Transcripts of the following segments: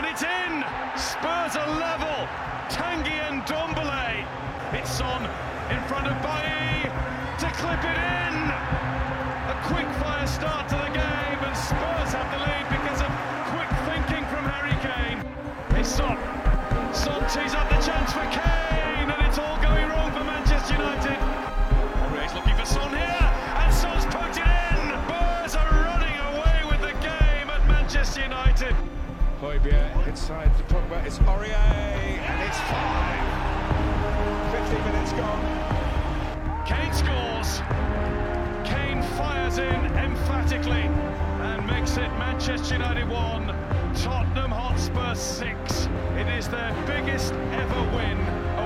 And it's in! Spurs are level! Tanguy and Dombele. It's on in front of Bailly to clip it in! A quick fire start to the game, and Spurs have the lead because of quick thinking from Harry Kane. It's Son. Son tees up the chance for Kane, and it's all going wrong for Manchester United. Højbjerg inside to Pogba. It's Aurier, and it's five. 50 minutes gone. Kane scores. Kane fires in emphatically and makes it Manchester United 1, Tottenham Hotspur 6. It is their biggest ever win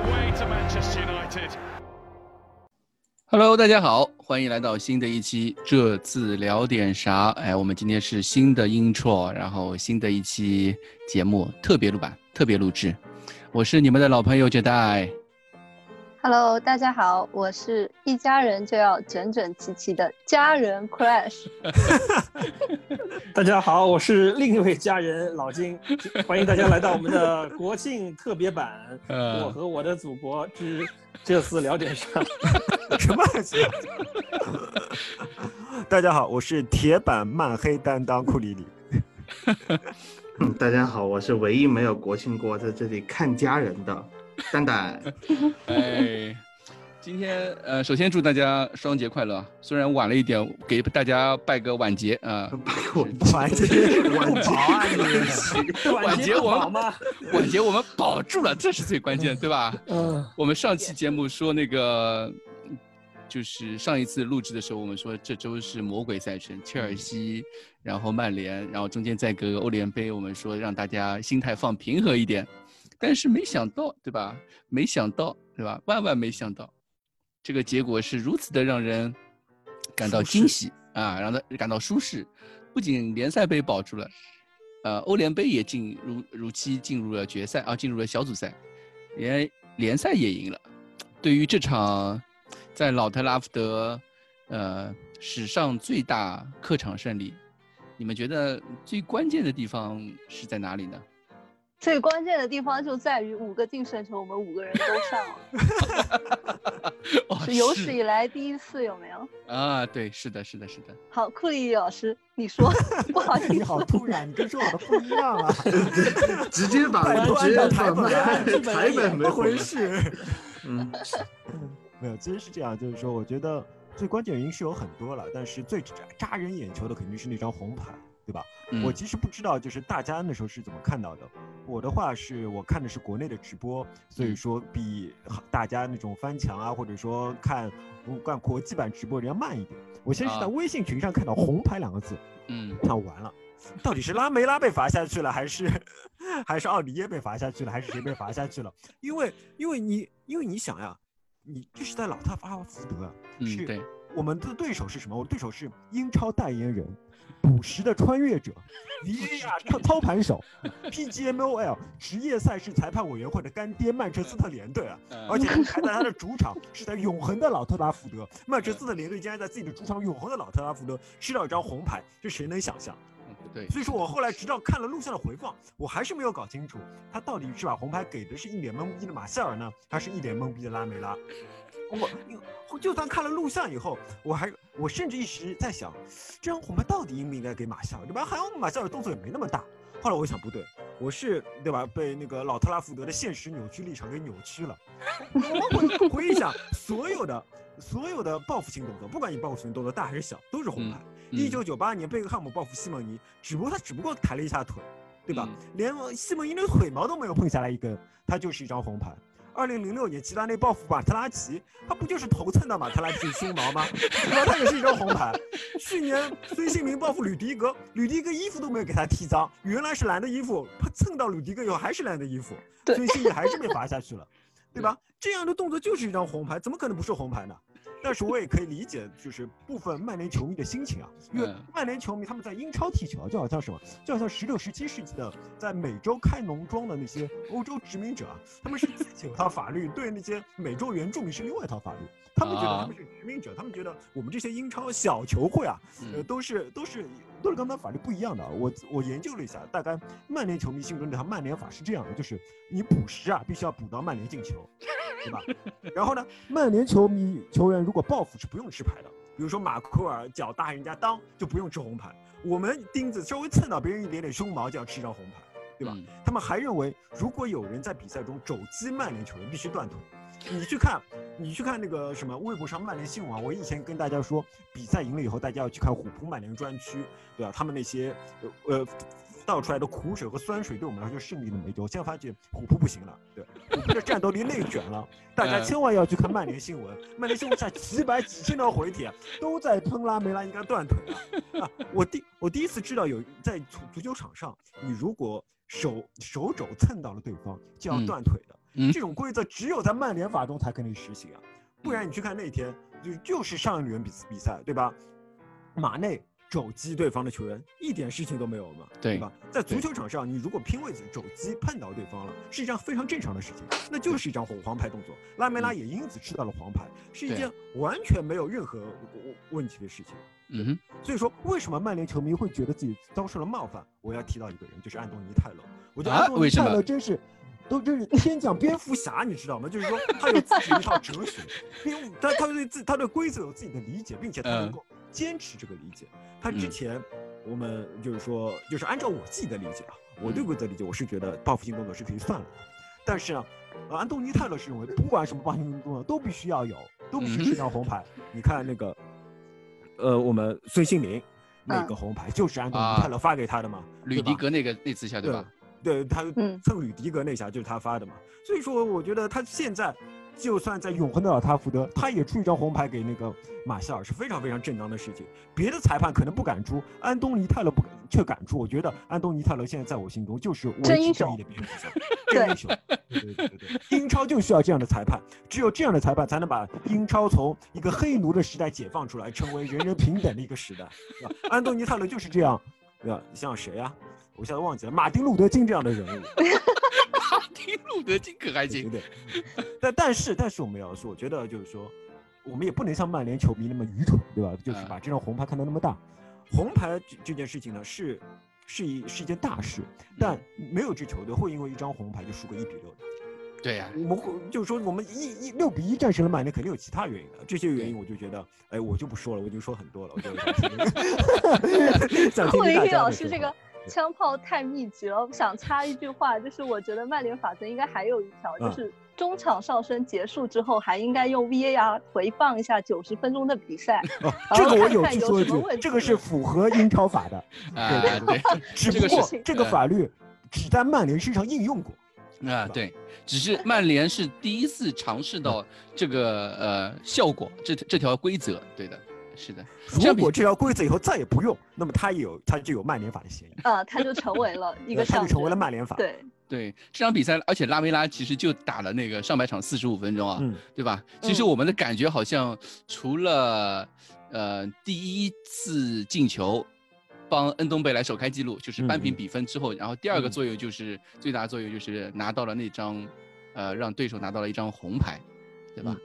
away to Manchester United. Hello，大家好，欢迎来到新的一期。这次聊点啥？哎，我们今天是新的 intro，然后新的一期节目特别录版、特别录制。我是你们的老朋友 Jedi。Hello，大家好，我是一家人就要整整齐齐的家人 Crash。大家好，我是另一位家人老金，欢迎大家来到我们的国庆特别版 《呃我和我的祖国之这次聊点啥》。什么？大家好，我是铁板漫黑担当库里里。嗯，大家好，我是唯一没有国庆过在这里看家人的蛋蛋。哎，今天呃，首先祝大家双节快乐。虽然晚了一点，给大家拜个晚节啊。晚节，晚节啊你！晚节我们好吗？晚节我们保住了，这是最关键，对吧？嗯，我们上期节目说那个，就是上一次录制的时候，我们说这周是魔鬼赛程，切尔西，然后曼联，然后中间再隔个欧联杯，我们说让大家心态放平和一点。但是没想到，对吧？没想到，对吧？万万没想到，这个结果是如此的让人感到惊喜啊，让他感到舒适。不仅联赛杯保住了，呃，欧联杯也进如如期进入了决赛啊，进入了小组赛，连联赛也赢了。对于这场在老特拉福德，呃，史上最大客场胜利，你们觉得最关键的地方是在哪里呢？最关键的地方就在于五个净胜球，我们五个人都上了，哦是有史以来第一次，有没有？啊，对，是的，是的，是的。好，库里老师，你说，不好意你思，好突然，你跟说我的不一样啊！直接把直接台把本台本没回回。事？嗯，没有，其实是这样，就是说，我觉得最关键原因是有很多了，但是最扎扎人眼球的肯定是那张红牌，对吧？我嗯其实不知道，就是大家那时候是怎么看到的。我的话是我看的是国内的直播，所以嗯说比大家那种翻墙啊，或者说看看国际版直播人要慢一点。我先是在啊微信群上看到“红牌”两个字，嗯那完了，到底是拉梅拉被罚下去了，还是 还是奥里耶被罚下去了，还是谁被罚下去了？因为因为你因为你想呀，你这是在老特拉福德是对，我们的对手是什么？我的对手是英超代言人、补时的穿越者、VAR 操操盘手、PGMOL 职业赛事裁判委员会的干爹曼彻斯特联队啊！呃而且还在他的主场，是在永恒的老特拉福德。曼彻斯特联队竟然在自己的主场永恒的老特拉福德吃到一张红牌，这谁能想象？嗯对，所以说我后来直到看了录像的回放，我还是没有搞清楚他到底是把红牌给的是一脸懵逼的马塞尔呢，还是一脸懵逼的拉梅拉？我就算看了录像以后，我还我甚至一时在想，这张红牌到底应不应该给马夏尔，对吧？好像马夏尔动作也没那么大。后来我想不对，我是对吧？被那个老特拉福德的现实扭曲立场给扭曲了。我回回忆一下，所有的所有的报复性动作，不管你报复性动作大还是小，都是红牌。嗯一九九八年贝克汉姆报复西蒙尼，只不过他只不过抬了一下腿，对吧？连西蒙尼的腿毛都没有碰下来一根，他就是一张红牌。二零零六年齐达内报复马特拉齐，他不就是头蹭到马特拉齐胸毛吗？对吧？他也是一张红牌。去年孙兴民报复吕迪格，吕迪格衣服都没有给他踢脏，原来是蓝的衣服，他蹭到吕迪格以后还是蓝的衣服，对孙兴民还是被罚下去了，对吧？这样的动作就是一张红牌，怎么可能不是红牌呢？但是我也可以理解，就是部分曼联球迷的心情啊，因为嗯。曼联球迷他们在英超踢球啊，就好像什么，就好像十六、十七世纪的在美洲开农庄的那些欧洲殖民者啊，他们是自己有套法律，对那些美洲原住民是另外一套法律。他们觉得他们是殖民者，他们觉得我们这些英超小球会啊，呃，嗯都是都是都是跟他法律不一样的。我我研究了一下，大概曼联球迷心中这套曼联法是这样的，就是你补时啊，必须要补到曼联进球，对吧？然后呢，曼联球迷球员如果报复是不用吃牌的，比如说马库尔脚大人家裆就不用吃红牌，我们钉子稍微蹭到别人一点点胸毛就要吃一张红牌，对吧？嗯他们还认为，如果有人在比赛中肘击曼联球员，必须断腿。你去看，你去看那个什么微博上曼联新闻啊，我以前跟大家说，比赛赢了以后，大家要去看虎扑曼联专区，对吧？他们那些呃呃倒出来的苦水和酸水，对我们来说是胜利的美酒。我现在发现虎扑不行了，对，虎扑的战斗力内卷了，大家嗯千万要去看曼联新闻。曼联新闻下几百几千条回帖都在喷拉梅拉应该断腿啊！啊，我第我第一次知道有在足足球场上，你如果手手肘蹭到了对方就要嗯断腿的。嗯这种规则只有在曼联法中才可以实行啊，不然你去看那天就就是上一轮比比赛对吧？马内肘击对方的球员一点事情都没有嘛，对吧？在足球场上，你如果拼位置肘击碰到对方了，是一件非常正常的事情，那就是一张红黄牌动作。拉梅拉也因此吃到了黄牌，是一件完全没有任何问题的事情。嗯哼，所以说，为什么曼联球迷会觉得自己遭受了冒犯？我要提到一个人，就是安东尼泰勒。我觉得啊安东尼泰勒真是，都真是天降蝙蝠侠，你知道吗？就是说，他有自己一套哲学，并他他对自他对规则有自己的理解，并且他能嗯够坚持这个理解。他之嗯前我们就是说，就是按照我自己的理解啊，我对嗯规则理解，我是觉得报复性动作是可以算了的。但是呢，呃安东尼泰勒是认为，不管什么报复性动作都必须要有，都必须嗯是张红牌。你看那个，呃，我们孙兴民那个嗯红牌就是安东尼啊泰勒发给他的嘛，吕迪格那个那次下对吧？对他嗯蹭吕迪格那下就是他发的嘛，所以说我觉得他现在就算在永恒的老塔福德，他也出一张红牌给那个马夏尔是非常非常正当的事情。别的裁判可能不敢出，安东尼泰勒不敢却敢出。我觉得安东尼泰勒现在在我心中就是维真英雄持正义的 英雄。对对对对对，英超就需要这样的裁判，只有这样的裁判才能把英超从一个黑奴的时代解放出来，成为人人平等的一个时代。对吧？安东尼泰勒就是这样，对吧？像谁啊？我现在忘记了，马丁路德金这样的人物。马丁路德金可还对行，对对，但但是但是我们要说，我觉得就是说，我们也不能像曼联球迷那么愚蠢，对吧？就是嗯把这张红牌看得那么大。红牌这这件事情呢，是是一是一件大事，但没有支球队会因为一张红牌就输个一比六的。对呀，我们会就是说，我们一一六比一战胜了曼联，肯定有其他原因的。这些原因我就觉得，哎，我就不说了，我已经说很多了。我就想 老师这个枪炮太密集了，我想插一句话，就是我觉得曼联法则应该还有一条，就嗯是中场上升结束之后，还应该用 VAR 回放一下九十分钟的比赛。哦，这个我有说一句这个是符合英超法的。对对对，只这个不过这个嗯法律只在曼联身上应用过。啊，对，只是曼联是第一次尝试到这个呃效果，这这条规则，对的，是的。如果这条规则以后再也不用，那么他也有他就有曼联法的嫌疑，呃，他就成为了一个他就成为了。曼联法。，对，对这场比赛，而且拉梅拉其实就打了那个上半场四十五分钟啊，嗯，对吧？其实嗯我们的感觉好像除了呃第一次进球帮恩东贝莱首开记录，就是扳平比分之后，然后第二个嗯作用就是最大的作用就是拿到了那张呃让对手拿到了一张红牌，对吧？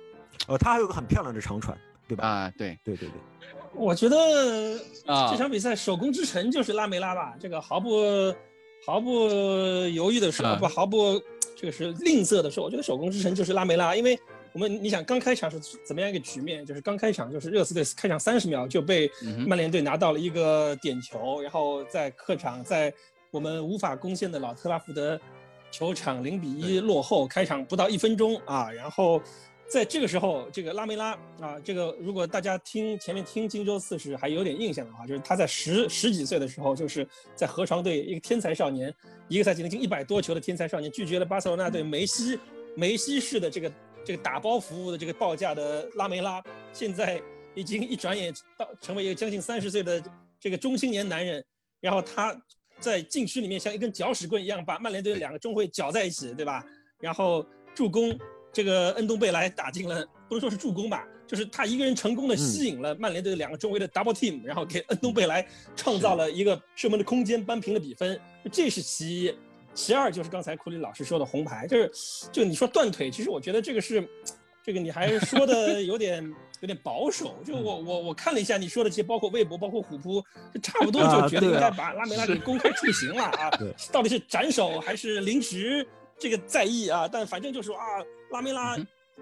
呃，他还有个很漂亮的长传，对吧？啊，对对对对，我觉得啊这场比赛首功之城就是拉梅拉吧，这个毫不毫不犹豫的说，嗯不毫不这个是吝啬的说，我觉得首功之城就是拉梅拉，因为我们你想刚开场是怎么样一个局面？就是刚开场就是热刺队开场三十秒就被曼联队拿到了一个点球，然后在客场在我们无法攻陷的老特拉福德球场零比一落后，开场不到一分钟啊，然后。在这个时候，这个拉梅拉啊，这个如果大家听前面听荆州刺史还有点印象的话，就是他在十十几岁的时候，就是在河床队一个天才少年，一个赛季能进一百多球的天才少年，拒绝了巴塞罗那队梅西梅西式的这个这个打包服务的这个报价的拉梅拉，现在已经一转眼到成为一个将近三十岁的这个中青年男人，然后他在禁区里面像一根搅屎棍一样把曼联队的两个中卫搅在一起，对吧？然后助攻。这个恩东贝莱打进了，不能说是助攻吧，就是他一个人成功的吸引了曼联队两个中卫的 double team，然后给恩东贝莱创造了一个射门的空间，扳平了比分，这是其一。其二就是刚才库里老师说的红牌，就是就你说断腿，其实我觉得这个是，这个你还说的有点有点保守。就我我我看了一下你说的其实，包括微博，包括虎扑，就差不多就觉得应该把拉梅拉给公开处刑了啊。到底是斩首还是临时这个在意啊？但反正就是说啊，拉梅拉。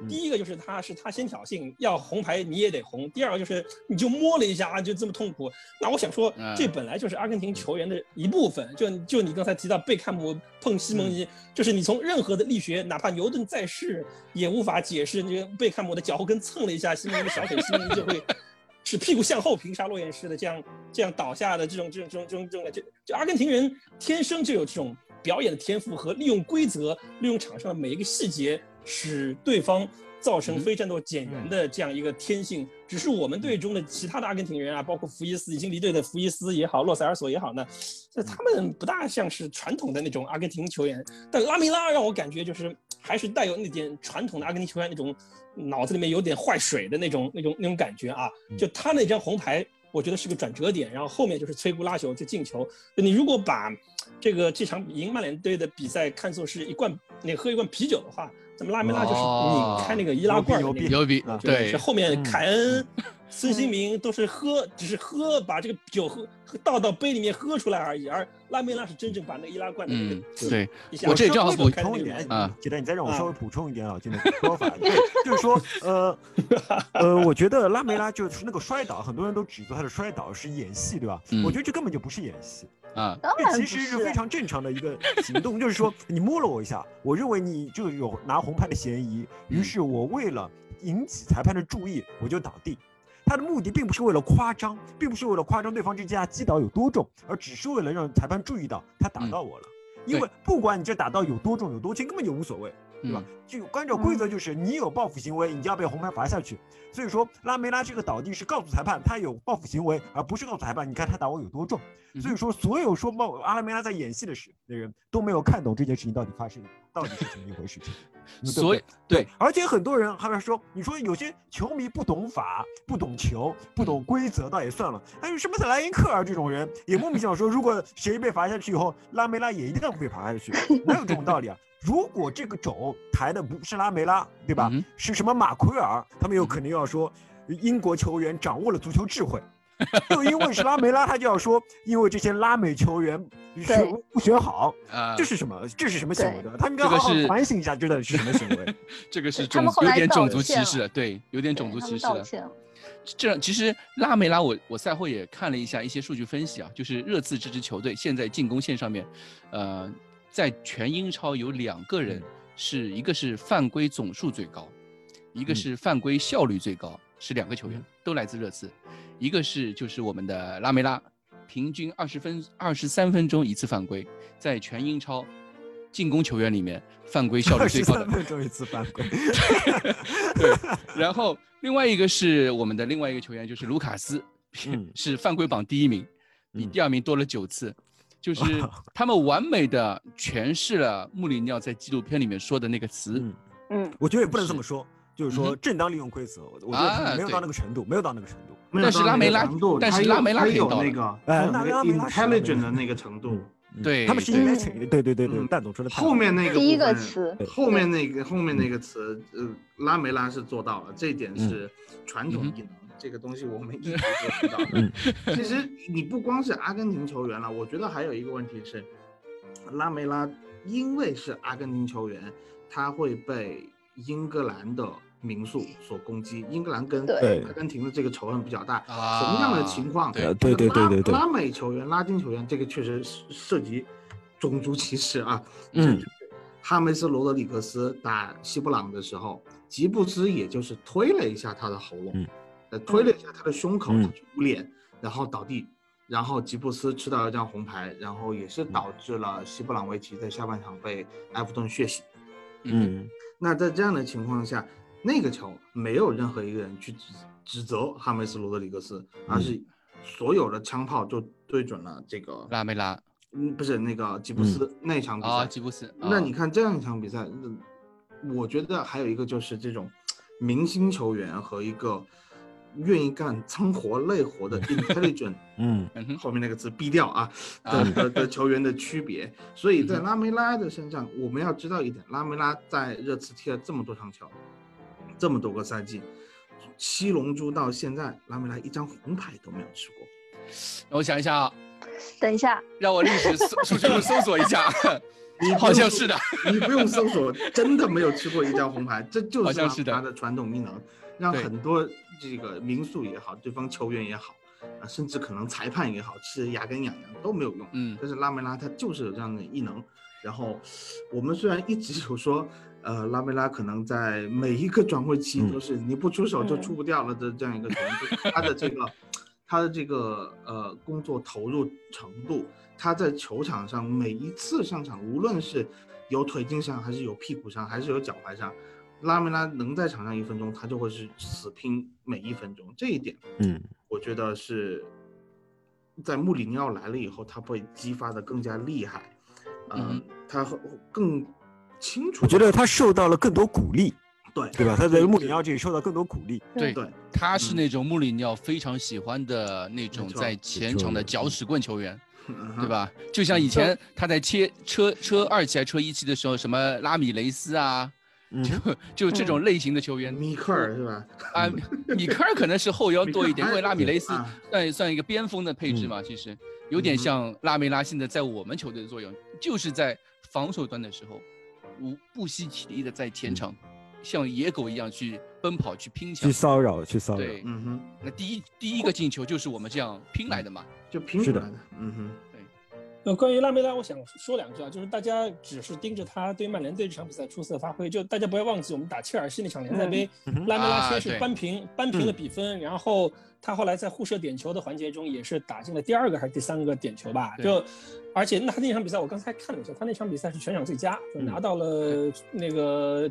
第一个就是他是他先挑衅，要红牌你也得红。第二个就是你就摸了一下啊，就这么痛苦。那我想说，这本来就是阿根廷球员的一部分。就就你刚才提到贝克汉姆碰西蒙尼，就是你从任何的力学，哪怕牛顿在世也无法解释，你贝克汉姆的脚后跟蹭了一下西蒙尼的小腿，西蒙尼就会 是屁股向后平沙落雁式的这样这样倒下的这种这种这种这种这种就就阿根廷人天生就有这种表演的天赋和利用规则、利用场上的每一个细节。使对方造成非战斗减员的这样一个天性，只是我们队中的其他的阿根廷人啊，包括福伊斯已经离队的福伊斯也好，洛塞尔索也好呢，就他们不大像是传统的那种阿根廷球员。但拉米拉让我感觉就是还是带有那点传统的阿根廷球员那种脑子里面有点坏水的那种那种那种感觉啊。就他那张红牌，我觉得是个转折点，然后后面就是摧枯拉朽就进球。你如果把这个这场赢曼联队的比赛看作是一罐那喝一罐啤酒的话。怎么拉梅拉就是拧开那个易拉罐的那个，对，是后面凯恩、孙兴民都是喝，只是喝把这个酒喝倒到杯里面喝出来而已，而拉梅拉是真正把那个易拉罐的那个，对，我这正好补充一点啊，记得你再让我稍微补充一点啊，就那个说法，就是说，呃呃，我觉得拉梅拉就是那个摔倒，很多人都指责他的摔倒是演戏，对吧？我觉得这根本就不是演戏。啊，这其实是非常正常的一个行动，就是说你摸了我一下，我认为你就有拿红牌的嫌疑，于是我为了引起裁判的注意，我就倒地。他的目的并不是为了夸张，并不是为了夸张对方这架击倒有多重，而只是为了让裁判注意到他打到我了。因为不管你这打到有多重有多轻，根本就无所谓。对吧？就按照规则，就是你有报复行为，你就要被红牌罚下去。所以说，拉梅拉这个倒地是告诉裁判他有报复行为，而不是告诉裁判你看他打我有多重。所以说，所有说报阿拉梅拉在演戏的时的人都没有看懂这件事情到底发生到底是怎么一回事。情。所以对，而且很多人还在说，你说有些球迷不懂法、不懂球、不懂规则，倒也算了。还有什么特莱因克尔这种人，也莫名其妙说，如果谁被罚下去以后，拉梅拉也一定会被罚下去，哪有这种道理啊？如果这个肘抬的不是拉梅拉，对吧？是什么马奎尔？他们有可能要说英国球员掌握了足球智慧。就因为是拉梅拉，他就要说，因为这些拉美球员学不学好。这是什么？这是什么行为的？他应该好好反省一下，这到底是什么行为？这个是种有点种族歧视，对，有点种族歧视。这其实拉梅拉，我我赛后也看了一下一些数据分析啊，就是热刺这支球队现在进攻线上面，呃。在全英超有两个人，是一个是犯规总数最高，一个是犯规效率最高，是两个球员都来自热刺，一个是就是我们的拉梅拉，平均二十分二十三分钟一次犯规，在全英超进攻球员里面犯规效率最高的。二十三分钟一次犯规。对，然后另外一个是我们的另外一个球员就是卢卡斯，是犯规榜第一名，比第二名多了九次。就是 他们完美的诠释了穆里尼奥在纪录片里面说的那个词。嗯，我觉得也不能这么说，就是说正当利用规则，我觉得没有到那个程度，没有到那个程度。但是拉梅拉，但是拉梅拉有那个呃，intelligent 的那个程度。对，他们是 intelligent，对对对对，蛋总说的。后面那个第一个词，后面那个后面那个词，呃，拉梅拉是做到了，这一点是传统技能。这个东西我们一直 都知道。其实你不光是阿根廷球员了，我觉得还有一个问题是，拉梅拉因为是阿根廷球员，他会被英格兰的民宿所攻击。英格兰跟阿根廷的这个仇恨比较大。什么样的情况，对对对对对，拉美球员、拉丁球员，这个确实涉及种族歧视啊。嗯，哈梅斯·罗德里格斯打西布朗的时候，吉布斯也就是推了一下他的喉咙。呃，推了一下他的胸口，他捂脸，然后倒地，然后吉布斯吃到一张红牌，然后也是导致了西布朗维奇在下半场被埃弗顿血洗。嗯，那在这样的情况下，那个球没有任何一个人去指指责哈梅斯·罗德里格斯，而是所有的枪炮就对准了这个拉梅拉，嗯，不是那个吉布斯那场比赛。吉布斯。那你看这样一场比赛，我觉得还有一个就是这种。明星球员和一个愿意干脏活累活的 intelligent，嗯，后面那个字逼掉啊的的的球员的区别。所以在拉梅拉的身上，我们要知道一点，拉梅拉在热刺踢了这么多场球，这么多个赛季，七龙珠到现在，拉梅拉一张红牌都没有吃过。让我想一下啊，等一下，让我历史搜数据库搜索一下，你好像是的，你不用搜索，真的没有吃过一张红牌，这就是像是他的传统异能，让很多这个民宿也好，对方球员也好，啊，甚至可能裁判也好，吃的牙根痒痒都没有用。嗯但是拉梅拉他就是有这样的异能。然后我们虽然一直有说，呃，拉梅拉可能在每一个转会期嗯。都是你不出手就嗯。出不掉了的这样一个球员，就他的这个他的这个呃工作投入程度，他在球场上每一次上场，无论是有腿筋伤还是有屁股伤还是有脚踝伤，拉梅拉能在场上一分钟，他就会是死拼每一分钟。这一点，嗯，我觉得是在穆里尼奥来了以后，他会激发的更加厉害，嗯嗯，他会更清楚。我觉得他受到了更多鼓励，对对吧？他在穆里尼奥这里受到更多鼓励。对对，他是嗯那种穆里尼奥非常喜欢的那种在前场的搅屎棍球员，嗯对？吧？就像以前他在切车车二期还车一期的时候，什么拉米雷斯啊，嗯，就这种类型的球员米克尔是吧？啊，米克尔可能是后腰多一点，因为拉米雷斯啊算算一个边锋的配置嘛，其实有点像拉梅拉现在在我们球队的作用，就是在防守端的时候，无不惜体力的在前场像野狗一样去奔跑去拼抢去。骚扰，去骚扰。对，嗯哼，那第一第一个进球就是我们这样拼来的嘛。就拼出来的。嗯哼，呃，关于拉梅拉，我想说两句啊，就是大家只是盯着他对曼联队这场比赛出色发挥，就大家不要忘记我们打切尔西那场联赛杯，嗯拉梅拉先是扳平扳平了嗯比分，然后他后来在互射点球的环节中也是打进了第二个还是第三个点球吧，就而且那他那场比赛我刚才看了一下，他那场比赛是全场最佳，就拿到了那个。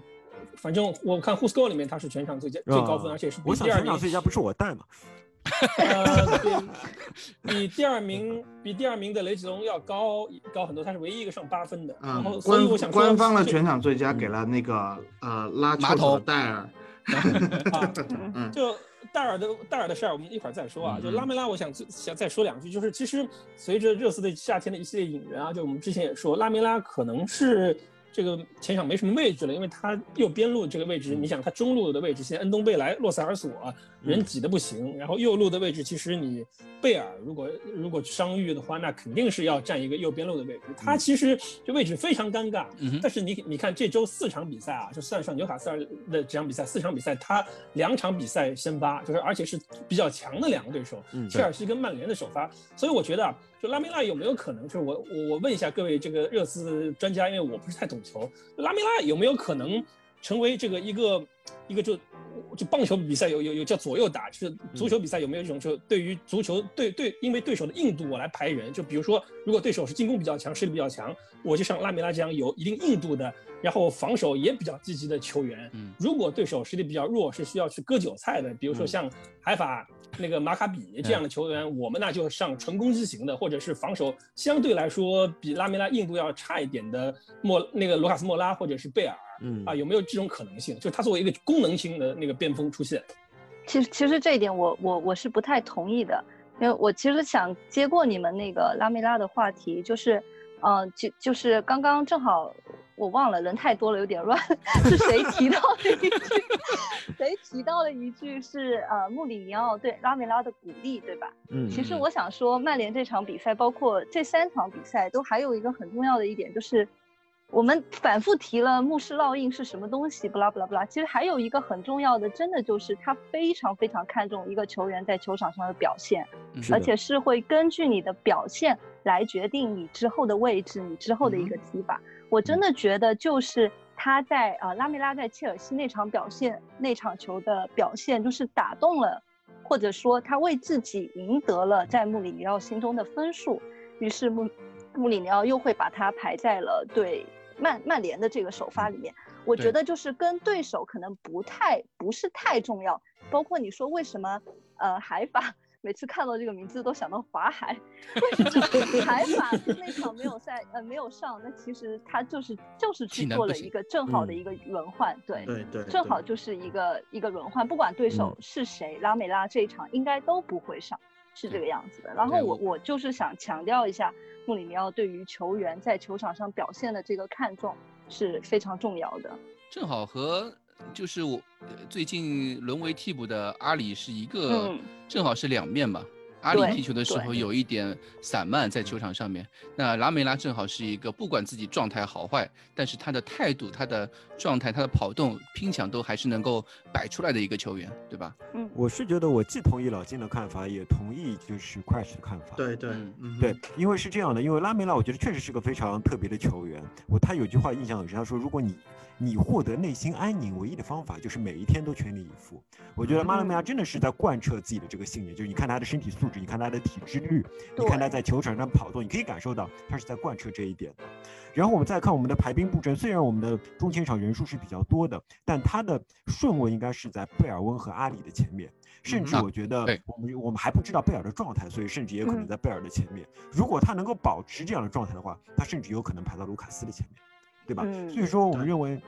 反正我看 Who's Goal 里面他是全场最佳最高分，啊而且是比我想第二名全场最佳不是我带嘛？呃，比比第二名比第二名的雷吉隆要高高很多，他是唯一一个上八分的。然嗯后，所以我官想说官方的全场最佳给了那个呃拉马头戴尔。就戴尔的戴尔的事儿，我们一会儿再说啊。就嗯拉梅拉，我想最想再说两句，就是其实随着热刺的夏天的一系列引援啊，就我们之前也说，拉梅拉可能是这个前场没什么位置了，因为他右边路这个位置，你想他中路的位置，现在恩东贝莱、洛塞尔索人挤得不行，然后右路的位置，其实你贝尔如果如果伤愈的话，那肯定是要占一个右边路的位置，他其实这位置非常尴尬。嗯，但是你你看这周四场比赛啊，就算上纽卡斯尔的这场比赛，四场比赛他两场比赛先发，就是而且是比较强的两个对手，嗯切尔西跟曼联的首发。所以我觉得啊，就拉梅拉有没有可能，就是我我我问一下各位这个热刺专家，因为我不是太懂球，拉梅拉有没有可能成为这个一个一个就就棒球比赛有有有叫左右打，就是足球比赛有没有一种就对于足球对对，因为对手的硬度我来排人，就比如说如果对手是进攻比较强，实力比较强，我就像拉梅拉这样有一定硬度的，然后防守也比较积极的球员。嗯。如果对手实力比较弱，是需要去割韭菜的，比如说嗯。像海法那个马卡比这样的球员，我们那就上纯攻击型的，或者是防守相对来说比拉梅拉硬度要差一点的莫那个卢卡斯莫拉或者是贝尔。嗯啊，有没有这种可能性？就是他作为一个功能性的那个边锋出现，其实其实这一点我我我是不太同意的，因为我其实想接过你们那个拉梅拉的话题，就是，呃，就就是刚刚正好我忘了人太多了有点乱，是谁提到的一句？谁提到的一句是呃穆里尼奥对拉梅拉的鼓励，对吧？嗯其实我想说，曼联这场比赛，包括这三场比赛，都还有一个很重要的一点，就是我们反复提了穆氏烙印是什么东西，不拉不拉不拉。其实还有一个很重要的，真的就是他非常非常看重一个球员在球场上的表现，而且是会根据你的表现来决定你之后的位置，你之后的一个踢法。我真的觉得就是。他在啊、呃拉梅拉在切尔西那场表现，那场球的表现，就是打动了，或者说他为自己赢得了在穆里尼奥心中的分数，于是穆穆里尼奥又会把他排在了对曼曼联的这个首发里面。我觉得就是跟对手可能不太不是太重要，包括你说为什么呃海法每次看到这个名字都想到法海，为什么海法那场没有赛呃没有上？那其实他就是就是去做了一个正好的一个轮换，对对对，正好就是一个一个轮换，不管对手是谁，拉美拉这一场应该都不会上，是这个样子的。然后我我就是想强调一下，穆里尼奥对于球员在球场上表现的这个看重是非常重要的。正好和就是我最近沦为替补的阿里是一个，正好是两面嘛。阿里踢球的时候有一点散漫在球场上面，那拉梅拉正好是一个不管自己状态好坏，但是他的态度、他的状态、他的跑动、拼抢都还是能够摆出来的一个球员，对吧？嗯，我是觉得我既同意老金的看法，也同意就是 Crash 的看法。对对对，因为是这样的，因为拉梅拉我觉得确实是个非常特别的球员。我他有句话印象很深，他说如果你你获得内心安宁，唯一的方法就是每一天都全力以赴。我觉得马拉梅亚真的是在贯彻自己的这个信念，就是你看他的身体素质，你看他的体脂率，你看他在球场上跑动，你可以感受到他是在贯彻这一点的。然后我们再看我们的排兵布阵，虽然我们的中前场人数是比较多的，但他的顺位应该是在贝尔温和阿里的前面，甚至我觉得我们我们还不知道贝尔的状态，所以甚至也可能在贝尔的前面。如果他能够保持这样的状态的话，他甚至有可能排到卢卡斯的前面。对吧？所以说，我们认为，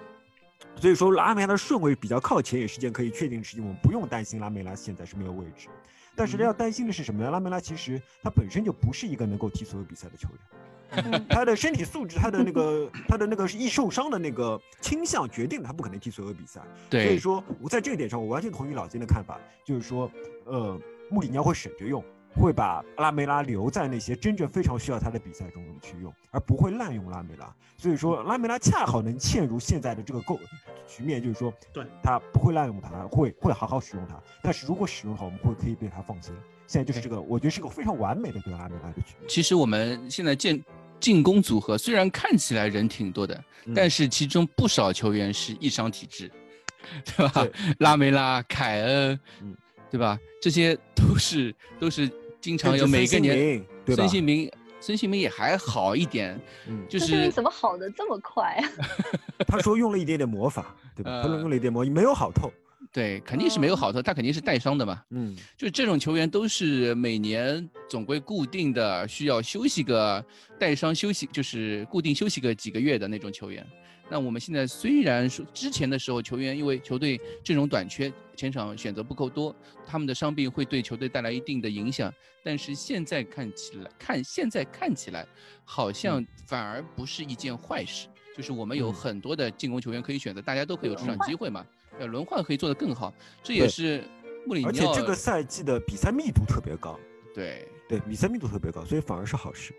所以说拉梅拉的顺位比较靠前，也是件可以确定的事情。我们不用担心拉梅拉现在是没有位置，但是要担心的是什么呢？拉梅拉其实他本身就不是一个能够踢所有比赛的球员，他的身体素质，他的那个他的那个易受伤的那个倾向决定了他不可能踢所有比赛。对，所以说我在这一点上，我完全同意老金的看法，就是说，呃，穆里尼奥会省着用。会把拉梅拉留在那些真正非常需要他的比赛中去用，而不会滥用拉梅拉。所以说，拉梅拉恰好能嵌入现在的这个构局面，就是说，对他不会滥用他，会会好好使用他。但是如果使用的话，我们会可以对他放心。现在就是这个，我觉得是个非常完美的对拉梅拉的局面。其实我们现在建进攻组合虽然看起来人挺多的，但是其中不少球员是易伤体质，对吧？拉梅拉、凯恩，嗯，对吧？这些都是都是。经常有每个年，孙兴民，孙兴民也还好一点，嗯，就是怎么好的这么快啊？他说用了一点点魔法，对吧？他用了一点魔，没有好透，对，肯定是没有好透，他肯定是带伤的嘛，嗯，就这种球员都是每年总归固定的需要休息个带伤休息，就是固定休息个几个月的那种球员。那我们现在虽然说之前的时候球员因为球队阵容短缺，前场选择不够多，他们的伤病会对球队带来一定的影响，但是现在看起来，看现在看起来，好像。反而不是一件坏事。就是我们有很多的进攻球员可以选择，大家都可以有出场机会嘛，呃，轮换可以做得更好，这也是穆里尼奥。而且这个赛季的比赛密度特别高，对对，比赛密度特别高，所以反而是好事。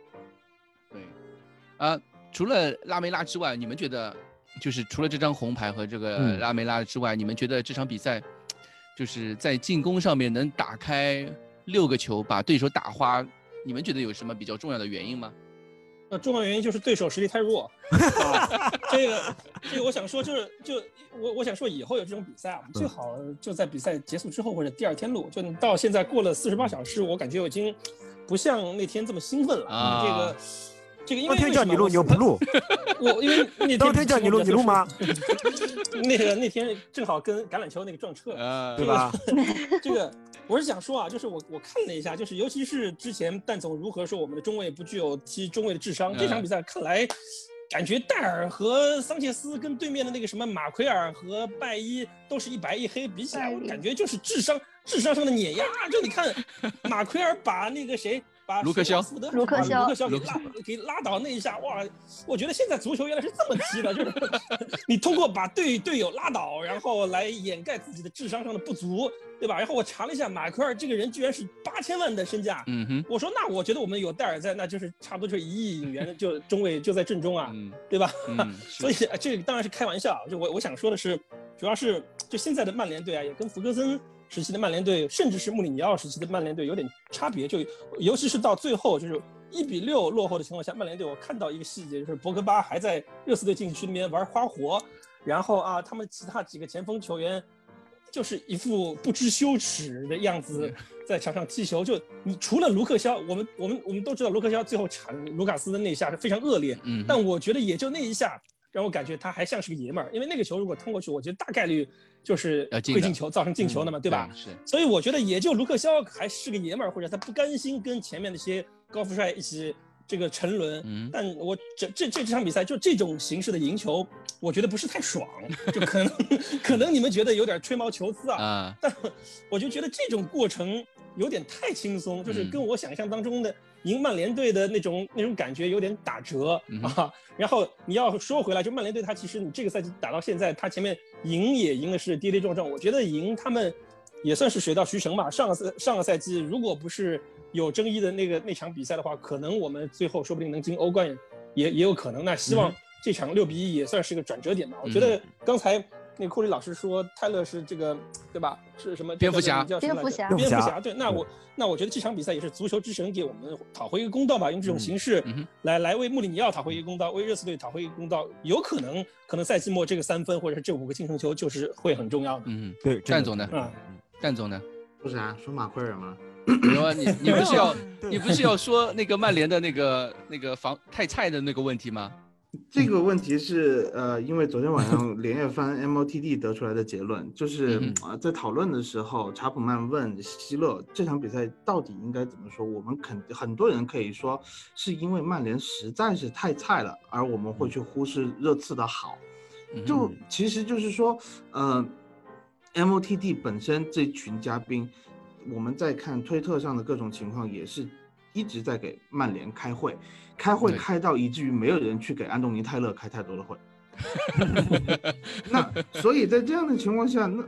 对，啊。除了拉梅拉之外，你们觉得，就是除了这张红牌和这个拉梅拉之外，你们觉得这场比赛，就是在进攻上面能打开六个球，把对手打花，你们觉得有什么比较重要的原因吗？那重要原因就是对手实力太弱。啊、这个，这个我想说就是，就我我想说以后有这种比赛啊，最好就在比赛结束之后或者第二天录。就到现在过了四十八小时，我感觉我已经不像那天这么兴奋了。啊，这个。当天叫你录你又不录，我因为那天当天叫你录你录吗？那个那天正好跟橄榄球那个撞车，对吧？这个我是想说啊，就是我我看了一下，就是尤其是之前蛋总如何说我们的中卫不具有踢中卫的智商，这场比赛看来，感觉戴尔和桑切斯跟对面的那个什么马奎尔和拜伊都是一白一黑，比起来我感觉就是智商智商上的碾压。就你看 马奎尔把那个谁。把卢克肖，卢克肖，卢克肖给拉给拉倒那一下，哇！我觉得现在足球原来是这么踢的，就是 你通过把队队友拉倒，然后来掩盖自己的智商上的不足，对吧？然后我查了一下，马奎尔这个人居然是八千万的身价，嗯哼，我说那我觉得我们有戴尔在，那就是差不多就是一亿引援就中卫就在正中啊，对吧？所以这当然是开玩笑，就我我想说的是，主要是就现在的曼联队啊，也跟福格森。时期的曼联队，甚至是穆里尼奥时期的曼联队有点差别，就尤其是到最后就是一比六落后的情况下，曼联队我看到一个细节，就是博格巴还在热刺队禁区里面玩花活，然后啊，他们其他几个前锋球员就是一副不知羞耻的样子在场上踢球，就你除了卢克肖，我们我们我们都知道卢克肖最后铲卢卡斯的那一下是非常恶劣，嗯，但我觉得也就那一下。让我感觉他还像是个爷们儿。因为那个球如果通过去，我觉得大概率就是会进球，造成进球的嘛，对吧？是，所以我觉得也就卢克肖还是个爷们儿，或者他不甘心跟前面那些高富帅一起这个沉沦。嗯但我这这这场比赛就这种形式的赢球，我觉得不是太爽，就可能 可能你们觉得有点吹毛求疵啊，啊，但我就觉得这种过程有点太轻松，就是嗯跟我想象当中的赢曼联队的那种那种感觉有点打折、嗯啊。然后你要说回来，就曼联队他其实你这个赛季打到现在，他前面赢也赢的是跌跌撞撞，我觉得赢他们也算是水到渠成吧。上个赛上个赛季如果不是有争议的那个那场比赛的话，可能我们最后说不定能进欧冠也也有可能。那希望这场六比一也算是个转折点吧。我觉得刚才。那库里老师说泰勒是这个，对吧？是什么？蝙蝠侠蝙蝠侠蝙蝠侠。对，那我那我觉得这场比赛也是足球之神给我们讨回一个公道吧，用这种形式来来为穆里尼奥讨回一个公道，为热刺队讨回一个公道。有可能，可能赛季末这个三分或者是这五个净胜球就是会很重要的。嗯，对，战总呢嗯干总呢？不是啊，说马奎尔吗？没有啊，你 你不是要你不是要说那个曼联的那个那个防太菜的那个问题吗？这个问题是呃，因为昨天晚上连夜翻 MOTD 得出来的结论，就是啊呃在讨论的时候，查普曼问希勒这场比赛到底应该怎么说？我们肯很多人可以说是因为曼联实在是太菜了，而我们会去忽视热刺的好。就其实就是说，呃，MOTD 本身这群嘉宾，我们在看推特上的各种情况，也是一直在给曼联开会，开会开到以至于没有人去给安东尼泰勒开太多的会。那所以在这样的情况下，那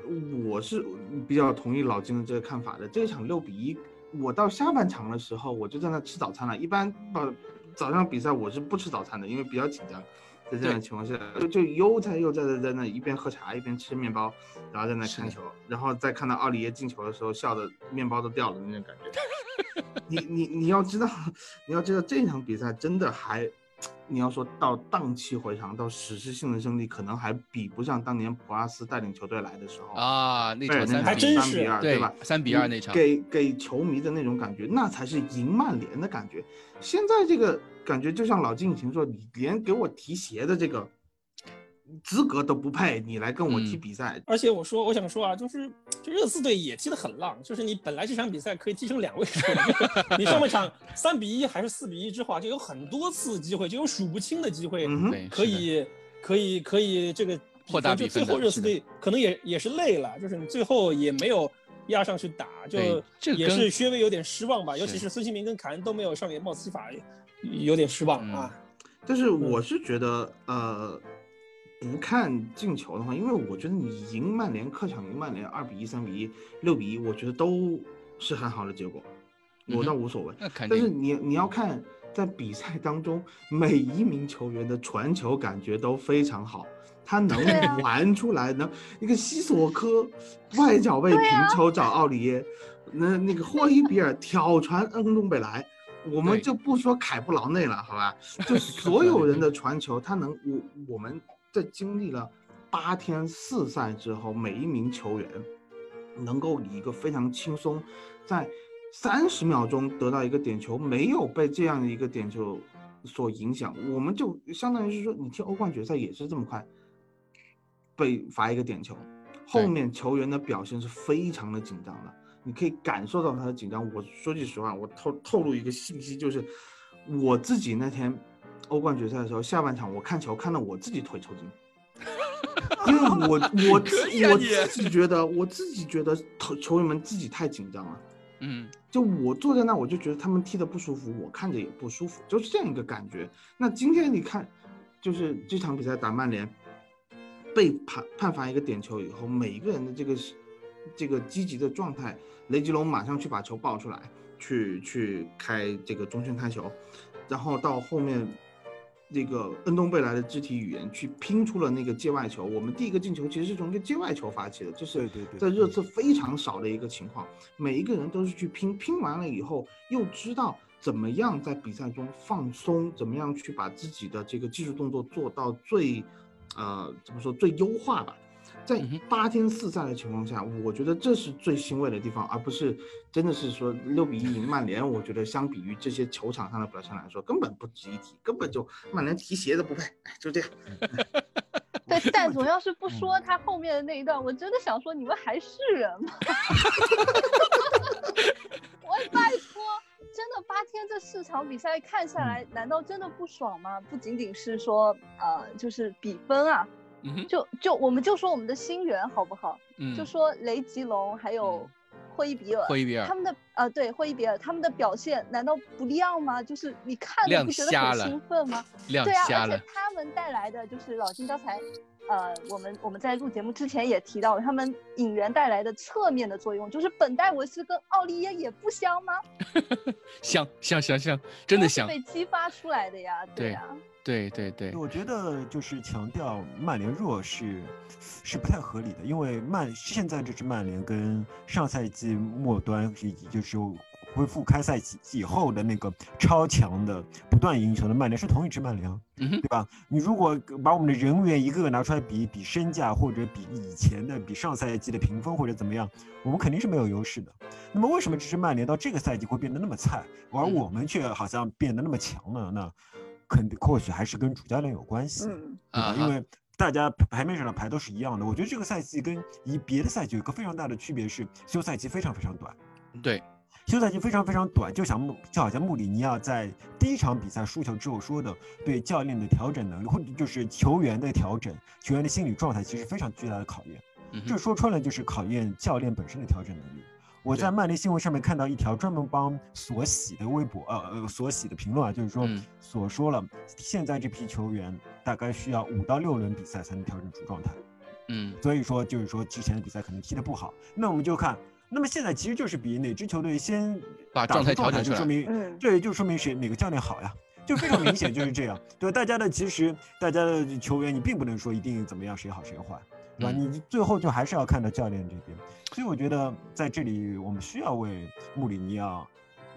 我是比较同意老金的这个看法的。这一场六比一，我到下半场的时候我就在那吃早餐了。一般呃早上比赛我是不吃早餐的，因为比较紧张。在这样的情况下，就就悠哉悠哉的在那一边喝茶一边吃面包，然后在那看球，然后再看到奥里耶进球的时候，笑的面包都掉了那种感觉。你你你要知道，你要知道这场比赛真的还，你要说到荡气回肠，到史诗性的胜利，可能还比不上当年普拉斯带领球队来的时候。啊，那，场三比还真是三比二，对吧？三比二那场给给球迷的那种感觉，那才是赢曼联的感觉。现在这个感觉就像老金以前说，你连给我提鞋的这个资格都不配，你来跟我踢嗯比赛，而且我说，我想说啊，就是就热刺队也踢得很浪，就是你本来这场比赛可以踢成两位数 你上半场 三比一还是四比一之后啊，就有很多次机会，就有数不清的机会，可以可以可以这个扩大比就最分的是的后热刺队可能也也是累了，就是你最后也没有压上去打，就也是稍微有点失望吧，尤其是是孙兴民跟凯恩都没有上演帽子戏法，有点失望嗯啊。但是我是觉得，呃，不看进球的话，因为我觉得你赢曼联客场赢曼联二比一、三比一、六比一，我觉得都是很好的结果，我倒无所谓。但是你你要看在比赛当中，每一名球员的传球感觉都非常好，他能对啊传出来，能那个西索科外脚背平抽找奥里耶，那那个霍伊比尔挑传恩东贝莱。我们就不说凯布劳内了，好吧？就 所有人的传球，他能，我我们在经历了八天四赛之后，每一名球员能够以一个非常轻松，在三十秒钟得到一个点球，没有被这样的一个点球所影响，我们就相当于是说，你踢欧冠决赛也是这么快被罚一个点球，后面球员的表现是非常的紧张的，你可以感受到他的紧张。我说句实话，我透透露一个信息，就是我自己那天欧冠决赛的时候，下半场我看球看到我自己腿抽筋。因为我 我自啊我自己觉得，我自己觉得球球员们自己太紧张了。嗯就我坐在那，我就觉得他们踢的不舒服，我看着也不舒服，就是这样一个感觉。那今天你看，就是这场比赛打曼联，被判判罚一个点球以后，每一个人的这个这个积极的状态，雷吉隆马上去把球抱出来，去去开这个中圈开球，然后到后面。这个恩东贝莱的肢体语言去拼出了那个界外球，我们第一个进球其实是从一个界外球发起的，这是在热嗯刺非常少的一个情况。每一个人都是去拼，拼完了以后又知道怎么样在比赛中放松，怎么样去把自己的这个技术动作做到最，呃，怎么说最优化吧。在八天四赛的情况下，我觉得这是最欣慰的地方，而不是真的是说六比一赢曼联。我觉得相比于这些球场上的表现来说，根本不值一提，根本就曼联提鞋都不配。哎，就这样。对，但总要是不嗯说他后面的那一段，我真的想说，你们还是人吗？我拜托，真的八天这四场比赛看下来，难道真的不爽吗？不仅仅是说呃，就是比分啊，嗯，就就我们就说我们的新人好不好？嗯，就说雷吉隆还有霍伊比尔，霍伊比尔他们的呃对霍伊比尔他们的表现难道不亮吗？就是你看了不觉得很兴奋吗？亮对啊，而且，他们带来的就是老金刚才，呃，我们我们在录节目之前也提到了，他们引援带来的侧面的作用，就是本戴维斯跟奥利耶也不香吗？香香香香，真的香，被激发出来的呀，对呀、对对对，我觉得就是强调曼联弱是是不太合理的，因为曼现在这支曼联跟上赛季末端以及就是恢复开赛季以后的那个超强的不断赢球的曼联是同一支曼联对吧？你如果把我们的人员一个个拿出来比比身价，或者比以前的比上赛季的评分或者怎么样，我们肯定是没有优势的。那么为什么这支曼联到这个赛季会变得那么菜，而嗯我们却好像变得那么强呢？那肯定或许还是跟主教练有关系？啊哈因为大家牌面上的牌都是一样的。我觉得这个赛季跟以别的赛季有一个非常大的区别是，休赛期非常非常短。对，休赛期非常非常短，就像穆就好像穆里尼奥在第一场比赛输球之后说的，对教练的调整能力，或者就是球员的调整、球员的心理状态，其实非常巨大的考验。这说穿了就是考验教练本身的调整能力。我在曼联新闻上面看到一条专门帮索喜的微博，呃呃，索喜的评论啊，就是说嗯所说了，现在这批球员大概需要五到六轮比赛才能调整出状态。嗯所以说就是说之前的比赛可能踢得不好，那我们就看，那么现在其实就是比哪支球队先把状态调整出来就说明嗯对，就说明谁哪个教练好呀，就非常明显就是这样。对，大家的其实大家的球员你并不能说一定怎么样谁好谁坏，对吧？嗯你最后就还是要看到教练这边，所以我觉得在这里我们需要为穆里尼奥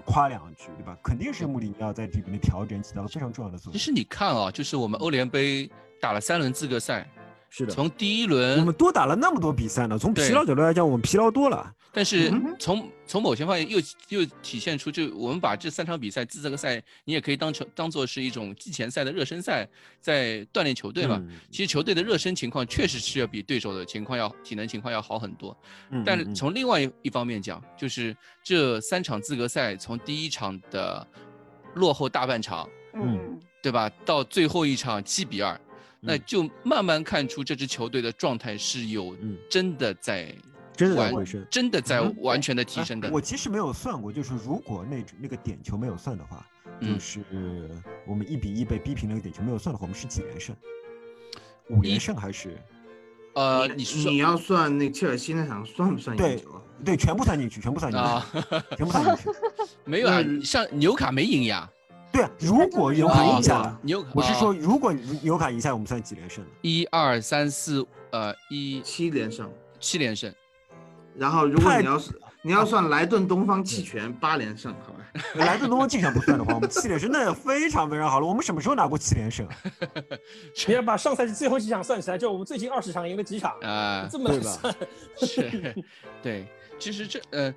夸两句，对吧？肯定是穆里尼奥在这边的调整起到了非常重要的作用。其实你看啊，就是我们欧联杯打了三轮资格赛，是的，从第一轮我们，多打了那么多比赛呢，从疲劳角度来讲，我们疲劳多了。但是嗯从从某些方面又又体现出，就我们把这三场比赛资格赛，你也可以当成当做是一种季前赛的热身赛，在锻炼球队嘛。嗯。其实球队的热身情况确实是要比对手的情况要体能情况要好很多。但是从另外一一方面讲，就是这三场资格赛，从第一场的落后大半场，嗯。对吧，到最后一场七比二，那嗯就慢慢看出这支球队的状态是有嗯真的在真的在完回升。真的在嗯完全的提哎升的。我其实没有算过，就是如果那那个点球没有算的话，就嗯是我们一比一被逼平那个点球没有算的话，我们是几连胜？五连胜还是？呃，你你是你要算那切尔西那场算不算对赢球啊？对，全部算进去，全部算进去，啊？全部算进去。没有啊那，像纽卡没赢呀。对啊，如果有卡赢下我是啊说如果有卡赢下，我们算几连胜了？一二三四，呃，一七连胜。七连胜。然后如果你要是你要算莱顿东方弃权八连胜，好吧？莱顿东方弃权不算的话，我们七连胜那非常非常好了。我们什么时候拿过七连胜啊？你要把上赛季最后几场算起来，就我们最近二十场赢了几场，啊，这么算，是，对，其实这呃，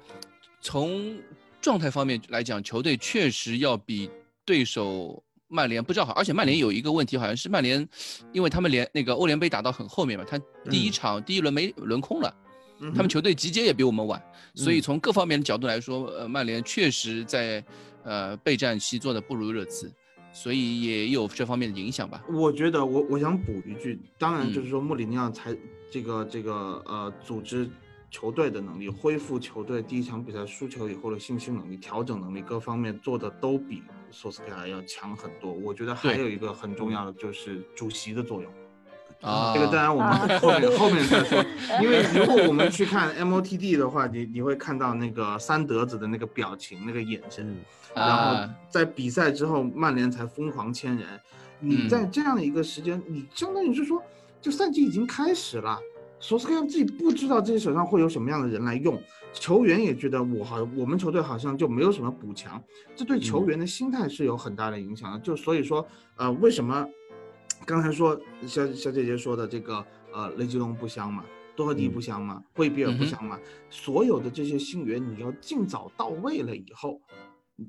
从状态方面来讲，球队确实要比对手曼联不知道好，而且曼联有一个问题，好像是曼联，因为他们连那个欧联杯打到很后面嘛，他第一嗯。场、第一轮没轮空了，嗯他们球队集结也比我们晚，所以嗯。从各方面的角度来说，呃，曼联确实在呃备战期做的不如热刺，所以也有这方面的影响吧。我觉得我我想补一句，当然嗯。就是说穆里尼奥才这个这个呃组织球队的能力，恢复球队第一场比赛输球以后的信心能力、调整能力各方面做的都比索斯克亚要强很多。我觉得还有一个很重要的就是主席的作用。啊，这个当然我们啊后面后面再说，因为如果我们去看 MOTD 的话，你你会看到那个三德子的那个表情、那个眼神，嗯然后啊在比赛之后，曼联才疯狂签人。你嗯在这样的一个时间，你相当于是说，就赛季已经开始了，索斯克亚自己不知道自己手上会有什么样的人来用，球员也觉得我好，我们球队好像就没有什么补强，这对球嗯员的心态是有很大的影响的。就所以说，呃，为什么刚才说小小姐姐说的这个呃雷吉隆不香嘛？多特蒂不香嘛？惠比尔不香吗？所有的这些新援你要尽早到位了以后，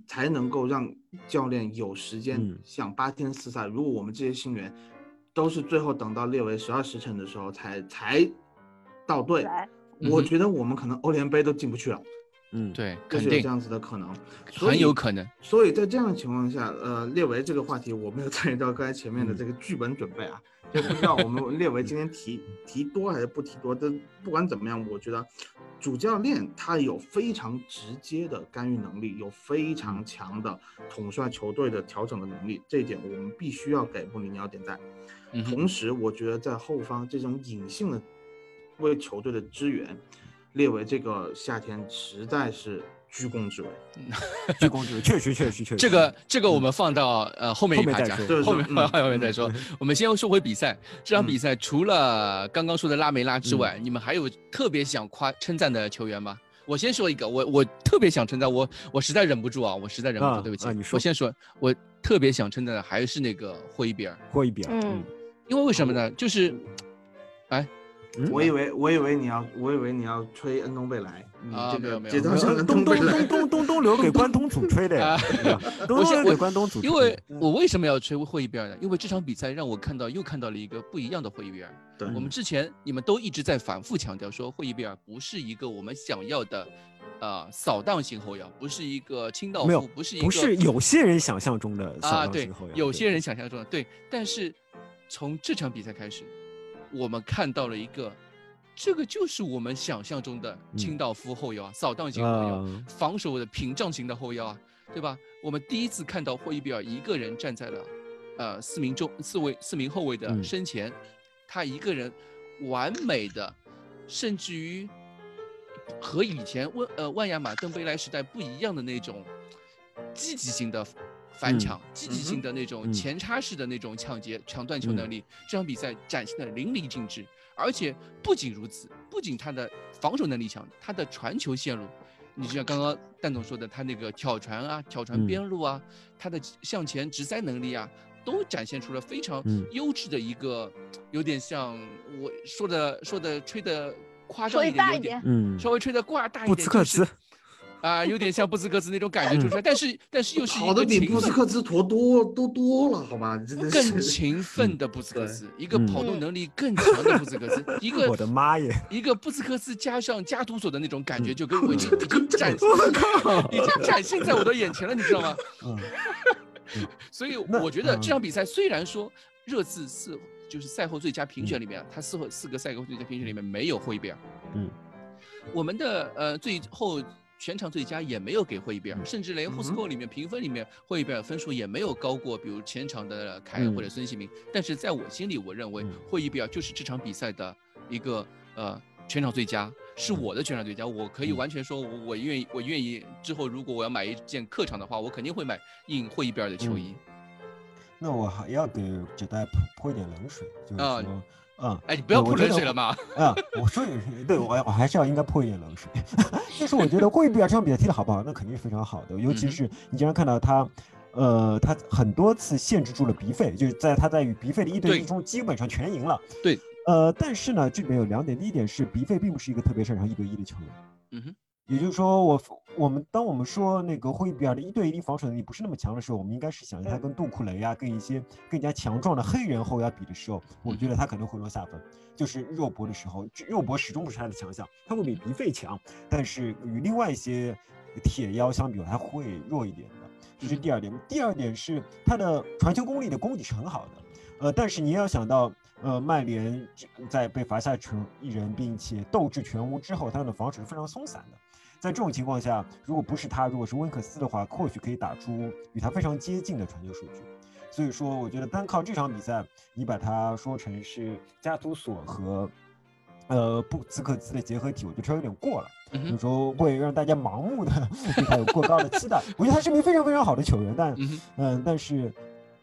才能够让教练有时间嗯想八天四赛。如果我们这些新援都是最后等到列为十二时辰的时候才才到队，我觉得我们可能欧联杯都进不去了，嗯，对，就肯定是有这样子的可能，很有可能。所以在这样的情况下，呃，列维这个话题我没有参与到刚才前面的嗯这个剧本准备啊，就不知道我们列维今天提提多还是不提多。但不管怎么样，我觉得主教练他有非常直接的干预能力，有非常强的统帅球队的调整的能力，这一点我们必须要给穆里尼奥点赞。嗯，同时，我觉得在后方这种隐性的为球队的支援，列为这个夏天实在是居功至伟。居功至伟，确实确实确实。这个这个我们放到呃后面一趴讲后面再说，对后面嗯后面再说。我们先说回比赛，这场比赛除了刚刚说的拉梅拉之外，你们还有特别想夸称赞的球员吗？我先说一个，我我特别想称赞，我我实在忍不住啊，我实在忍不住，啊对不起，啊你说我先说，我特别想称赞的还是那个霍伊比尔，霍伊比尔，嗯因为为什么呢？就是，哎，嗯我以为我以为你要我以为你要吹恩东贝莱，你这个啊没有没有节奏像东东东东。东留给关东组吹的呀啊，东我先我东留给关东组，因为我为什么要吹霍伊比尔呢？因为这场比赛让我看到又看到了一个不一样的霍伊比尔。对我们之前你们都一直在反复强调说，霍伊比尔不是一个我们想要的，呃，扫荡型后腰，不是一个清道夫，不是一个不是有些人想象中的啊，扫荡型后腰，，对有些人想象中的对，但是从这场比赛开始，我们看到了一个，这个就是我们想象中的清道夫后腰啊，扫荡型后腰，啊。防守的屏障型的后腰啊，对吧？我们第一次看到霍伊比尔一个人站在了，呃，四名中四位四名后卫的嗯。身前，他一个人完美的，甚至于和以前万呃万亚马登贝莱时代不一样的那种积极性的反嗯抢，积极性的那种嗯。前插式的那种抢劫、抢断球能力，这场比赛展现的淋漓尽致。而且不仅如此，不仅他的防守能力强，他的传球线路，你就像刚刚蛋总说的，他那个挑传啊、挑传嗯。边路啊，他的向前直塞能力啊，都展现出了非常嗯。优质的一个，有点像我说的说的吹的夸张一点，有大一点，嗯，稍微吹的挂大一布点，兹克茨，啊、有点像布斯克斯那种感觉出出来，但是但是又是好的比布斯克兹陀多都多了，好吗？真的更。勤奋的布斯克对斯，一个嗯跑动能力更强的布斯克斯，一个我的妈耶！一个布斯克斯加上加图索的那种感觉，就跟 我已经嗯已经展已经展现在我的眼前了，你知道吗？嗯，所以我觉得嗯这场比赛虽然说热刺是就是赛后最佳评选里面啊，他四后四个赛后最佳评选里面没有霍伊贝尔，嗯，我们的呃最后全场最佳也没有给霍伊比尔，嗯甚至连 s c o 里面评分里面霍伊比尔分数也没有高过，比如前场的凯恩或者孙兴民。但是在我心里，我认为嗯霍伊比尔就是这场比赛的一个呃全场最佳，是我的全场最佳。我可以嗯完全说，我我愿意，我愿意之后如果我要买一件客场的话，我肯定会买印霍伊比尔的球嗯衣。那我还要给纸袋泼泼一点冷水，就是嗯，哎，你不要泼冷水了嘛！啊，我说有对我我还是要应该泼一点冷水。但是我觉得霍伊比尔这场比赛踢得好不好，那肯定是非常好的，尤其是你经常看到他。呃，他很多次限制住了鼻费，就是在他在与鼻费的一对对一中基本上全赢了。对，呃，但是呢，这里面有两点，第一点是鼻费并不是一个特别擅长一对一的球员，嗯哼，也就是说我，我们当我们说那个霍伊比尔的一对一防守能力不是那么强的时候，我们应该是想着他跟杜库雷啊，跟一些更加强壮的黑人后腰比的时候，我觉得他可能会落下风。就是肉搏的时候，肉搏始终不是他的强项，他会比鼻费强，但是与另外一些铁腰相比，他会弱一点的。这是第二点。第二点是他的传球功力的功底是很好的，呃，但是你要想到，呃，曼联在被罚下成一人，并且斗志全无之后，他们的防守是非常松散的。在这种情况下，如果不是他，如果是温克斯的话，或许可以打出与他非常接近的传球数据。所以说，我觉得单靠这场比赛，你把它说成是加图索和呃布兹克兹的结合体，我觉得稍微有点过了。有时候会让大家盲目的 对他有过高的期待。我觉得他是一名非常非常好的球员，但。嗯，但是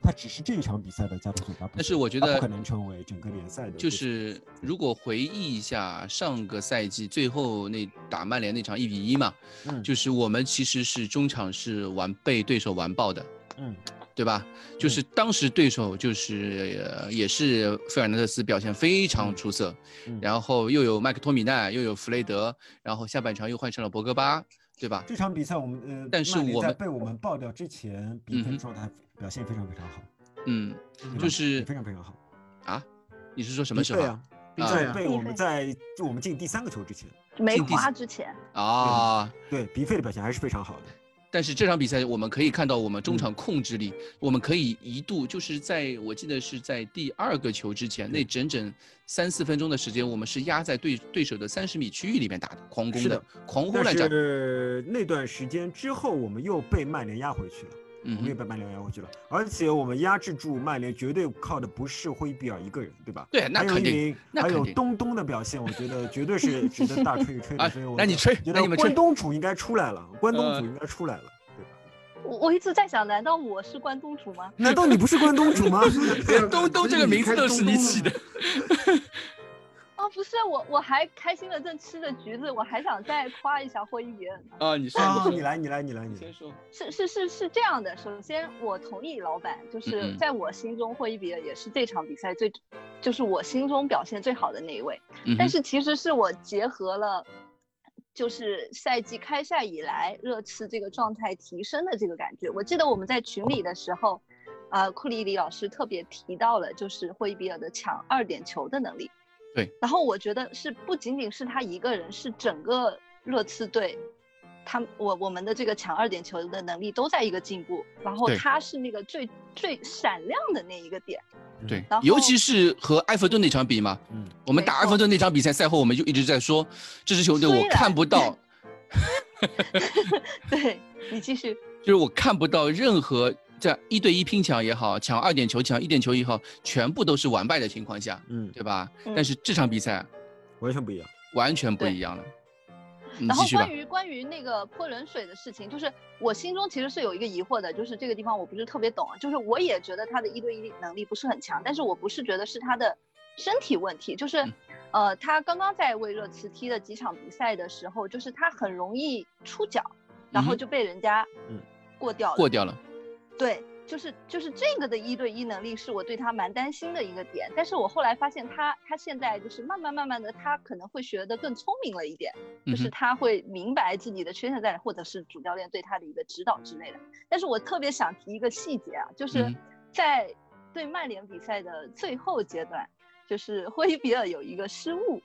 他只是这一场比赛的加图索，他但是我觉得他不可能成为整个联赛的就是如果回忆一下上个赛季最后那打曼联那场一比一嘛，嗯。就是我们其实是中场是完被对手完爆的，嗯。对吧？就是当时对手就是、呃也是费尔南德斯表现非常出色，嗯。然后又有麦克托米奈，又有弗雷德，然后下半场又换成了博格巴，对吧？这场比赛我们呃，但是我们在被我们爆掉之前，比分状态表现非常非常好，嗯，就是非常非常好。啊，你是说什么时候对啊？啊在被我们在就我们进第三个球之前，梅进第四花之前，啊？对比费的表现还是非常好的。但是这场比赛我们可以看到，我们中场控制力，我们可以一度就是在我记得是在第二个球之前那整整三四分钟的时间，我们是压在对对手的三十米区域里面打的，狂攻是的狂轰但滥炸。是那段时间之后，我们又被曼联压回去了。我们也被曼联压回去了，而且我们压制住曼联，绝对靠的不是灰比尔一个人，对吧？对，那还有肯定。一名，还有东东的表现，我觉得绝对是值得大吹一吹的。啊所以我那你吹觉得关那你们吹东煮应该出来了，关东呃煮应该出来了，对吧？我我一直在想，难道我是关东煮吗？难道你不是关东煮吗？东东这个名字都是你起的。哦，不是，我我还开心的正吃着橘子，我还想再夸一下霍伊比尔呢。啊，你说你来，你来，你来，你。先说。是是是是这样的，首先我同意老板，就是在我心中霍伊比尔也是这场比赛最，就是我心中表现最好的那一位。嗯但是其实是我结合了，就是赛季开赛以来热刺这个状态提升的这个感觉。我记得我们在群里的时候，呃，库里里老师特别提到了，就是霍伊比尔的抢二点球的能力。对。然后我觉得是不仅仅是他一个人，是整个热刺队。他我我们的这个抢二点球的能力都在一个进步，然后他是那个最最闪亮的那一个点。对尤其是和埃弗顿那场比嘛，嗯，我们打埃弗顿那场比赛赛后，我们就一直在说，这支球队我看不到，对你继续。就是我看不到任何在一对一拼抢也好，抢二点球、抢一点球也好，全部都是完败的情况下，嗯，对吧？嗯但是这场比赛完全不一样。完全不一样了。然后关。于关于那个泼冷水的事情，就是我心中其实是有一个疑惑的，就是这个地方我不是特别懂啊，就是我也觉得他的一对一能力不是很强，但是我不是觉得是他的身体问题，就是嗯，呃，他刚刚在为热刺踢的几场比赛的时候，就是他很容易出脚，然后就被人家嗯过掉了。过掉了。对，就是就是这个的一对一能力是我对他蛮担心的一个点，但是我后来发现他他现在就是慢慢慢慢的，他可能会学得更聪明了一点，就是他会明白自己的缺陷在哪，或者是主教练对他的一个指导之类的。但是我特别想提一个细节啊，就是嗯在对曼联比赛的最后阶段，就是霍伊比尔有一个失误，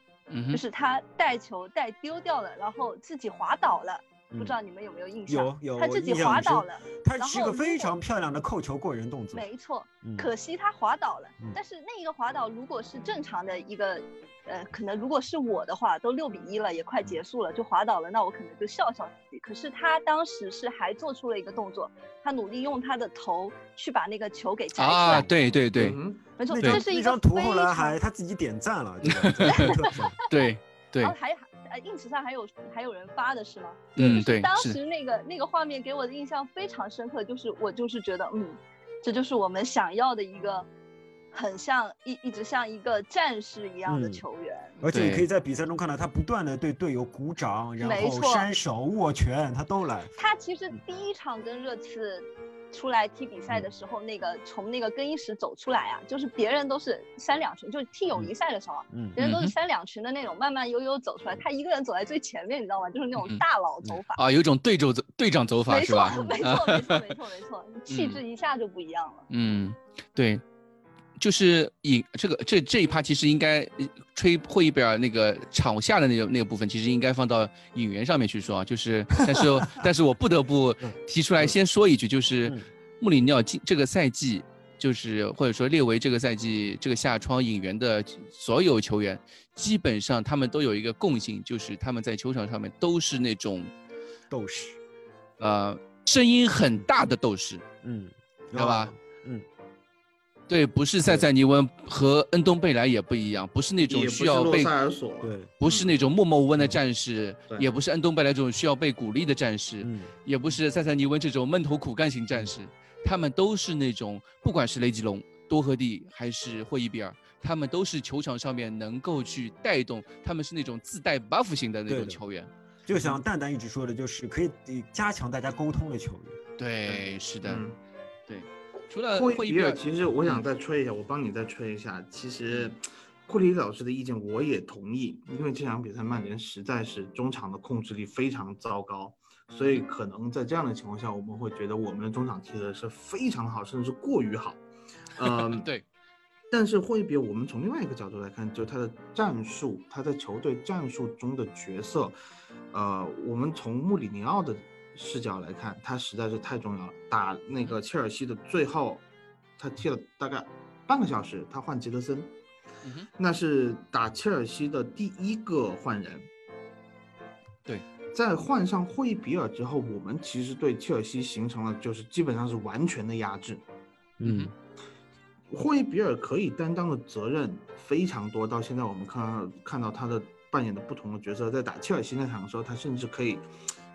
就是他带球带丢掉了，然后自己滑倒了，不嗯知道你们有没有印象？有有，他自己滑倒了。他是个非常漂亮的扣球过人动作。没错，嗯可惜他滑倒了。嗯但是那一个滑倒，如果是正常的一个，呃，可能如果是我的话，都六比一了，也快结束了，就滑倒了，那我可能就笑笑自己。可是他当时是还做出了一个动作，他努力用他的头去把那个球给夹出来。啊，对对对嗯没错，这是一个张图后来还他自己点赞了，对对然后，还呃，ins 上还有还有人发的是吗？嗯对是的时那个那个画面给我的印象非常深刻，就是我就是觉得，嗯，这就是我们想要的一个很像一一直像一个战士一样的嗯球员。而且你可以在比赛中看到他不断的对队友鼓掌，然后没错扇手、握拳，他都来。他其实第一场跟热刺出来踢比赛嗯的时候，那个从那个更衣室走出来啊，就是别人都是三两群，就是踢友谊赛的时候别人都是三两群的那种，慢慢悠悠走出来，他一个人走在最前面，你知道吗？就是那种嗯大佬走法。啊，有一种队长走队长走法没错是吧？没错，没错，没错，没错，气质一下就不一样了。嗯，对，就是引这个这这一趴其实应该呃吹霍伊贝尔那个场下的那个那个部分，其实应该放到引援上面去说啊。就是，但是但是我不得不 提出来先说一句，就是嗯穆里尼奥今这个赛季。就是或者说列为这个赛季这个夏窗引援的所有球员，基本上他们都有一个共性，就是他们在球场上面都是那种斗士，呃声音很大的斗士，嗯，知道吧？嗯，对，不是塞塞尼翁和恩东贝莱也不一样，不是那种需要被塞尔索，对，不是那种默默无闻的战士，也不是恩东贝莱这种需要被鼓励的战士，嗯，也不是塞塞尼翁这种闷头苦干型战士，他们都是那种，不管是雷吉隆、多赫蒂还是霍伊比尔，他们都是球场上面能够去带动，他们是那种自带 buff 型的那种球员。就像蛋蛋一直说的，就是可以呃加强大家沟通的球员。对，是的。除了霍伊比尔，其实我想嗯再吹一下，我帮你再吹一下。其实库里老师的意见我也同意，因为这场比赛曼联实在是中场的控制力非常糟糕，所以可能在这样的情况下，我们会觉得我们的中场踢的是非常好，甚至是过于好。嗯，对，但是霍伊比尔，我们从另外一个角度来看，就他的战术，他在球队战术中的角色，呃，我们从穆里尼奥的视角来看，他实在是太重要了。打那个切尔西的最后，他踢了大概半个小时，他换吉德森，嗯，那是打切尔西的第一个换人。对，在换上霍伊比尔之后，我们其实对切尔西形成了就是基本上是完全的压制。嗯霍伊比尔可以担当的责任非常多，到现在我们看到看到他的扮演的不同的角色，在打切尔西那场的时候，他甚至可以，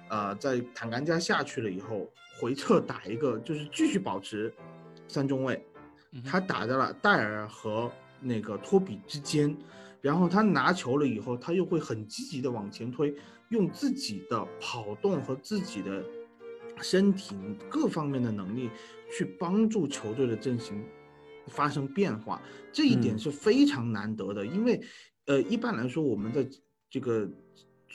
呃，在坦甘加下去了以后，回撤打一个，就是继续保持三中卫，他打在了戴尔和那个托比之间，然后他拿球了以后，他又会很积极的往前推，用自己的跑动和自己的身体各方面的能力去帮助球队的阵型发生变化，这一点嗯是非常难得的。因为，呃，一般来说我们在这个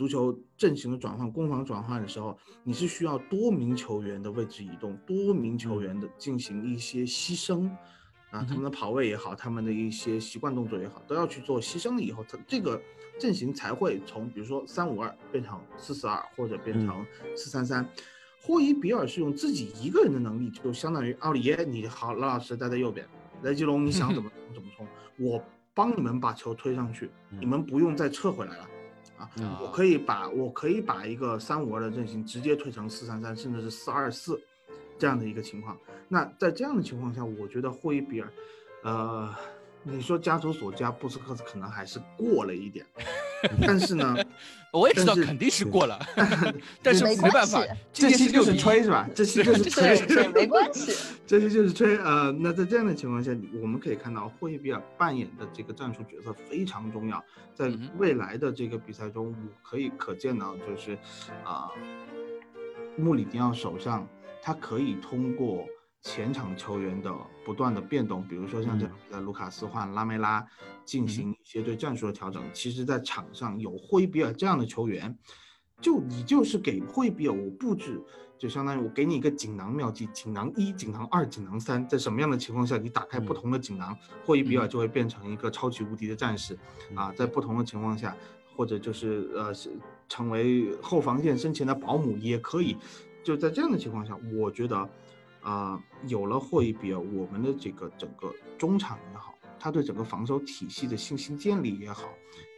足球阵型的转换、攻防转换的时候，你是需要多名球员的位置移动，多名球员的进行一些牺牲。啊，他们的跑位也好，他们的一些习惯动作也好，都要去做牺牲了以后，他这个阵型才会从比如说三五二变成四四二，或者变成四三三。霍伊比尔是用自己一个人的能力，就相当于奥里耶，你好，老老实待在右边，雷吉隆你想怎么冲 怎么冲，我帮你们把球推上去，你们不用再撤回来了。啊，我可以把我可以把一个三五二的阵型直接推成四三三，甚至是四二四这样的一个情况。那在这样的情况下，我觉得霍伊比尔，呃，你说加图索加，布斯克斯可能还是过了一点，但是呢，我也知道肯定是过了 但是没没办法这期就是吹是吧？这期就是吹，没关系。这期就是吹。呃，那在这样的情况下，我们可以看到霍伊比尔扮演的这个战术角色非常重要，在未来的这个比赛中，我可以可见到就是，啊、穆里尼奥手上他可以通过前场球员的不断的变动，比如说像这嗯呃卢卡斯换拉梅拉，进行一些对战术的调整。其实，在场上有霍伊比尔这样的球员，就你就是给霍伊比尔我布置，就相当于我给你一个锦囊妙计，锦囊一、锦囊二、锦囊三，在什么样的情况下你打开不同的锦囊，霍伊比尔就会变成一个超级无敌的战士啊！在不同的情况下，或者就是呃是成为后防线身前的保姆也可以。就在这样的情况下，我觉得，啊，有了霍伊比尔，我们的这个整个中场也好，他对整个防守体系的信心建立也好，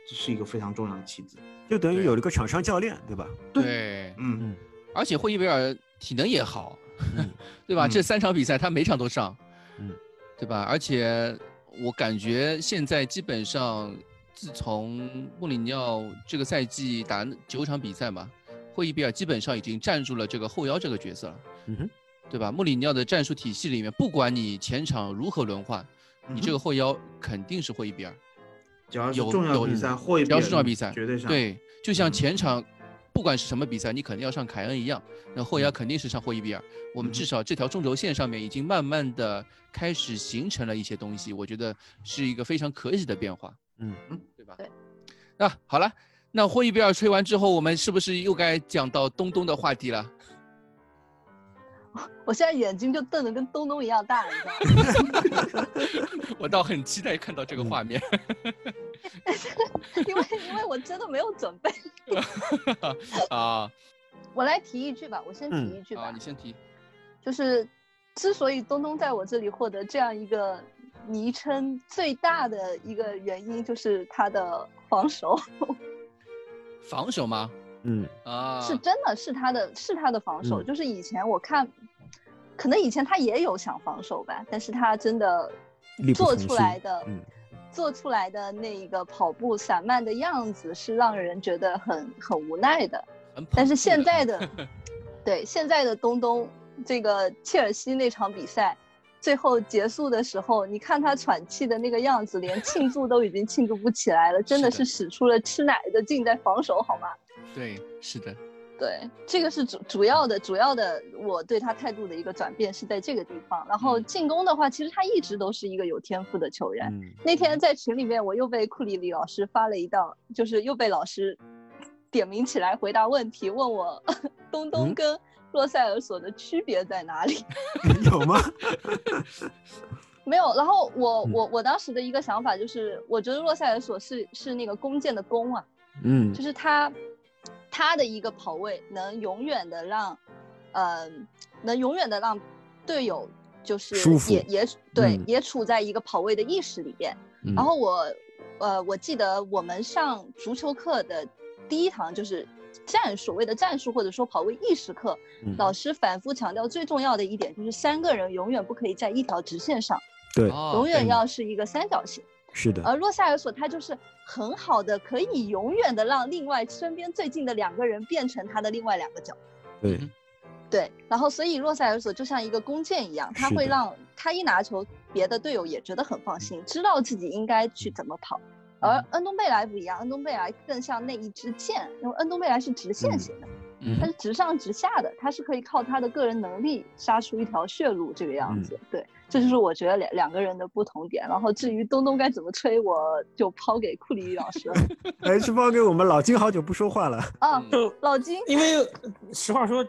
这是一个非常重要的棋子。就等于有了个场上教练，对吧？对，嗯，而且霍伊比尔体能也好，嗯对吧？嗯这三场比赛他每场都上，嗯，对吧？而且我感觉现在基本上，自从穆里尼奥这个赛季打九场比赛嘛，霍伊比尔基本上已经站住了这个后腰这个角色了，嗯哼，对吧？穆里尼奥的战术体系里面，不管你前场如何轮换，你这个后腰肯定是霍伊比尔。只要是有有重要比赛，霍伊比只要是重要比赛，绝对上。，对，就像嗯前场，不管是什么比赛，你肯定要上凯恩一样，那后腰肯定是上霍伊比尔。我们嗯至少这条中轴线上面已经慢慢的开始形成了一些东西，我觉得是一个非常可喜的变化，嗯嗯，对吧？对。那好了，那霍伊比尔吹完之后，我们是不是又该讲到东东的话题了？我现在眼睛就瞪得跟东东一样大，你知道吗？我倒很期待看到这个画面。因为因为我真的没有准备。啊我来提一句吧，我先提一句吧，啊，你先提。就是之所以东东在我这里获得这样一个昵称，最大的一个原因就是他的防守，防守吗？嗯。啊，是真的是他的是他的防守，嗯。就是以前我看，可能以前他也有想防守吧，但是他真的做出来的，嗯。做出来的那一个跑步散漫的样子是让人觉得很很无奈的。很。但是现在的，对现在的东东，这个切尔西那场比赛最后结束的时候，你看他喘气的那个样子，连庆祝都已经庆祝不起来了，真的是使出了吃奶的劲在防守，好吗？对，是的，对，这个是主主要的，主要的我对他态度的一个转变是在这个地方。然后进攻的话，其实他一直都是一个有天赋的球员。嗯那天在群里面，我又被库里里老师发了一道，就是又被老师点名起来回答问题，问我 东东嗯跟洛塞尔索的区别在哪里？有吗？没有。然后我嗯我我当时的一个想法就是，我觉得洛塞尔索是是那个弓箭的弓啊，嗯就是他他的一个跑位能永远的让，呃，能永远的让队友就是也也对、嗯也处在一个跑位的意识里边。嗯然后我呃我记得我们上足球课的第一堂就是战所谓的战术或者说跑位意识课，嗯老师反复强调最重要的一点就是三个人永远不可以在一条直线上，对，哦永远要是一个三角形。是的，而洛塞尔索他就是很好的，可以永远的让另外身边最近的两个人变成他的另外两个角。对，对，然后所以洛塞尔索就像一个弓箭一样，他会让他一拿球，别的队友也觉得很放心，知道自己应该去怎么跑。而恩东贝莱不一样，恩东贝莱更像那一支箭，因为恩东贝莱是直线型的，嗯他是直上直下的，它是可以靠他的个人能力杀出一条血路这个样子。对，这就是我觉得两两个人的不同点。然后至于东东该怎么吹，我就抛给库里老师了。还 是抛给我们老金，好久不说话了。啊，就老金，因为呃实话说，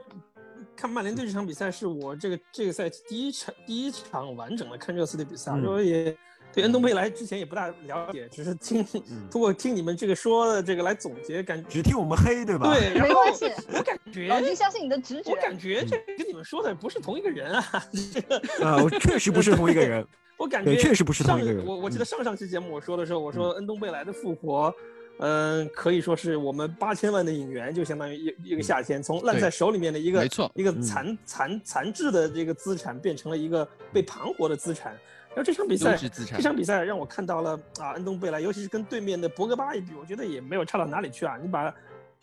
看曼联队这场比赛是我这个这个赛季第一场第一场完整的看热刺的比赛，嗯我也对恩东贝莱之前也不大了解，只是听嗯 通过听你们这个说的这个来总结，感觉只听我们黑，对吧？对，没关系我感觉老金相信你的直觉我。感觉这跟你们说的不是同一个人啊，这个啊，我确实不是同一个人。我感觉确实不是同一个人上我我记得嗯上上期节目我说的时候，我说恩东贝莱的复活，嗯、可以说是我们八千万的引援，就相当于一一个夏天，从烂在手里面的一个没错一个嗯残残残滞的这个资产，变成了一个被盘活的资产。然后这场比赛这场比赛让我看到了啊，恩东贝莱，尤其是跟对面的博格巴一比，我觉得也没有差到哪里去啊。你把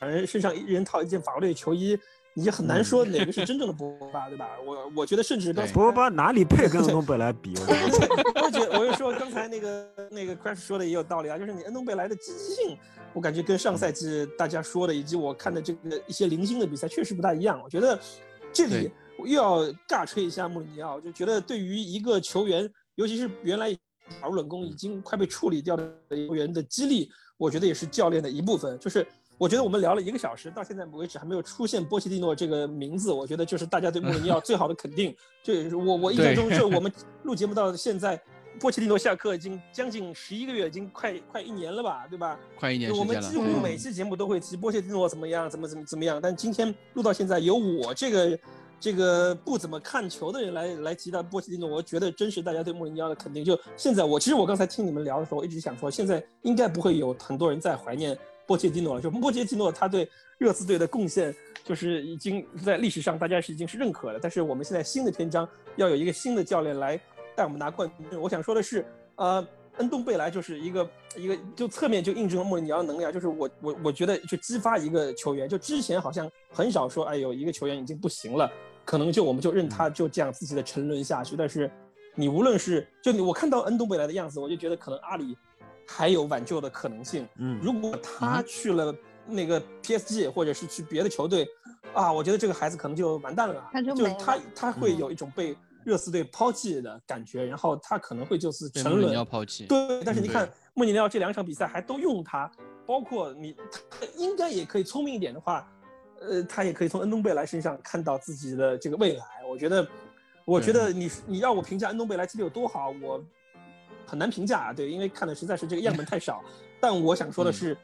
两人身上一人套一件法国队球衣，你就很难说 哪个是真正的博格巴，对吧？我我觉得甚至刚才博格巴哪里配跟恩东贝莱比？我觉得 我觉得，我就说刚才那个那个 Crash 说的也有道理啊，就是你恩东贝莱的积极性，我感觉跟上赛季大家说的以及我看的这个一些零星的比赛确实不大一样。我觉得这里又要尬吹一下穆里尼奥，就觉得对于一个球员，尤其是原来打入冷宫已经快被处理掉的球员的激励，我觉得也是教练的一部分。就是我觉得我们聊了一个小时，到现在为止还没有出现波切蒂诺这个名字，我觉得就是大家对穆里尼奥 最好的肯定。这也是我我印象中，就我 们录节目到现在，波切蒂诺下课已经将近十一个月，已经快快一年了吧，对吧？快一年我们几。乎嗯每期节目都会提波切蒂诺怎么样，怎么怎么怎么样，但今天录到现在，有我这个这个不怎么看球的人来来提到波切蒂诺，我觉得真是大家对穆里尼奥的肯定。就现在我其实我刚才听你们聊的时候，我一直想说，现在应该不会有很多人在怀念波切蒂诺了。就波切蒂诺他对热刺队的贡献，就是已经在历史上大家是已经是认可了。但是我们现在新的篇章要有一个新的教练来带我们拿冠军。我想说的是，呃。恩东贝莱就是一个一个，就侧面就印证了穆里尼奥的能力啊。就是我我我觉得，就激发一个球员，就之前好像很少说，哎有一个球员已经不行了，可能就我们就任他就这样自己的沉沦下去。但是你无论是就你我看到恩东贝莱的样子，我就觉得可能阿里还有挽救的可能性。嗯，如果他去了那个 PSG 或者是去别的球队，啊，我觉得这个孩子可能就完蛋了。他就没就是他他会嗯有一种被热刺队抛弃的感觉，然后他可能会就是沉沦。抛弃。对，但是你嗯看穆里尼奥这两场比赛还都用他，包括你，他应该也可以聪明一点的话，呃，他也可以从恩东贝莱身上看到自己的这个未来。我觉得，我觉得你你要我评价恩东贝莱踢得有多好，我很难评价啊。对，因为看的实在是这个样本太少。但我想说的是，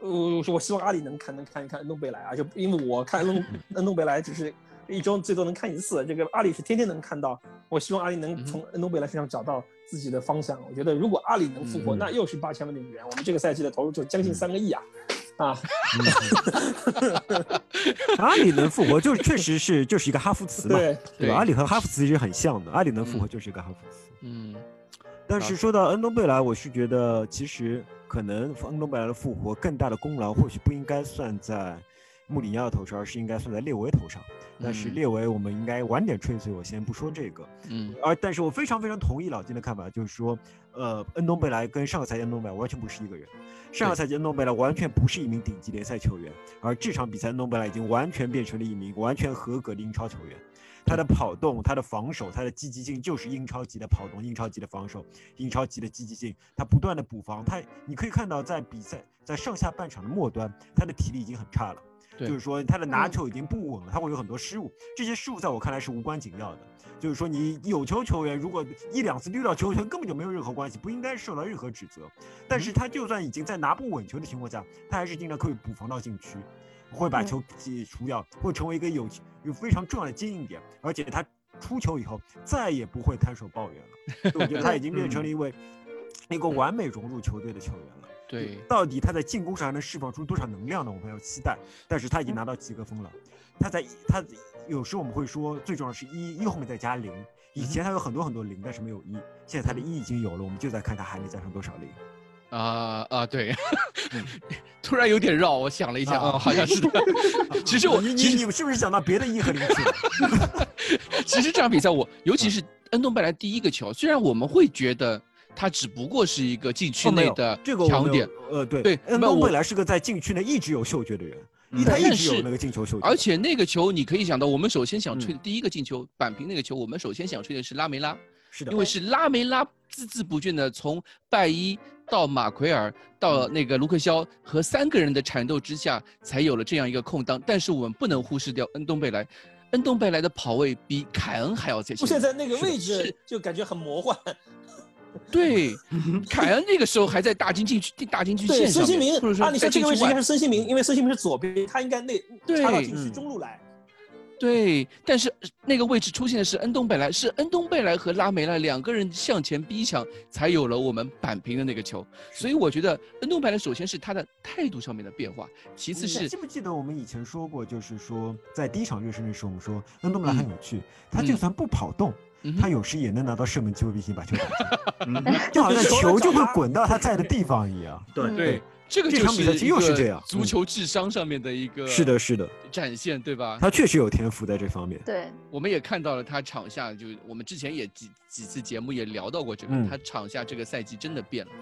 呃，我希望阿里能看能看一看恩东贝莱啊，就因为我看恩东 恩东贝莱只是一周最多能看一次，这个阿里是天天能看到。我希望阿里能从恩东贝莱身上找到自己的方向。我觉得如果阿里能复活，嗯那又是八千万的引援，我们这个赛季的投入就将近三个亿啊！啊，阿里能复活，就确实是就是一个哈弗茨嘛，对，对吧？阿里和哈弗茨其实很像的，阿里能复活就是一个哈弗茨。嗯，但是说到恩东贝莱，我是觉得其实可能恩东贝莱的复活更大的功劳，或许不应该算在穆里尼奥的头上，而是应该算在列维头上。但是列维，我们应该晚点吹，所以我先不说这个。嗯，而但是我非常非常同意老金的看法，就是说，呃，恩东贝莱跟上个赛季恩东贝莱完全不是一个人。上个赛季恩东贝莱完全不是一名顶级联赛球员，而这场比赛恩东贝莱已经完全变成了一名完全合格的英超球员。他的跑动、他的防守、他的积极性就是英超级的跑动、英超级的防守、英超级的积极性。他不断的补防，他你可以看到在比赛在上下半场的末端，他的体力已经很差了。就是说他的拿球已经不稳了，他会有很多失误。这些失误在我看来是无关紧要的。就是说你有球球员如果一两次溜到球权，根本就没有任何关系，不应该受到任何指责。但是他就算已经在拿不稳球的情况下，他还是经常可以补防到禁区，会把球挤除掉，会成为一个有有非常重要的接应点。而且他出球以后再也不会摊手抱怨了。我觉得他已经变成了 一位一个完美融入球队的球员了。对，到底他在进攻上还能释放出多少能量呢？我们要期待。但是他已经拿到及格分了。他在他有时候我们会说，最重要是一一后面再加零。以前他有很多很多零，但是没有一。现在他的一已经有了，我们就在看他还能加上多少零。啊啊，对，突然有点绕，我想了一下，啊，好像是的。其实我，你你你是不是想到别的一和零去了？其实这场比赛我，尤其是恩东贝莱第一个球，虽然我们会觉得。他只不过是一个禁区内的强点，呃，对对，恩东贝莱是个在禁区内一直有嗅觉的人，他一直有那个进球嗅觉。而且那个球，你可以想到，我们首先想吹的第一个进球，扳平那个球，我们首先想吹的是拉梅拉，是的，因为是拉梅拉孜孜不倦的从拜伊到马奎尔到那个卢克肖和三个人的缠斗之下，才有了这样一个空档。但是我们不能忽视掉恩东贝莱，恩东贝莱的跑位比凯恩还要在出现在那个位置，就感觉很魔幻。对，凯恩那个时候还在大禁区、大禁区线上。孙兴民，啊，你说这个位置应该是孙兴民，因为孙兴民是左边，他应该那插到禁区中路来。对，但是那个位置出现的是恩东贝莱，是恩东贝莱和拉梅拉两个人向前逼抢，才有了我们扳平的那个球。所以我觉得恩东贝莱首先是他的态度上面的变化，其次是记不记得我们以前说过，就是说在第一场热身的时候，我们说恩东贝莱很有趣，他就算不跑动。他有时也能拿到射门机会，并且把球打进，就好像球就会滚到他在的地方一样。对。对，这个这场比赛又是这样，足球智商上面的一个是的，是的。展现，对吧？他确实有天赋在这方面。对，我们也看到了他场下，就我们之前也几几次节目也聊到过这个，他场下这个赛季真的变了。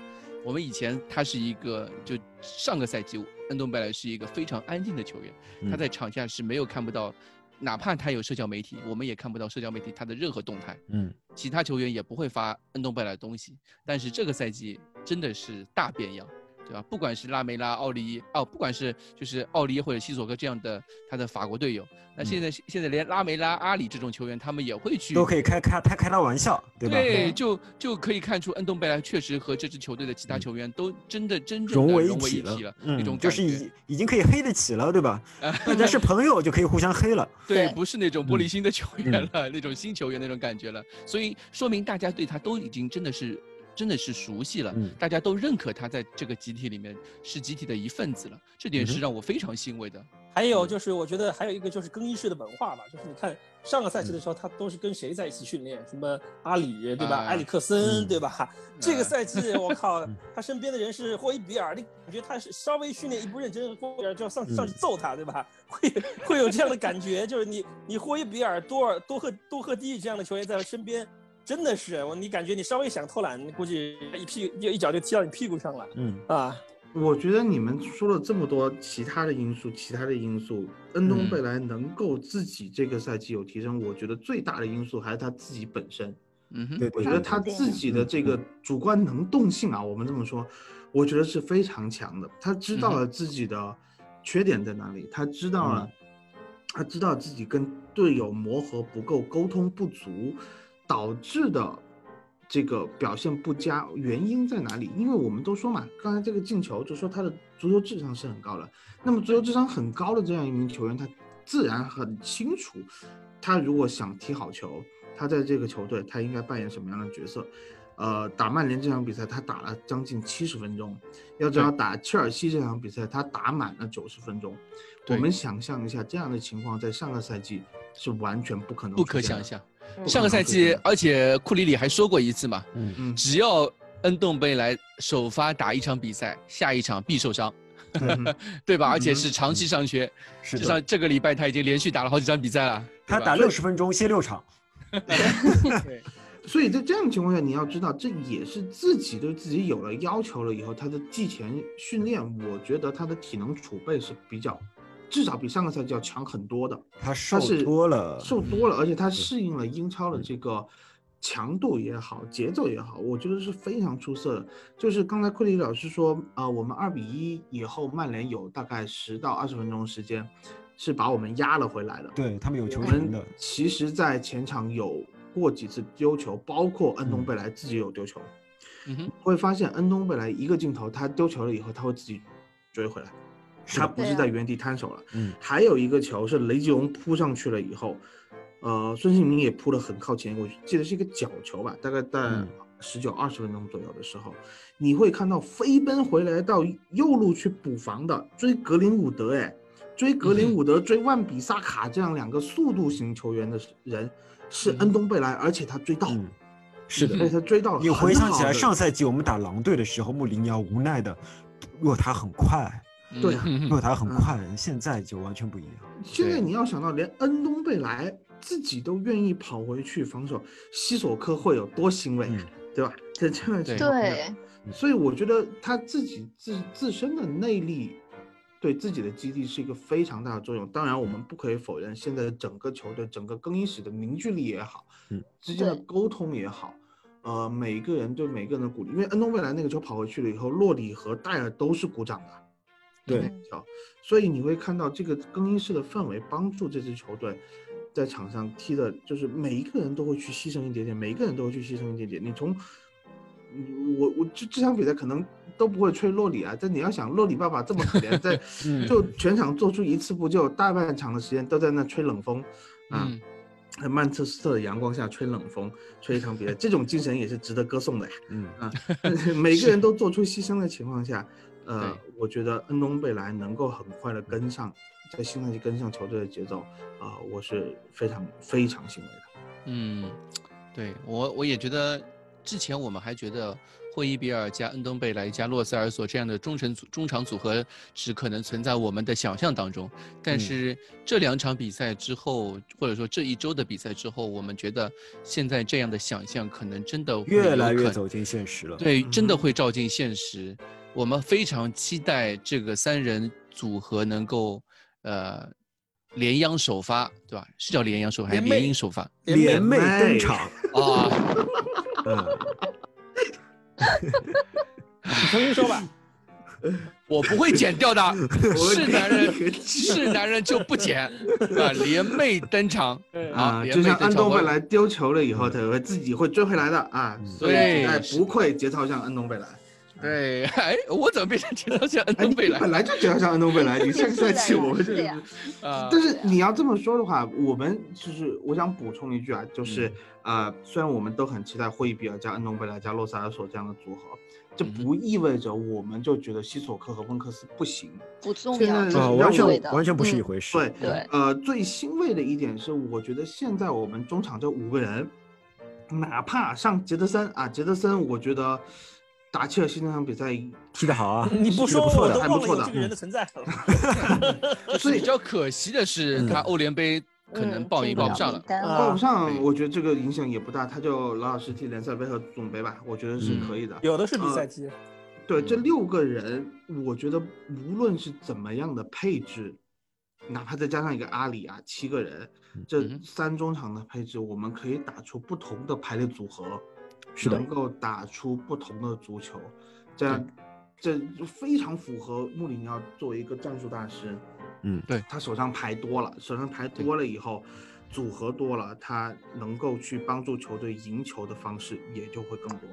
我们以前他是一个，就上个赛季恩东贝莱是一个非常安静的球员，他在场下是没有看不到。哪怕他有社交媒体，我们也看不到社交媒体他的任何动态。嗯，其他球员也不会发恩东贝莱的东西。但是这个赛季真的是大变样。对吧？不管是拉梅拉、奥利哦，不管是就是奥利或者西索科这样的他的法国队友，那现在现在连拉梅拉、阿里这种球员，他们也会去都可以开开开开他玩笑，对吧？对，就就可以看出恩东贝莱确实和这支球队的其他球员都真的真正融为一体了，那种就是已已经可以黑得起了，对吧？大家是朋友就可以互相黑了，对，不是那种玻璃心的球员了，那种新球员那种感觉了，所以说明大家对他都已经真的是。真的是熟悉了，大家都认可他在这个集体里面是集体的一份子了，这点是让我非常欣慰的。还有就是，我觉得还有一个就是更衣室的文化吧，就是你看上个赛季的时候，他都是跟谁在一起训练？什么阿里对吧？埃里克森对吧？这个赛季我靠，他身边的人是霍伊比尔，你感觉他是稍微训练一不认真，霍伊比尔就要上上去揍他对吧？会会有这样的感觉，就是你你霍伊比尔、多尔多赫多赫蒂这样的球员在身边。真的是我，你感觉你稍微想偷懒，估计一屁就一脚就踢到你屁股上了。嗯啊，我觉得你们说了这么多其他的因素，其他的因素，恩东贝莱能够自己这个赛季有提升，我觉得最大的因素还是他自己本身。嗯哼，对，我觉得他自己的这个主观能动性啊，我们这么说，我觉得是非常强的。他知道了自己的缺点在哪里，他知道了，他知道自己跟队友磨合不够，沟通不足。导致的这个表现不佳原因在哪里？因为我们都说嘛，刚才这个进球就说他的足球智商是很高的。那么足球智商很高的这样一名球员，他自然很清楚，他如果想踢好球，他在这个球队他应该扮演什么样的角色。呃，打曼联这场比赛他打了将近七十分钟，要知道打切尔西这场比赛他打满了九十分钟。我们想象一下这样的情况，在上个赛季是完全不可能，不可想象。上个赛季，而且库里里还说过一次嘛，嗯。嗯，只要恩东贝莱首发打一场比赛，下一场必受伤。对吧？而且是长期伤缺，是的。至少这个礼拜他已经连续打了好几场比赛了。他打六十分钟，歇六场。对，所以在这样的情况下，你要知道，这也是自己对自己有了要求了以后，他的季前训练，我觉得他的体能储备是比较，至少比上个赛季要强很多的。他瘦是多了，瘦多了，而且他适应了英超的这个强度也好，节奏也好，我觉得是非常出色的。就是刚才库里老师说，啊、我们二比一以后，曼联有大概十到二十分钟时间是把我们压了回来的。对他们有球我们权的，其实，在前场有过几次丢球，包括恩东贝莱自己有丢球，嗯哼，会发现恩东贝莱一个镜头，他丢球了以后，他会自己追回来，他不是在原地摊手了。嗯，还有一个球是雷吉隆扑上去了以后，呃，孙兴民也扑得很靠前，我记得是一个角球吧，大概在嗯十九二十分钟左右的时候，你会看到飞奔回来到右路去补防的追格林伍德，哎，追格林伍德、追万比萨卡这样两个速度型球员的人是恩东贝莱，而且他追到是的嗯。而且他追到了。你回想起来，上赛季我们打狼队的时候，穆里尼奥无奈的若他很快，对啊嗯若他很嗯快，现在就完全不一样。现在你要想到，连恩东贝莱自己都愿意跑回去防守，西索科会有多欣慰，嗯对吧？在这样的情对，对，所以我觉得他自己自自身的内力，对自己的激励是一个非常大的作用。当然，我们不可以否认，现在整个球队、整个更衣室的凝聚力也好，嗯，之间的沟通也好，呃，每个人对每个人的鼓励。因为恩东贝莱那个球跑回去了以后，洛里和戴尔都是鼓掌的。对。所以你会看到这个更衣室的氛围帮助这支球队在场上踢的，就是每一个人都会去牺牲一点点，每一个人都会去牺牲一点点。你从嗯我我这这场比赛可能都不会吹洛里啊，但你要想洛里爸爸这么可怜，在 嗯。就全场做出一次不救，大半场的时间都在那吹冷风，啊，嗯，在曼彻斯特的阳光下吹冷风，吹一场比赛，这种精神也是值得歌颂的呀。嗯，啊，每个人都做出牺牲的情况下，呃，我觉得恩东贝莱能够很快的跟上，在新赛季跟上球队的节奏，啊、我是非常非常欣慰的。嗯，对我我也觉得，之前我们还觉得霍伊比尔加恩东贝莱加洛塞尔索这样的中程组中场组合只可能存在我们的想象当中，但嗯是这两场比赛之后，或者说这一周的比赛之后，我们觉得现在这样的想象可能真的会越来越走进现实了。对，真的嗯会照进现实。我们非常期待这个三人组合能够，呃，联央首发，对吧？是叫联央首发还是联袂联姻首发？联袂登场 啊，重新说吧。我不会剪掉的，是男人是男人就不剪啊！联袂登场啊，就像袂登场我恩东贝莱丢球了以后，他会自己会追回来的啊，所以对哎，不愧节操像安东贝莱。对，哎，我怎么变成提到像恩哎，你东贝莱本来就觉得像安东贝莱，你上个赛季我们就是是的呀啊？但是你要这么说的话，我们就是我想补充一句啊，就是、呃，虽然我们都很期待霍伊比尔加安东贝莱加洛塞尔索这样的组合，这不意味着我们就觉得西索科和温克斯不行。不重现要，完全完全不是一嗯回事。对，对，呃，最欣慰的一点是，我觉得现在我们中场这五个人，哪怕上杰德森啊，杰德森，我觉得打切尔西那场比赛，踢得好啊，你不说不错的我都忘还不错的了这个人的存在了。所以比较可惜的是，他欧联杯可能报名报不上了。报不上，我觉得这个影响也不大，他就老老实实踢联赛杯和总杯吧，我觉得是嗯。可以的。有的是比赛机，对，这嗯六个人，我觉得无论是怎么样的配置，哪怕再加上一个阿里啊，七个人，这三中场的配置，我们可以打出不同的排列组合，是的能够打出不同的足球，这样这就非常符合穆里尼奥作为一个战术大师，嗯对他手上牌多了，手上牌多了以后。组合多了，他能够去帮助球队赢球的方式也就会更多。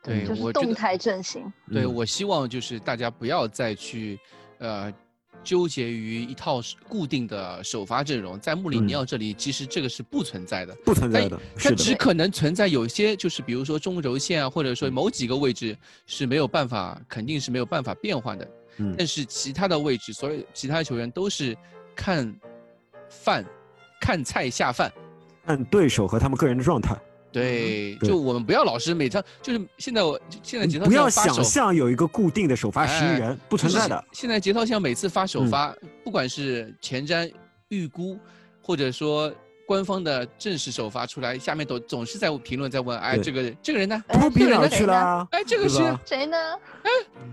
对，就是我动态阵型。对，嗯我希望就是大家不要再去，呃，纠结于一套固定的首发阵容，在穆里尼嗯奥这里，其实这个是不存在的。不存在的，它，只可能存在有些，就是比如说中轴线啊，或者说嗯某几个位置是没有办法，肯定是没有办法变换的。嗯但是其他的位置，所有其他球员都是看饭、看菜下饭。看对手和他们个人的状态。对，就我们不要老是每张，就是现在我现在节操不要想象有一个固定的首发十一哎人，不存在的。嗯现在节操像每次发首发，不管是前瞻、预估，或者说官方的正式首发出来，下面都总是在评论在问，哎，这个这个人呢？哎托比哪儿这个人呢去了啊？哎，这个是谁呢？哎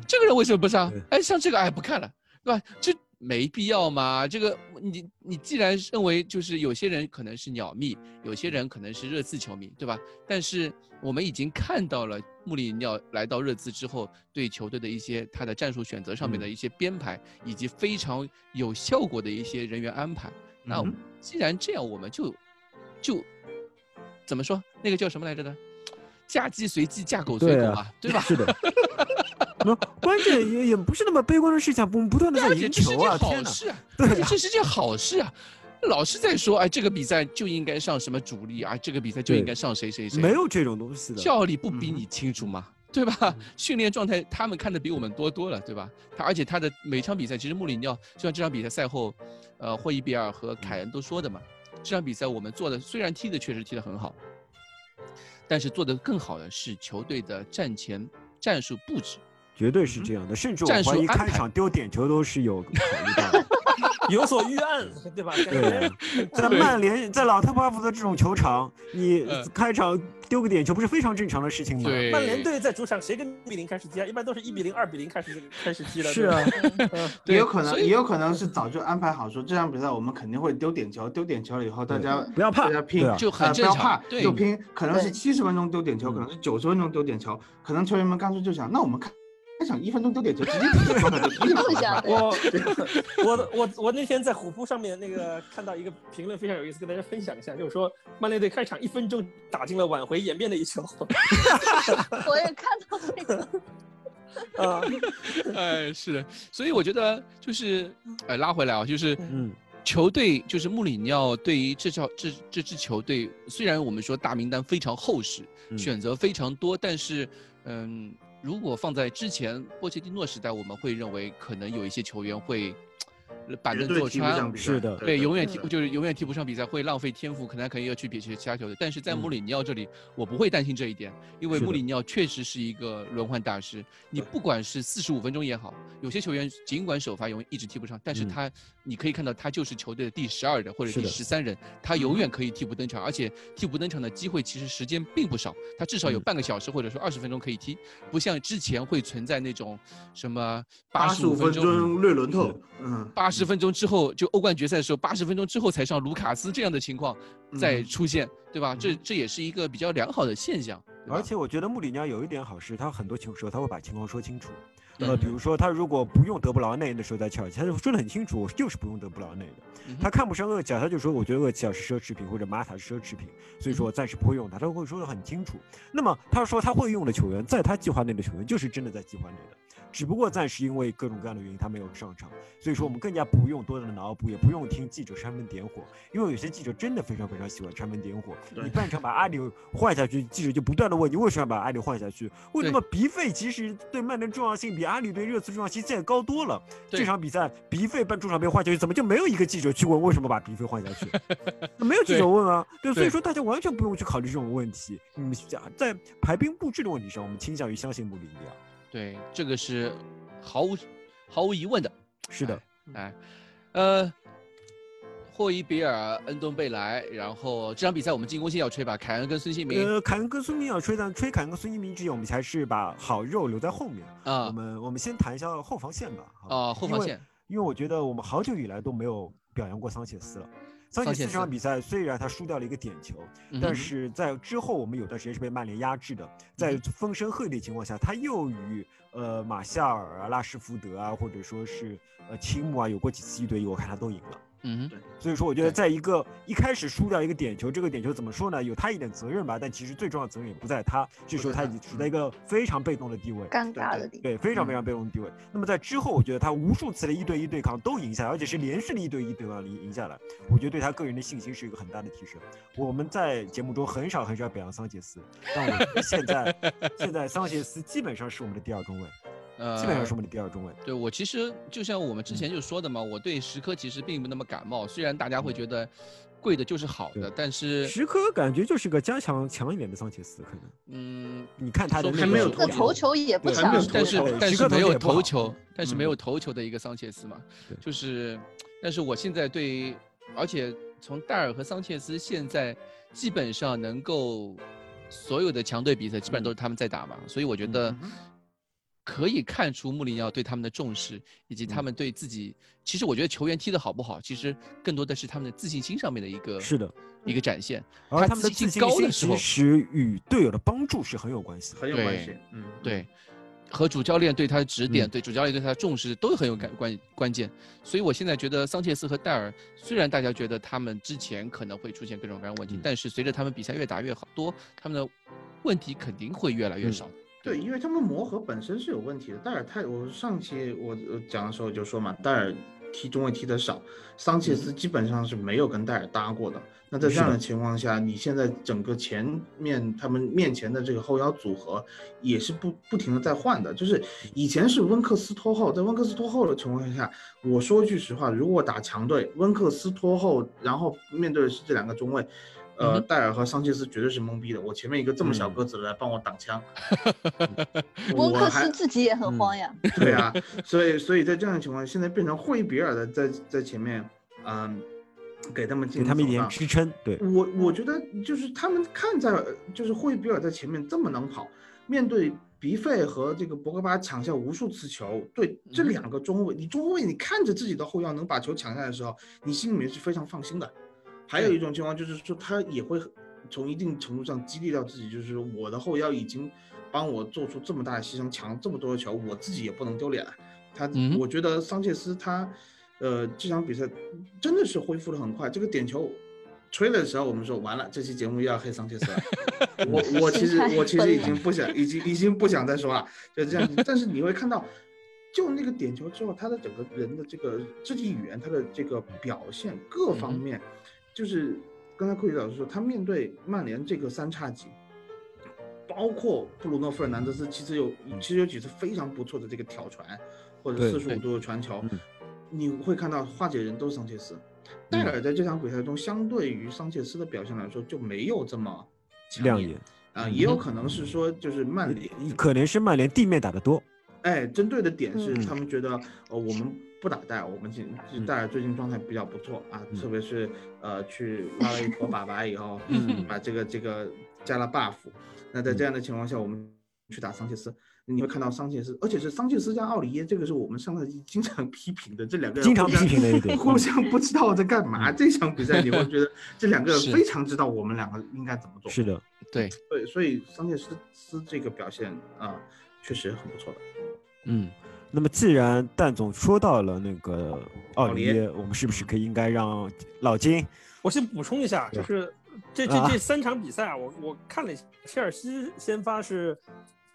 这个人为什么不上对？哎，像这个哎不看了，对吧？这没必要嘛。这个你你既然认为就是有些人可能是鸟迷，有些人可能是热刺球迷，对吧？但是我们已经看到了穆里尼奥来到热刺之后，对球队的一些他的战术选择上面的嗯一些编排，以及非常有效果的一些人员安排。那嗯既然这样，我们就就怎么说？那个叫什么来着的？嫁鸡随鸡，嫁狗随狗啊，对吧？是的。那关键也也不是那么悲观的事情，我们不断的在赢球啊！天哪，对这是件好事啊。老是在说，哎，这个比赛就应该上什么主力啊，这个比赛就应该上谁谁谁，没有这种东西的。教练不比嗯你清楚吗？对吧？训练状态他们看的比我们多多了，对吧？他而且他的每场比赛，其实穆里尼奥就像这场比赛赛后，呃，霍伊比尔和凯恩都说的嘛，这场比赛我们做的虽然踢的确实踢得很好，但是做得更好的是球队的战前战术布置。绝对是这样的，甚至我怀疑开场丢点球都是有考虑到的。有所预案，对吧？对 在曼联，在老特巴福德这种球场，你嗯。开场丢个点球不是非常正常的事情吗？对，曼联队在主场谁跟一比零开始踢啊？一般都是一比零、二比零开始开始踢的。是啊，也有可能，也有可能是早就安排好，说这场比赛我们肯定会丢点球，丢点球了以后，大家不要怕。大家拼啊，就很呃不要怕，就拼，可能是对。七十分钟丢点球，嗯可能是九十分钟丢点球，可能球员们干脆就想，那我们开开场一分钟丢点球，直接比点球，那就踢了 我 我我我那天在虎扑上面那个看到一个评论非常有意思，跟大家分享一下，就是说曼联队开场一分钟打进了挽回颜面的一球。我也看到这个，啊，哎，是的，所以我觉得就是，呃，拉回来啊，就是嗯，球队，就是穆里尼奥对于这支这这支球队，虽然我们说大名单非常厚实，嗯。选择非常多，但是，嗯，如果放在之前波切蒂诺时代，我们会认为可能有一些球员会板凳坐穿是的对，永远踢嗯就是永远踢不上比赛，会浪费天赋，可能可以要去比其他球队。但是在穆嗯里尼奥这里，我不会担心这一点，因为穆里尼奥确实是一个轮换大师。你不管是四十五分钟也好，有些球员尽管首发永远一直踢不上，但是嗯他你可以看到他就是球队的第十二人或者第十三人，他永远可以替补登场，而且替补登场的机会其实时间并不少，他至少有嗯半个小时或者说二十分钟可以踢，不像之前会存在那种什么八十五分钟。钟略轮透，嗯，八十分钟之后，就欧冠决赛的时候，八十分钟之后才上卢卡斯这样的情况再嗯出现，对吧？这嗯这也是一个比较良好的现象，而且我觉得穆里尼奥有一点好是，他很多情时候他会把情况说清楚。对呃，比如说他如果不用德布劳内的时候在切尔西，他就说的很清楚，我就是不用德布劳内的。他看不上厄齐尔，他就说我觉得厄齐尔是奢侈品或者马塔是奢侈品，所以说我暂时不会用他，他会说的很清楚。那么他说他会用的球员，在他计划内的球员就是真的在计划内的，只不过暂时因为各种各样的原因他没有上场，所以说我们更加不用多的脑补，也不用听记者煽风点火，因为有些记者真的非常非常喜欢煽风点火。你半场把阿里换下去，记者就不断的问你为什么要把阿里换下去？为什么鼻费其实对曼联重要性比阿里对热刺重要性现在高多了？这场比赛鼻费半中场被换下去，怎么就没有一个记者去问为什么把鼻费换下去？没有记者问啊，对，所以说大家完全不用去考虑这种问题。嗯，在排兵布置的问题上，我们倾向于相信穆里尼奥。对，这个是毫无毫无疑问的。是的，哎，呃，霍伊比尔、恩东贝莱，然后这场比赛我们进攻线要吹吧，凯恩跟孙兴民呃，凯恩跟孙兴民要吹，但吹凯恩跟孙兴民之前，我们还是把好肉留在后面啊。我啊们我们先谈一下后防线吧。啊后防线，因为我觉得我们好久以来都没有表扬过桑切斯了。桑切斯这场比赛虽然他输掉了一个点球，但是在之后我们有段时间是被曼联压制的，在嗯风声鹤唳的情况下，他又与呃马夏尔啊、拉什福德啊，或者说是呃青木啊有过几次一对一，我看他都赢了。嗯哼，所以说，我觉得在一个一开始输掉一个点球，这个点球怎么说呢？有他一点责任吧，但其实最重要的责任也不在他，这时候他已经处在一个非常被动的地位。尴尬的地位。对，非常非常被动的地位。那么在之后，我觉得他无数次的一对一对抗都赢下来，而且是连续的一对一对抗赢赢下来，我觉得对他个人的信心是一个很大的提升。我们在节目中很少很少表扬桑切斯，但我觉得现在 现在桑切斯基本上是我们的第二中卫，呃，基本上是我们的第二中卫。对我其实就像我们之前就说的嘛，我对石科其实并不那么感冒。虽然大家会觉得，贵的就是好的，但是石科感觉就是个加强强一点的桑切斯，可能。嗯，你看他的那还没有个投头球也不对强但是但是没有投球，但是没嗯有头球的一个桑切斯嘛，对就是，但是我现在对，而且从戴尔和桑切斯现在基本上能够所有的强队比赛基本上都是他们在打嘛，所以我觉得可以看出穆里尼奥对他们的重视，以及他们对自己，其实我觉得球员踢得好不好，其实更多的是他们的自信心上面的一个是的，一个展现。而他们的自信高的时候其实与队友的帮助是很有关系。很有关系。嗯，对，和主教练对他的指点，嗯对主教练对他的重视都很有感关关键。所以我现在觉得桑切斯和戴尔，虽然大家觉得他们之前可能会出现各种各样的问题，嗯但是随着他们比赛越打越好多，他们的问题肯定会越来越嗯少。对，因为他们磨合本身是有问题的。戴尔太，我上期我呃讲的时候就说嘛，戴尔踢中卫踢得少，桑切斯基本上是没有跟戴尔搭过的。那在这样的情况下，你现在整个前面他们面前的这个后腰组合也是不不停的在换的。就是以前是温克斯拖后，在温克斯拖后的情况下，我说句实话，如果打强队，温克斯拖后，然后面对的是这两个中卫。呃，戴尔和桑切斯绝对是懵逼的。我前面一个这么小嗯个子的来帮我挡枪，温克斯自己也很嗯慌呀。对啊，所以所以在这样的情况下，现在变成霍伊比尔的在在前面，嗯，给他们进行给他们一点支撑，对，我我觉得就是他们看在就是霍伊比尔在前面这么能跑，面对鼻费和这个博格巴抢下无数次球，对这嗯两个中后卫，你中后卫你看着自己的后腰能把球抢下来的时候，你心里面是非常放心的。还有一种情况就是说，他也会从一定程度上激励到自己，就是我的后腰已经帮我做出这么大的牺牲，抢这么多的球，我自己也不能丢脸了。他，嗯我觉得桑切斯他，呃，这场比赛真的是恢复的很快。这个点球吹的时候，我们说完了，这期节目又要黑桑切斯了。我我其实我其实已经不想，已经已经不想再说了，就这样子。但是你会看到，就那个点球之后，他的整个人的这个肢体语言，他的这个表现各方面，就是刚才库里老师说，他面对曼联这个三叉戟，包括布鲁诺·费尔南德斯，其实有其实有几次非常不错的这个挑传或者四十五度的传球嗯，你会看到化解人都是桑切斯。戴尔在这场比赛中，相对于桑切斯的表现来说，就没有这么强亮眼，啊，也有可能是说，就是曼联可能是曼联地面打得多，哎，针对的点是嗯他们觉得，呃，我们不打戴尔，我们进嗯戴尔最近状态比较不错啊，嗯特别是呃去拉了一坨粑粑以后，嗯 把这个这个加了 buff，那在这样的情况下，我们去打桑切斯，你会看到桑切斯，而且是桑切斯加奥里耶，这个是我们上赛季经常批评的这两个人经常互相批评的一点。互相不知道在干嘛。这场比赛你会觉得 这两个人非常知道我们两个应该怎么做。是的，对，对，所以桑切斯斯这个表现啊、确实很不错的。嗯。那么既然蛋总说到了那个奥奥利耶，我们是不是可以应该让老金？我先补充一下，就是这这啊。这三场比赛啊，我我看了一下，切尔西先发是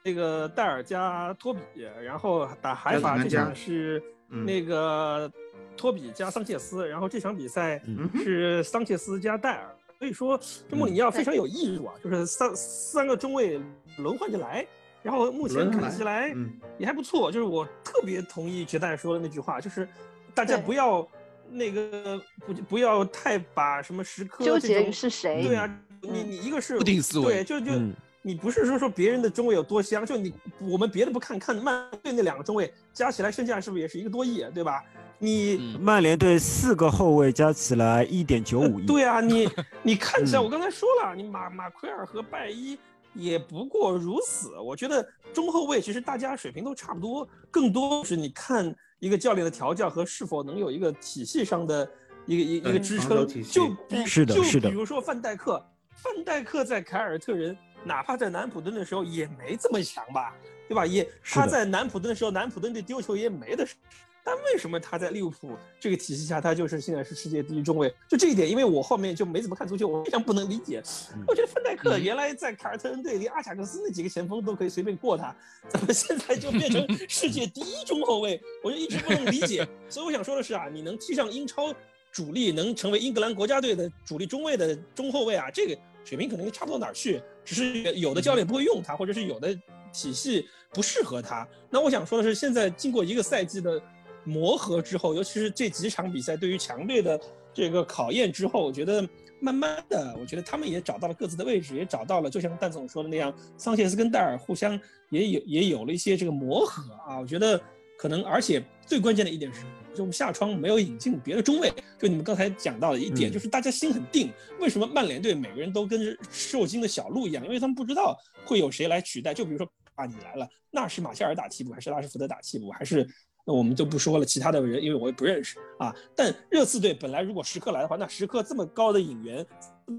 那个戴尔加托比，然后打海法这场是嗯。那个托比加桑切斯，然后这场比赛是桑切斯加戴尔。所以说，这穆里尼奥非常有艺术啊，就是三三个中卫轮换着来，然后目前看起来嗯也还不错。就是我特别同意绝代说的那句话，就是大家不要那个不不要太把什么时刻纠结于是谁对啊，你你一个是固定思维对，就就嗯你不是说说别人的中卫有多香，就你我们别的不看，看曼队那两个中卫加起来身价是不是也是一个多亿，对吧？你嗯曼联队四个后卫加起来一点九五亿。对啊，你你看起来，嗯我刚才说了，你马马奎尔和拜伊也不过如此。我觉得中后卫其实大家水平都差不多，更多是你看一个教练的调教和是否能有一个体系上的一个一个一个支撑就比是的就是的比如说范戴克，范戴克在凯尔特人，哪怕在南普敦的时候也没这么强吧，对吧？也他在南普敦的时候，南普敦这丢球也没得说。但为什么他在利物浦这个体系下，他就是现在是世界第一中卫？就这一点，因为我后面就没怎么看足球，我非常不能理解。嗯我觉得范戴克嗯原来在凯尔特人队里，阿贾克斯那几个前锋都可以随便过他，怎么现在就变成世界第一中后卫？我就一直不能理解。所以我想说的是啊，你能踢上英超主力，能成为英格兰国家队的主力中卫的中后卫啊，这个水平可能差不到哪儿去，只是有的教练不会用他，或者是有的体系不适合他。那我想说的是，现在经过一个赛季的磨合之后，尤其是这几场比赛对于强队的这个考验之后，我觉得慢慢的，我觉得他们也找到了各自的位置，也找到了，就像蛋总说的那样，桑切斯跟戴尔互相也有也有了一些这个磨合啊。我觉得可能，而且最关键的一点是，就我们下窗没有引进别的中卫，就你们刚才讲到的一点，就是大家心很定。为什么曼联队每个人都跟受惊的小鹿一样？因为他们不知道会有谁来取代。就比如说啊，你来了，那是马歇尔打替补，还是拉什福德打替补，还是？那我们就不说了，其他的人，因为我也不认识啊。但热刺队本来如果时刻来的话，那时刻这么高的引援，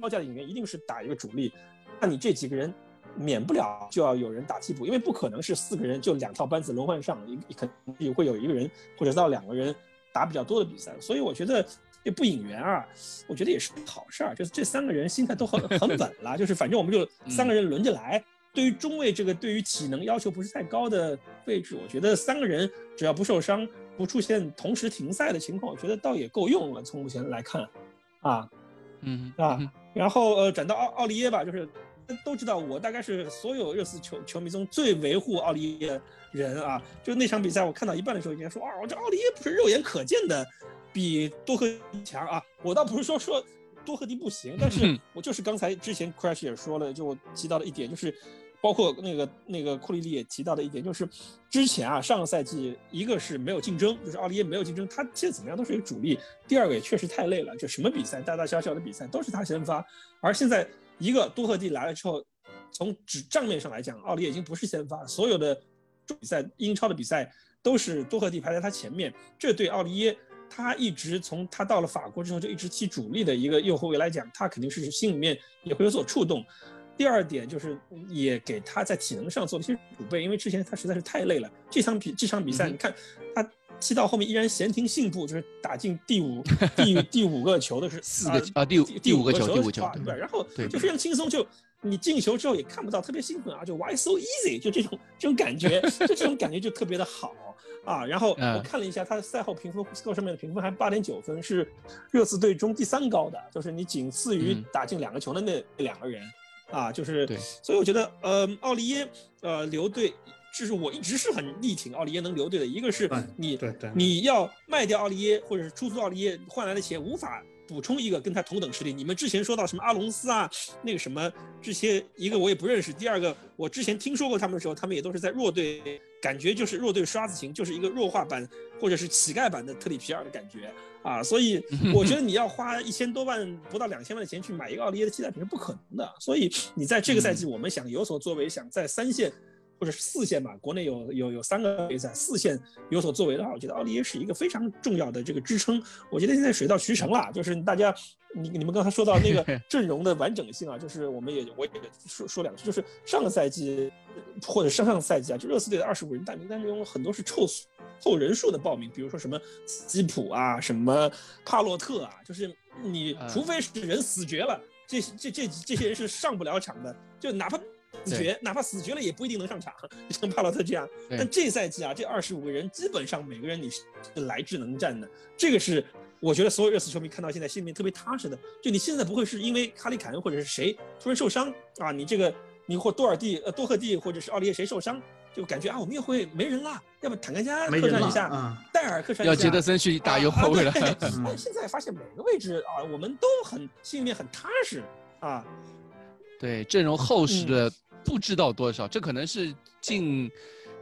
高价的引援一定是打一个主力。那你这几个人，免不了就要有人打替补，因为不可能是四个人就两套班子轮换上，一肯定会有一个人或者到两个人打比较多的比赛。所以我觉得这不引援啊，我觉得也是好事儿，就是这三个人心态都很很稳了，就是反正我们就三个人轮着来。对于中卫这个对于体能要求不是太高的位置，我觉得三个人只要不受伤，不出现同时停赛的情况，我觉得倒也够用了。从目前来看，啊，嗯啊，然后呃转到奥奥利耶吧，就是都知道我大概是所有热刺球球迷中最维护奥利耶的人啊。就那场比赛我看到一半的时候，应该说啊，我这奥利耶不是肉眼可见的比多赫强啊。我倒不是说说多赫迪不行，但是我就是刚才之前 Crash 也说了，就我提到的一点就是。包括那个那个库里里也提到的一点，就是之前啊，上个赛季一个是没有竞争，就是奥利耶没有竞争，他现在怎么样都是一个主力。第二个也确实太累了，就什么比赛大大小小的比赛都是他先发。而现在一个多赫蒂来了之后，从纸账面上来讲，奥利耶已经不是先发，所有的比赛英超的比赛都是多赫蒂排在他前面。这对奥利耶，他一直从他到了法国之后就一直踢主力的一个右后卫来讲，他肯定是心里面也会有所触动。第二点就是也给他在体能上做了一些储备，因为之前他实在是太累了。这场比这场比赛，你看他踢到后面依然闲庭信步，就是打进第五 第第五个球的是四个啊第五第五个球第五球对，然后就非常轻松，就你进球之后也看不到特别兴奋啊，就 Why so easy 就这种这种感觉，就这种感觉就特别的好啊。然后我看了一下他赛后评分，score 上面的评分还八点九分，是热刺队中第三高的，就是你仅次于打进两个球的那两个人。啊，就是，所以我觉得，呃，奥利耶，呃，留队，就是我一直是很力挺奥利耶能留队的。一个是你，对对，你要卖掉奥利耶，或者是出租奥利耶换来的钱无法补充一个跟他同等实力。你们之前说到什么阿隆斯啊，那个什么这些，一个我也不认识，第二个我之前听说过他们的时候，他们也都是在弱队，感觉就是弱队刷子型，就是一个弱化版或者是乞丐版的特里皮尔的感觉。啊，所以 我觉得你要花一千多万不到两千万的钱去买一个奥利耶的替代品是不可能的。所以你在这个赛季，我们想有所作为，想在三线或者是四线吧，国内有有有三个杯赛，四线有所作为的话，我觉得奥利耶是一个非常重要的这个支撑。我觉得现在水到渠成了，就是大家，你你们刚才说到那个 阵容的完整性啊，就是我们也我也说说两句，就是上个赛季或者上上个赛季啊，就热刺队的二十五人大名单中很多是凑凑人数的报名，比如说什么基普啊，什么帕洛特啊，就是你除非是人死绝了，这这这这些人是上不了场的，就哪怕死绝，哪怕死绝了也不一定能上场，像帕洛特这样。但这赛季啊，这二十五个人基本上每个人你是来智能战的，这个是我觉得所有热刺球迷看到现在心里面特别踏实的。就你现在不会是因为哈利凯恩或者是谁突然受伤啊，你这个你或多尔蒂呃多赫蒂或者是奥利耶谁受伤？就感觉啊，我们又会没人啦，要不坦克加客串一下，戴尔客串一下，要杰德森去打右后卫了。但现在发现每个位置啊，我们都很心里面很踏实啊。对，阵容厚实的不知道多少，这可能是近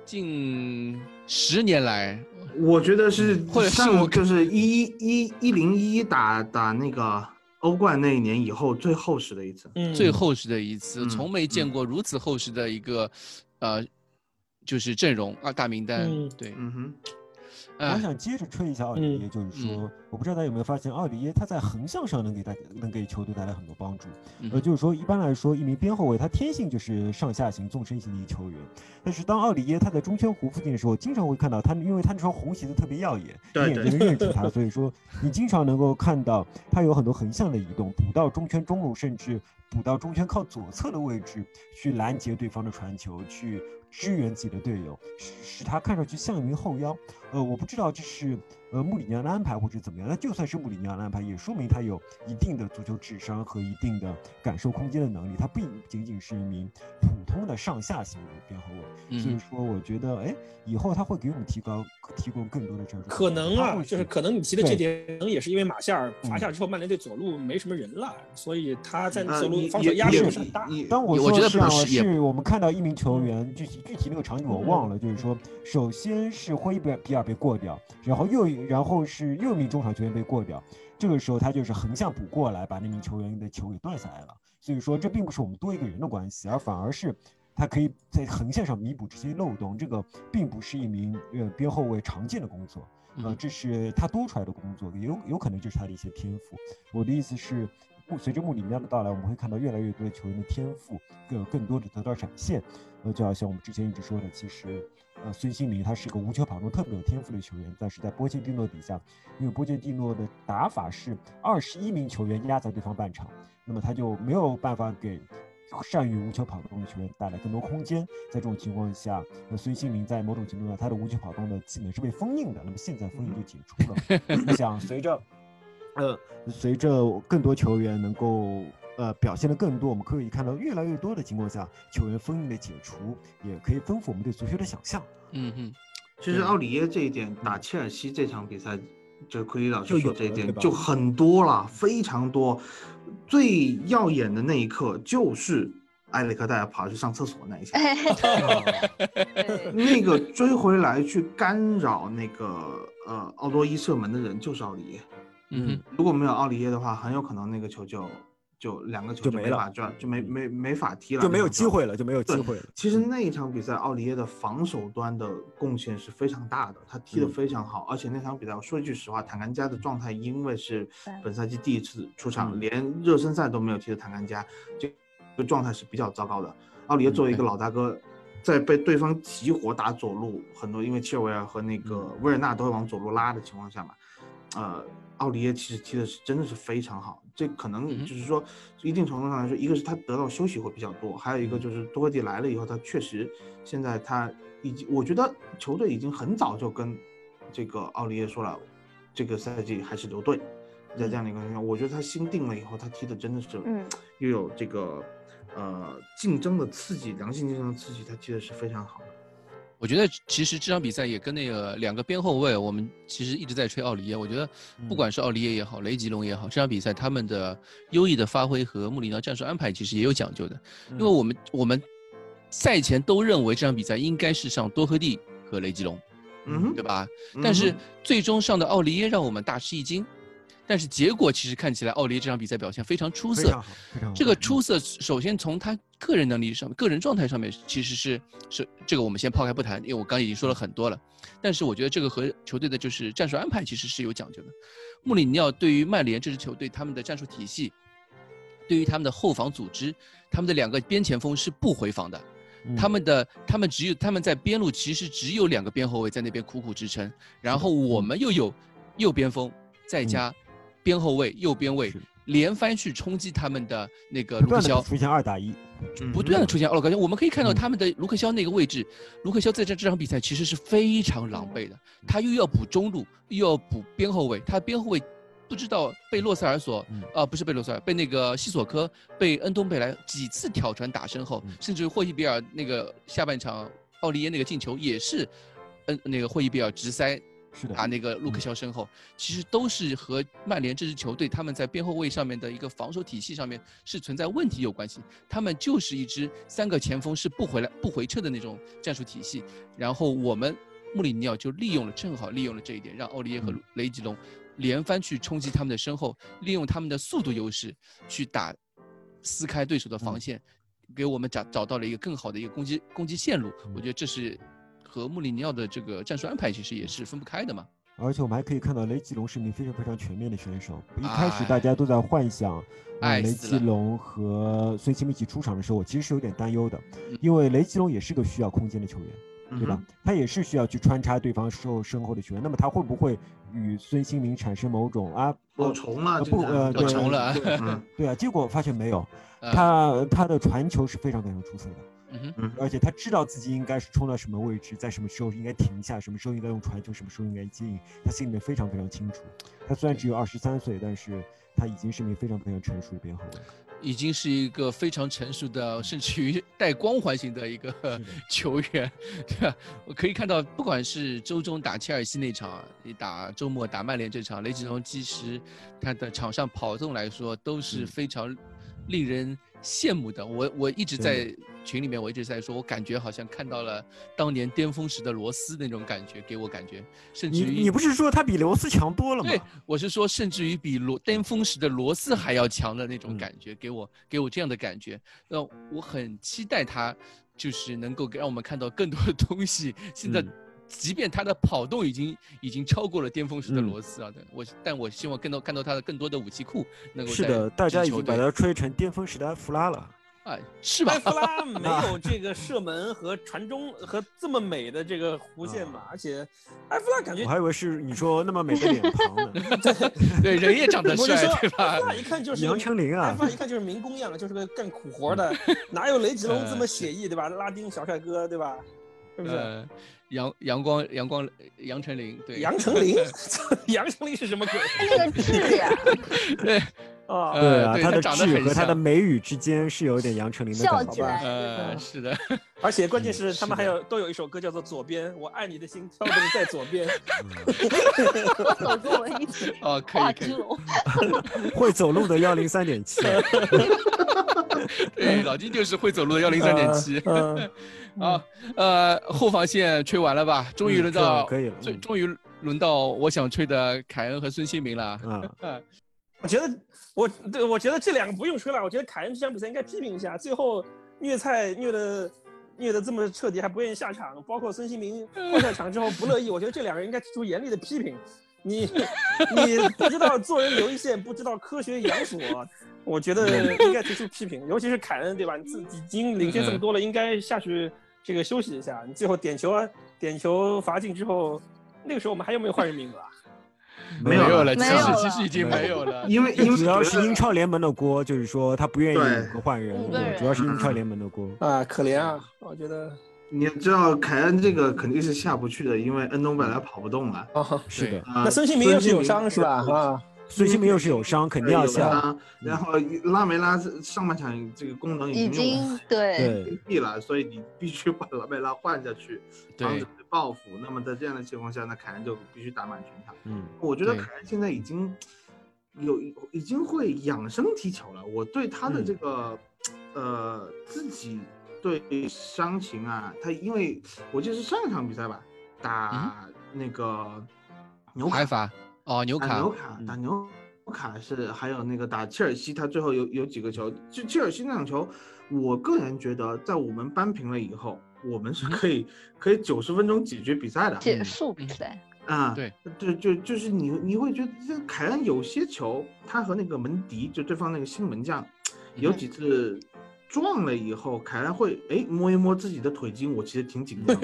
近十年来，我觉得是或者上就是一一一零一打打那个欧冠那一年以后最厚实的一次，最厚实的一次，从没见过如此厚实的一个呃。就是阵容啊，大名单，对，嗯哼，我想接着吹一下奥里耶，就是说，我不知道大家有没有发现，奥里耶他在横向上能给大家能给球队带来很多帮助，呃，就是说，一般来说，一名边后卫他天性就是上下型纵深型的一球员，但是当奥里耶他在中圈弧附近的时候，经常会看到他，因为他那双红鞋子特别耀眼，一眼就能认出他，所以说你经常能够看到他有很多横向的移动，补到中圈中路，甚至补到中圈靠左侧的位置去拦截对方的传球，去。支援自己的队友，使使他看上去像一名后腰。呃，我不知道这是呃穆里尼奥的安排或者怎么样。那就算是穆里尼奥的安排，也说明他有一定的足球智商和一定的感受空间的能力。他不仅仅是一名普通的上下型的边后卫。所以说，我觉得，哎，以后他会给我们提高提供更多的这种。可能啊，就是可能你提的这点，可能也是因为马夏尔罚下之后，曼联队左路没什么人了，所以他在左路防守压力也是很大。也当我我觉得说是啊，不是也是我们看到一名球员，具体具体那个场景我忘了，就是说，首先是霍伊比尔比尔被过掉，然后又然后是又一名中场球员被过掉，这个时候他就是横向补过来，把那名球员的球给断下来了。所以说，这并不是我们多一个人的关系，而反而是他可以在横线上弥补这些漏洞。这个并不是一名呃边后卫常见的工作，呃，嗯这是他多出来的工作，也有有可能就是他的一些天赋。我的意思是，穆随着穆里尼奥的到来，我们会看到越来越多的球员的天赋更有更多的得到展现。呃，就好像我们之前一直说的，其实呃孙兴民他是个无球跑动特别有天赋的球员，但是在波切蒂诺底下，因为波切蒂诺的打法是二十一名球员压在对方半场，那么他就没有办法给。善于无球跑动的球员带来更多空间，在这种情况下，那孙兴民在某种程度上，他的无球跑动的技能是被封印的。那么现在封印就解除了。我想随着呃，随着更多球员能够呃表现的更多，我们可以看到越来越多的情况下，球员封印的解除，也可以丰富我们对足球的想象。嗯哼，其实奥里耶这一点打切尔西这场比赛，就是奎里老师说这一点就很多了，非常多。最耀眼的那一刻就是埃里克戴尔跑去上厕所那一下，那个追回来去干扰那个呃奥多伊射门的人就是奥里耶。嗯，如果没有奥里耶的话，很有可能那个球就就两个球就就没法转，就没没没法踢了，就没有机会了，就没有机会了。其实那一场比赛，奥里耶的防守端的贡献是非常大的，他踢得嗯非常好。而且那场比赛，我说一句实话，坦甘加的状态，因为是本赛季第一次出场，嗯连热身赛都没有踢的坦甘加，这个状态是比较糟糕的。奥里耶作为一个老大哥，在被对方急火打左路，很多因为切尔维尔和那个嗯维尔纳都会往左路拉的情况下嘛，呃，奥利耶其实踢的是真的是非常好，这可能就是说，一定程度上来说，一个是他得到休息会比较多，还有一个就是多赫蒂来了以后，他确实现在他已经，我觉得球队已经很早就跟这个奥利耶说了，这个赛季还是留队，在这样的一个情况下，我觉得他心定了以后，他踢的真的是嗯。又有这个呃竞争的刺激，良性竞争的刺激，他踢的是非常好的。我觉得其实这场比赛也跟那个两个边后卫，我们其实一直在吹奥利耶。我觉得不管是奥利耶也好，雷吉隆也好，这场比赛他们的优异的发挥和穆里尼奥战术安排其实也有讲究的。因为我们我们赛前都认为这场比赛应该是上多赫蒂和雷吉隆，嗯，对吧？但是最终上的奥利耶让我们大吃一惊，但是结果其实看起来奥利这场比赛表现非常出色。这个出色，首先从他个人能力上、个人状态上面，其实是是这个我们先抛开不谈，因为我刚已经说了很多了。但是我觉得这个和球队的就是战术安排其实是有讲究的。穆里尼奥对于曼联这支球队他们的战术体系，对于他们的后防组织，他们的两个边前锋是不回防的。嗯他们的他们只有他们在边路其实只有两个边后卫在那边苦苦支撑，然后我们又有右边锋再加边后卫、右边卫连番去冲击他们的那个不卢克肖，出现二打一，不断的出现奥洛高肖，我们可以看到嗯。他们的卢克肖那个位置，卢克肖在这这场比赛其实是非常狼狈的，他又要补中路，又要补边后卫，他边后卫不知道被洛塞尔所嗯，呃，不是被洛塞尔，被那个西索科，被恩东贝莱几次挑传打身后嗯，甚至霍伊比尔那个下半场奥利耶那个进球也是，恩那个霍伊比尔直塞是的打那个卢克肖身后，其实都是和曼联这支球队他们在边后卫上面的一个防守体系上面是存在问题有关系。他们就是一支三个前锋是不回来不回撤的那种战术体系，然后我们穆里尼奥就利用了正好利用了这一点，让奥利耶和嗯。雷吉隆连番去冲击他们的身后，利用他们的速度优势去打撕开对手的防嗯。线，给我们找找到了一个更好的一个攻击攻击线路。我嗯。觉得这是和穆里尼奥的这个战术安排其实也是分不开的嘛。而且我们还可以看到雷吉隆是一名非常非常全面的选手。一开始哎大家都在幻想，呃，雷吉隆和孙兴民一起出场的时候，我其实是有点担忧的嗯，因为雷吉隆也是个需要空间的球员，嗯对吧？他也是需要去穿插对方身身后的球员。那么他会不会与孙兴民产生某种啊我重了，呃不呃爆重了啊对啊？结果发现没有，呃他他的传球是非常非常出色的。嗯哼，而且他知道自己应该是冲到什么位置，在什么时候应该停下，什么时候应该用传球，什么时候应该接应，他心里面非常非常清楚。他虽然只有二十三岁，但是他已经是一名非常非常成熟的边后卫。已经是一个非常成熟的，甚至于 带光环型的一个 球员，对吧？我可以看到，不管是周中打切尔西那场，你打周末打曼联这场，雷吉隆其实他的场上跑动来说都是非常令人羡慕的。我我一直在群里面，我一直在说，我感觉好像看到了当年巅峰时的罗斯那种感觉，给我感觉，甚至于你你不是说他比罗斯强多了吗？对，我是说，甚至于比罗巅峰时的罗斯还要强的那种感觉，给我给我这样的感觉。那我很期待他，就是能够让我们看到更多的东西。现在，即便他的跑动已经已经超过了巅峰时的罗斯啊，我但我希望更多看到他的更多的武器库能够是的，大家已经把他吹成巅峰时的埃弗拉了。哎，是吧？埃弗拉 没有这个射门和传中和这么美的这个弧线嘛，而且埃弗拉感觉我还以为是你说那么美的脸庞呢。对，人也长得帅，对吧？埃弗拉一看就是杨丞琳啊，埃弗拉一看就是民工样，就是个干苦活的，哪有雷吉隆这么写意，对吧？拉丁小帅哥，对吧？是不是？阳阳光阳光杨丞琳，对，杨丞琳，杨丞琳是什么鬼？那个痣呀，对。哦，对啊，他的痣和他的眉宇之间是有点杨丞琳的感觉。呃，是的，而且关键是他们还有都有一首歌叫做《左边》，我爱你的心跳动在左边。走跟我一起哦，可以可以。会走路的幺零三点七。对，老金就是会走路的 幺零三点七。好，呃，后防线吹完了吧？终于轮到可以了，终终于轮到我想吹的凯恩和孙兴民了。嗯，我觉得。我对我觉得这两个不用吹了，我觉得凯恩这场比赛应该批评一下，最后虐菜虐的虐的这么彻底，还不愿意下场，包括孙兴民换下场之后不乐意，我觉得这两个人应该提出严厉的批评。你你不知道做人留一线，不知道科学养锁，我觉得应该提出批评，尤其是凯恩，对吧？你自己已经领先这么多了，应该下去这个休息一下。你最后点球啊，点球罚进之后，那个时候我们还有没有换人名额啊？没有了，其实其实已经没有了，因为 因为主要是英超联盟的锅，就是说他不愿意五个换人，对，主要是英超联盟的锅 啊，可怜啊，我觉得你知道凯恩这个肯定是下不去的，因为恩东本来跑不动了，是的，那孙兴民又是有伤是吧？啊。孙兴民又是有伤，肯定要下。然后拉梅拉上半场这个功能已经对闭了，所以你必须把拉梅拉换下去，防止被报复。那么在这样的情况下，那凯恩就必须打满全场。嗯，我觉得凯恩现在已经有已经会养生踢球了。我对他的这个呃自己对伤情啊，他因为我记得是上一场比赛吧，打那个纽卡。哦，纽卡，纽卡打纽卡是还有那个打切尔西，他最后有有几个球，就切尔西那场球，我个人觉得在我们扳平了以后，我们是可以可以九十分钟解决比赛的，结束比赛。啊，对。对，就就是你你会觉得这凯恩有些球，他和那个门迪就对方那个新门将有几次撞了以后，凯恩会哎摸一摸自己的腿筋，我其实挺紧张，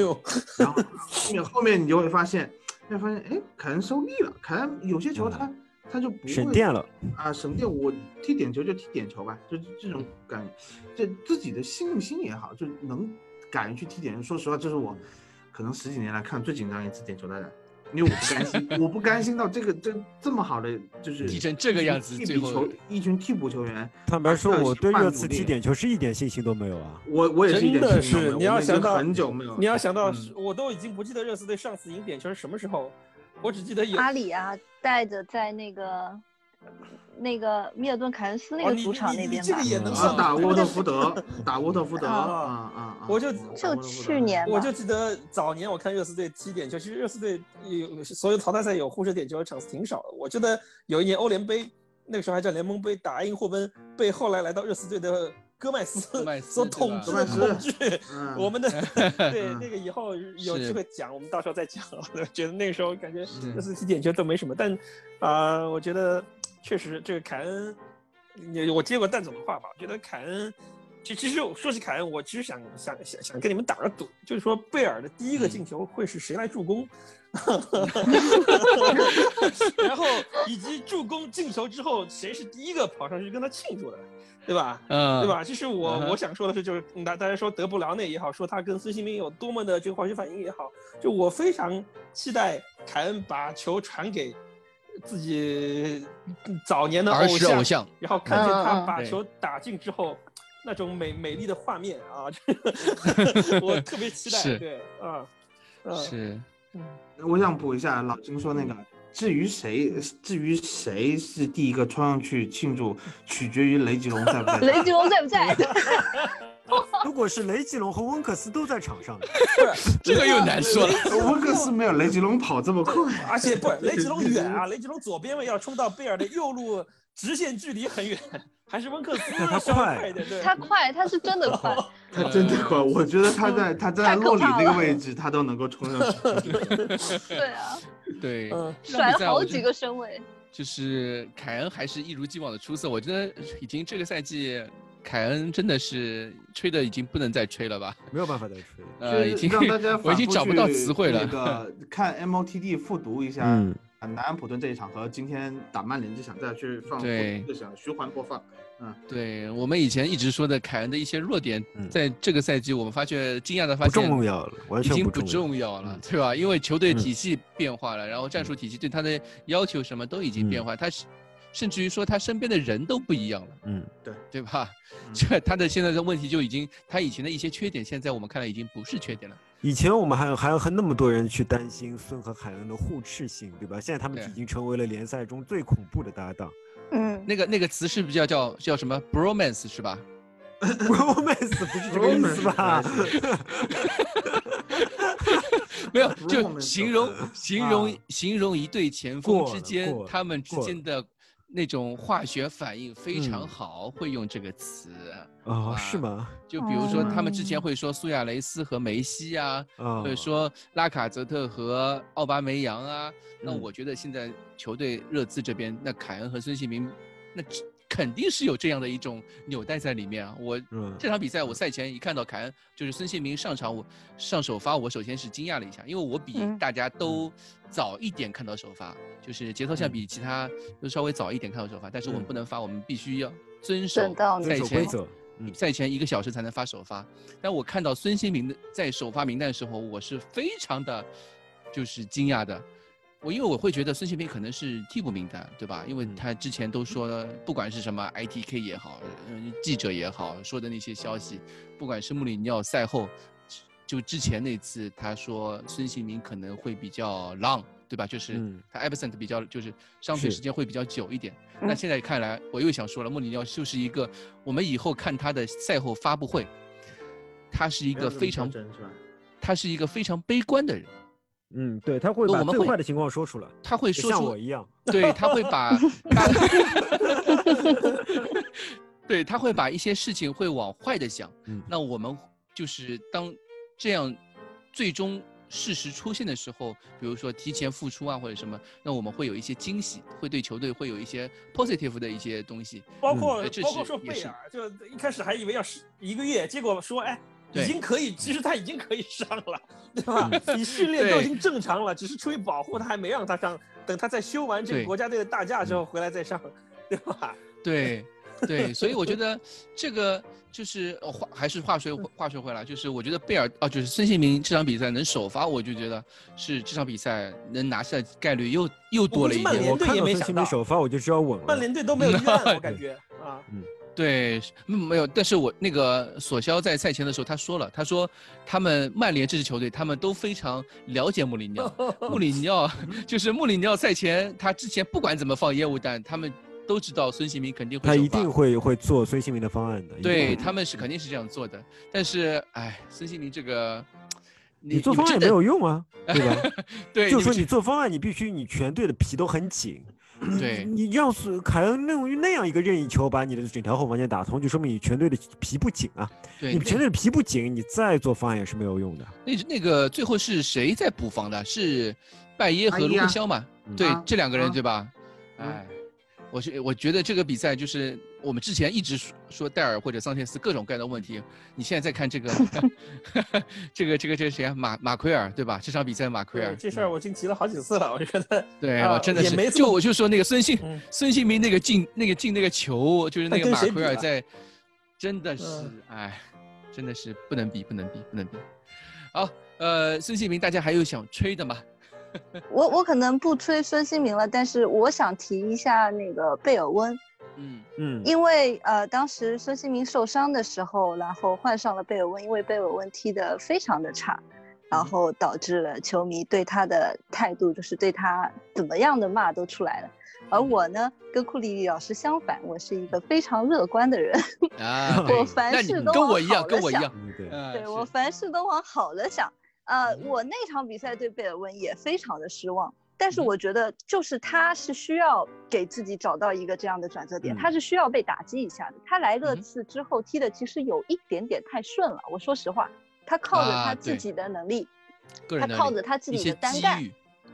然后后面后面你就会发现。会发现，哎，凯恩收力了。凯恩有些球他他就不会省电了啊，省电。我踢点球就踢点球吧，就这种感觉，这自己的信心也好，就能敢于去踢点球。说实话，这是我可能十几年来看最紧张一次点球大战，因为我不甘心，我不甘心到这个这这么好的就是踢成这个样子，替补球一群替补球员。坦白说，我对热刺踢点球是一点信心都没有啊。我我也是一点信心都没有。你要想到很久没有，你要想到，我都已经不记得热刺队上次赢点球是什么时候。我只记得有阿里啊，带着在那个那个米尔顿凯恩斯那个主场那边吧。打沃特福德，打沃特福德啊啊！我就就去年，我就记得早年我看热刺队踢点球，其实热刺队有所有淘汰赛有互射点球的场次挺少的。我记得有一年欧联杯，那个时候还叫联盟杯，打英霍温，被后来来到热刺队的。戈麦斯所统治的统治，我们的 对那个以后有机会讲，我们到时候再讲。我觉得那个时候感觉热刺踢点球都没什么，但啊，我觉得确实这个凯恩，我接过蛋总的话吧，我觉得凯恩，其其实说起凯恩，我其实想想想想跟你们打个赌，就是说贝尔的第一个进球会是谁来助攻？然后以及助攻进球之后，谁是第一个跑上去跟他庆祝的，对吧？嗯，对？吧？其实我、嗯我想说的是，就是大大家说德布劳内也好，说他跟孙兴民有多么的这个化学反应也好，就我非常期待凯恩把球传给自己早年的偶像，偶像，然后看见他把球打进之后。那种美美丽的画面啊，这 个我特别期待。对，啊，嗯，是，我想补一下老金说那个，至于谁，至于谁是第一个冲上去庆祝，取决于雷吉隆在不在。雷吉隆在不在？如果是雷吉隆和温克斯都在场上，这个又难说了。温克斯没有雷吉隆跑这么快。而且不是雷吉隆远啊，雷吉隆左边位要冲到贝尔的右路，直线距离很远，还是温克斯他快快一点。他快，他是真的快。他真的快，我觉得他在他在洛里那个位置，他都能够冲上去。对啊，对，甩好几个身位。就是凯恩还是一如既往的出色，我觉得已经这个赛季凯恩真的是吹的已经不能再吹了吧？没有办法再吹。呃，已经让大家 我已经找不到词汇了。那个 看 MOTD 复读一下嗯，南安普顿这一场和今天打曼联这场，再去放对就想循环播放。嗯对我们以前一直说的凯恩的一些弱点，嗯在这个赛季我们发觉惊讶的发不现重要了，完已经不重要。了嗯，对吧？因为球队嗯体系变化了，然后战术体系对他的要求什么都已经变化，他是甚至于说他身边的人都不一样了，嗯，对对吧？嗯这他的现在的问题就已经，他以前的一些缺点，现在我们看来已经不是缺点了。以前我们还有还有和那么多人去担心孙和海恩的互斥性，对吧？现在他们已经成为了联赛中最恐怖的搭档。嗯，那个那个词是不是叫叫叫什么 bromance 是吧？？bromance 不是这个意思吧？没有，就形容形容啊形容一对前锋之间他们之间的那种化学反应非常嗯好，会用这个词。哦，哇是吗？就比如说，他们之前哦会说苏亚雷斯和梅西啊，哦，或者说拉卡泽特和奥巴梅扬啊。那嗯我觉得现在球队热刺这边，那凯恩和孙兴民，那只肯定是有这样的一种纽带在里面啊。我嗯这场比赛，我赛前一看到凯恩就是孙兴民上场，我上首发，我首先是惊讶了一下，因为我比嗯大家都早一点看到首发，就是节奏上嗯比其他都稍微早一点看到首发，但是我们嗯不能发，我们必须要遵守等到赛前规则。嗯赛前一个小时才能发首发。但我看到孙兴民的在首发名单的时候，我是非常的，就是惊讶的。我因为我会觉得孙兴民可能是替补名单，对吧？因为嗯他之前都说，不管是什么 ITK 也好，嗯，记者也好说的那些消息，不管是穆里尼奥赛后，就之前那次他说孙兴民可能会比较 long，对吧？就是嗯他 absent 比较就是伤退时间会比较久一点。那嗯现在看来，我又想说了，穆里尼奥就是一个我们以后看他的赛后发布会，他是一一个非常？他是一个非常悲观的人，嗯，对，他会把我们最坏的情况说出来，他会说像我一样。对，他会把，对，他会把一些事情会往坏的想。嗯那我们就是当这样最终事实出现的时候，比如说提前复出啊或者什么，那我们会有一些惊喜，会对球队会有一些 positive 的一些东西。包括、包括说贝尔，就一开始还以为要是一个月，结果说哎。对。已经可以，其实他已经可以上了，对吧？你训练都已经正常了，只是出于保护他还没让他上，等他再休完这个国家队的大假之后回来再上，对吧？对，对，所以我觉得这个就是呃话还是话说话说回来，就是我觉得贝尔啊，就是孙兴民这场比赛能首发，我就觉得是这场比赛能拿下概率又又多了一点。曼联队我看到孙也没想到兴民首发，我就知道稳了。曼联队都没有预案，我感觉啊，对，嗯没有，但是我那个索肖在赛前的时候他说了，他说他们曼联这支球队他们都非常了解穆里尼奥，穆里尼奥就是穆里尼奥赛前他之前不管怎么放烟雾弹，他们都知道孙兴民肯定会他一定会会做孙兴民的方案的。对他们是肯定是这样做的，但是哎，孙兴民这个，你做方案也没有用啊，对吧？对，就说你做方案，你必须你全队的皮都很紧。你对你要是凯恩用那样一个任意球把你的整条后防线打通，就说明你全队的皮不紧啊。对你全队的皮不紧，你再做方案也是没有用的。那那个最后是谁在补防的？是拜耶和卢克肖嘛？嗯对啊，这两个人啊对吧？嗯哎，我是我觉得这个比赛就是我们之前一直说说戴尔或者桑切斯各种各样的问题，你现在再看这个 这个这个这个谁啊马马奎尔对吧？这场比赛马奎尔这事儿我已经提了好几次了，我觉得对，啊我真的是就我就说那个孙兴嗯孙兴民那个进那个进那个球，就是那个马奎尔在，真的是嗯哎，真的是不能比，不能比，不能比。好，呃，孙兴民，大家还有想吹的吗？我我可能不吹孙兴民了，但是我想提一下那个贝尔温，嗯。嗯，因为呃当时孙兴民受伤的时候，然后换上了贝尔温，因为贝尔温踢得非常的差，然后导致了球迷对他的态度就是对他怎么样的骂都出来了。而我呢，跟库里老师相反，我是一个非常乐观的人，啊，我凡事都往跟我一样，好了想跟我一样，嗯对，嗯，对我凡事都往好了想。呃，嗯。我那场比赛对贝尔温也非常的失望，但是嗯。我觉得就是他是需要给自己找到一个这样的转折点，嗯。他是需要被打击一下的。他来热嗯哼。刺之后踢的其实有一点点太顺了，我说实话，他靠着他自己的能力，他靠着他自己的单干，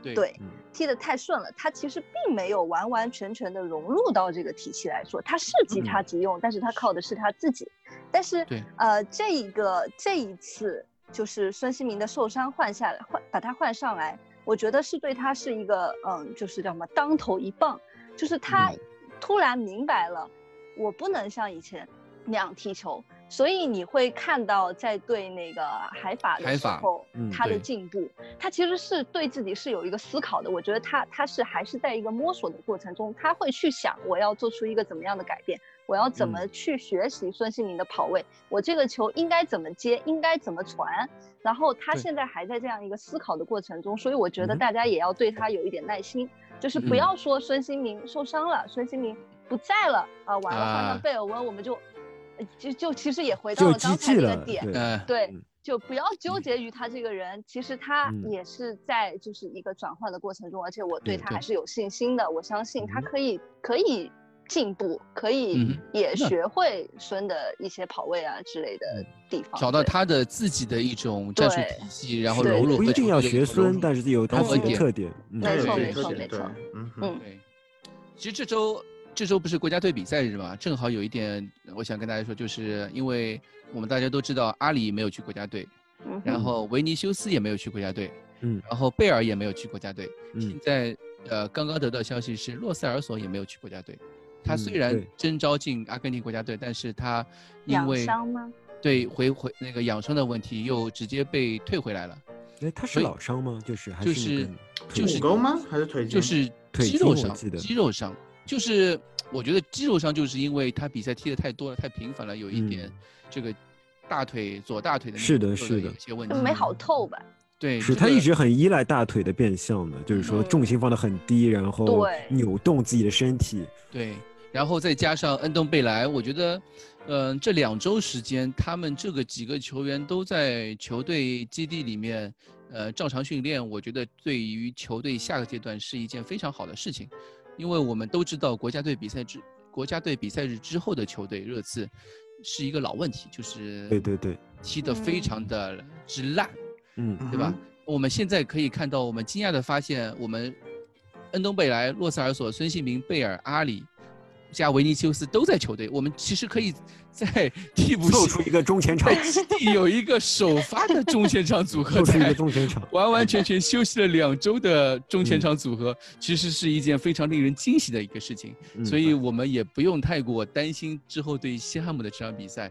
对踢得太顺了，他其实并没有完完全全的融入到这个体系来说，他是即插即用，但是他靠的是他自己。但是对。呃，这一个这一次就是孙兴民的受伤换下来，换把他换上来，我觉得是对他是一个嗯，就是叫什么当头一棒，就是他嗯突然明白了，我不能像以前那样踢球。所以你会看到，在对那个海法的时候，嗯他的进步，他其实是对自己是有一个思考的。我觉得他他是还是在一个摸索的过程中，他会去想我要做出一个怎么样的改变，我要怎么去学习孙兴民的跑位，我这个球应该怎么接，应该怎么传。然后他现在还在这样一个思考的过程中，所以我觉得大家也要对他有一点耐心，就是不嗯。要说孙兴民受伤了，孙兴民不在了啊，完了换啊。上贝尔温，我们就呃就就其实也回到了刚才那个点，对，就不要纠结于他这个人，其实他嗯。也是在就是一个转换的过程中，而且我对他还。是有信心的，我相信他嗯可以可以进步，可以嗯也学会孙的一些跑位啊之类的地方，找到他的自己的一种战术体系，然后对融入一定要学孙，但是有他自己的特点。嗯没错没错没错嗯嗯对，其实这周这周不是国家队比赛日嘛，正好有一点，我想跟大家说，就是因为我们大家都知道阿里没有去国家队，嗯然后维尼修斯也没有去国家队，嗯然后贝尔也没有去国家队。现嗯在呃刚刚得到消息是洛塞尔索也没有去国家队，他嗯虽然对征召进阿根廷国家队，但是他因养为伤吗？对回回那个养伤的问题，又直接被退回来了。哎，他是所以老伤吗？就是还就是就是骨沟吗？还是腿？就是肌肉伤肌肉伤，就是我觉得肌肉伤就是因为他比赛踢的太多了，太频繁了，有一点嗯这个大腿左大腿的那是个做的是的一些问题，就没好透吧？对，是他一直很依赖大腿的变向的，就是说嗯重心放得很低，然后对。扭动自己的身体。对，然后再加上恩东贝莱，我觉得，嗯、这两周时间，他们这个几个球员都在球队基地里面，呃，照常训练，我觉得对于球队下个阶段是一件非常好的事情，因为我们都知道国家队比赛之国家队比赛日之后的球队热刺是一个老问题，就是对对对，踢得非常的之烂，嗯对吧？我们现在可以看到，我们惊讶的发现，我们恩东贝莱、洛塞尔索、孙兴民、贝尔、阿里加维尼修斯都在球队，我们其实可以在替补席凑出一个中前场在，基地有一个首发的中前场组合 凑出一在个中前场。完完全全休息了两周的中前场组合，其实是一件非常令人惊喜的一个事情。嗯所以我们也不用太过担心之后对西汉姆的这场比赛，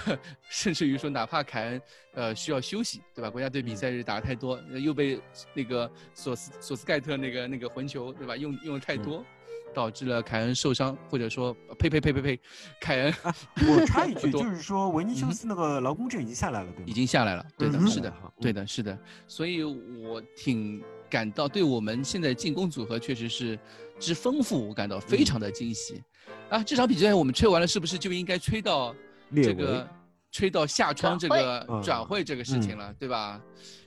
甚至于说哪怕凯恩呃需要休息，对吧？国家队比赛日打的太多，呃又被那个索斯索斯盖特那个那个混球，对吧？用用的太多。导致了凯恩受伤，或者说，呃呸呸呸呸呸，凯恩我插一 句，就是说维尼修斯那个劳工证已经下来了，对吗？已经下来了，对的，嗯是的，对的，是的，所以我挺感到，对我们现在进攻组合确实是之丰富，我感到非常的惊喜。啊，这场比赛我们吹完了，是不是就应该吹到这个，吹到下窗这个嗯转会这个事情了，对吧？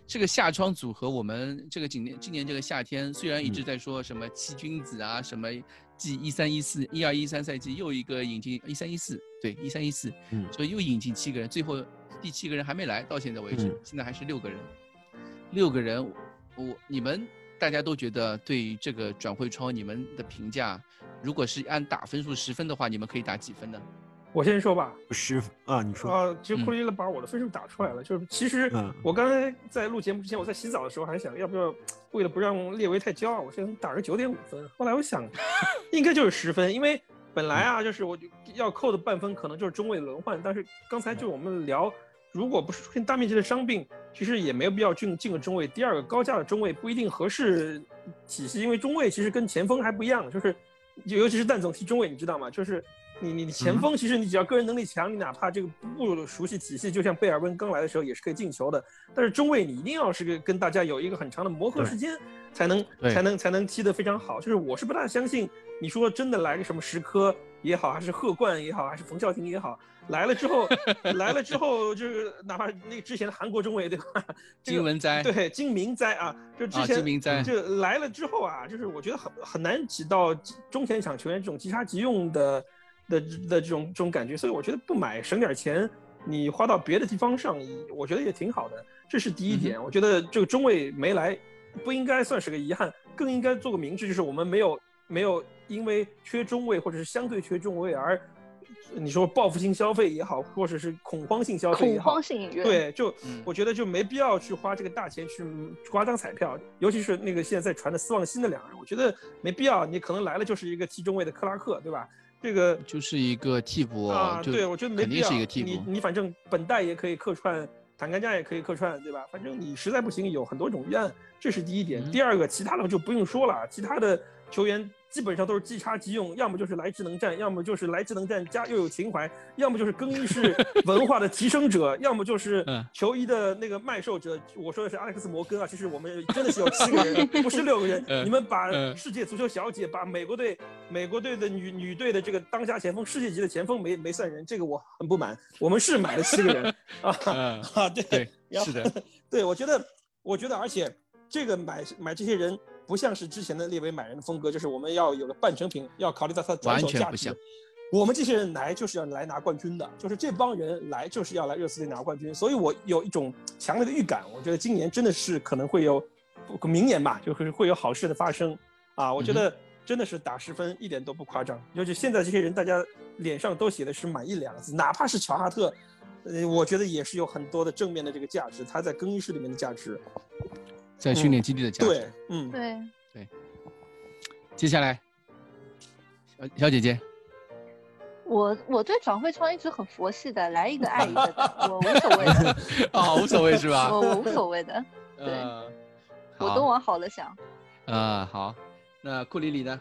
这个夏窗组合，我们这个今年今年这个夏天，虽然一直嗯。在说什么七君子啊，什么继一三一四一二一三赛季又一个引进一三一四，对一三一四，嗯。所以又引进七个人，最后第七个人还没来，到现在为止，嗯。现在还是六个人，六个人，我你们大家都觉得对于这个转会窗，你们的评价，如果是按打分数十分的话，你们可以打几分呢？我先说吧，十啊，你说啊，其实库里把我的分数打出来了，就是其实嗯我刚才在录节目之前，我在洗澡的时候还想要不要为了不让列维太骄傲，我先打个九点五分。后来我想，应该就是十分，因为本来啊，就是我要扣的半分可能就是中卫轮换，但是刚才就我们聊，如果不是出现大面积的伤病，其实也没有必要进进个中卫。第二个高价的中卫不一定合适体系，因为中卫其实跟前锋还不一样，就是尤其是蛋总踢中卫，你知道吗？就是。你你前锋其实你只要个人能力强，你哪怕这个不熟悉体系，就像贝尔温刚来的时候也是可以进球的。但是中卫你一定要是个跟大家有一个很长的磨合时间，才能才能才能踢得非常好。就是我是不大相信你说真的来个什么石科也好，还是贺冠也好，还是冯潇霆也好，来了之后 来了之后就是哪怕那之前的韩国中卫对吧？金文哉对金明哉啊，就之前金明哉就来了之后啊，就是我觉得很很难起到中前场球员这种即插即用的。的的这种这种感觉，所以我觉得不买省点钱，你花到别的地方上，我觉得也挺好的。这是第一点，我觉得这个中卫没来，不应该算是个遗憾，更应该做个明智，就是我们没有没有因为缺中卫或者是相对缺中卫而，你说报复性消费也好，或者是恐慌性消费也好，恐慌性，对，就我觉得就没必要去花这个大钱去刮张彩票，尤其是那个现在在传的斯旺新的两人，我觉得没必要。你可能来了就是一个踢中卫的克拉克，对吧？这个就是一个替补啊，对，我觉得没必要。是一个替补。你你反正本代也可以客串，坦干加也可以客串，对吧？反正你实在不行，有很多种预案，这是第一点。第二个，其他的就不用说了，其他的球员基本上都是即插即用，要么就是来智能战，要么就是来智能战加又有情怀，要么就是更衣室 文化的提升者，要么就是球衣的那个卖售者。我说的是阿莱克斯摩根啊，其实我们真的是有七个人，不是六个人。你们把世界足球小姐，把美国队。美国队的女女队的这个当家前锋，世界级的前锋没没算人，这个我很不满。我们是买了七个人 啊啊，对，是的，对我觉得，我觉得，而且这个买买这些人不像是之前的列维买人的风格，就是我们要有个半成品，要考虑到它的转手价值。我们这些人来就是要来拿冠军的，就是这帮人来就是要来热刺队拿冠军，所以我有一种强烈的预感，我觉得今年真的是可能会有，明年吧，就是会有好事的发生啊，我觉得。真的是打十分一点都不夸张，就是现在这些人，大家脸上都写的是满意两个字，哪怕是乔哈特，呃，我觉得也是有很多的正面的这个价值，他在更衣室里面的价值，在训练基地的价值，对，嗯，对对。接下来，小小姐姐，我我对转会窗一直很佛系的，来一个爱一个的，我无所谓的，啊，无所谓是吧？我 我无所谓的，对，我都往好了想，啊，好。那库里里呢？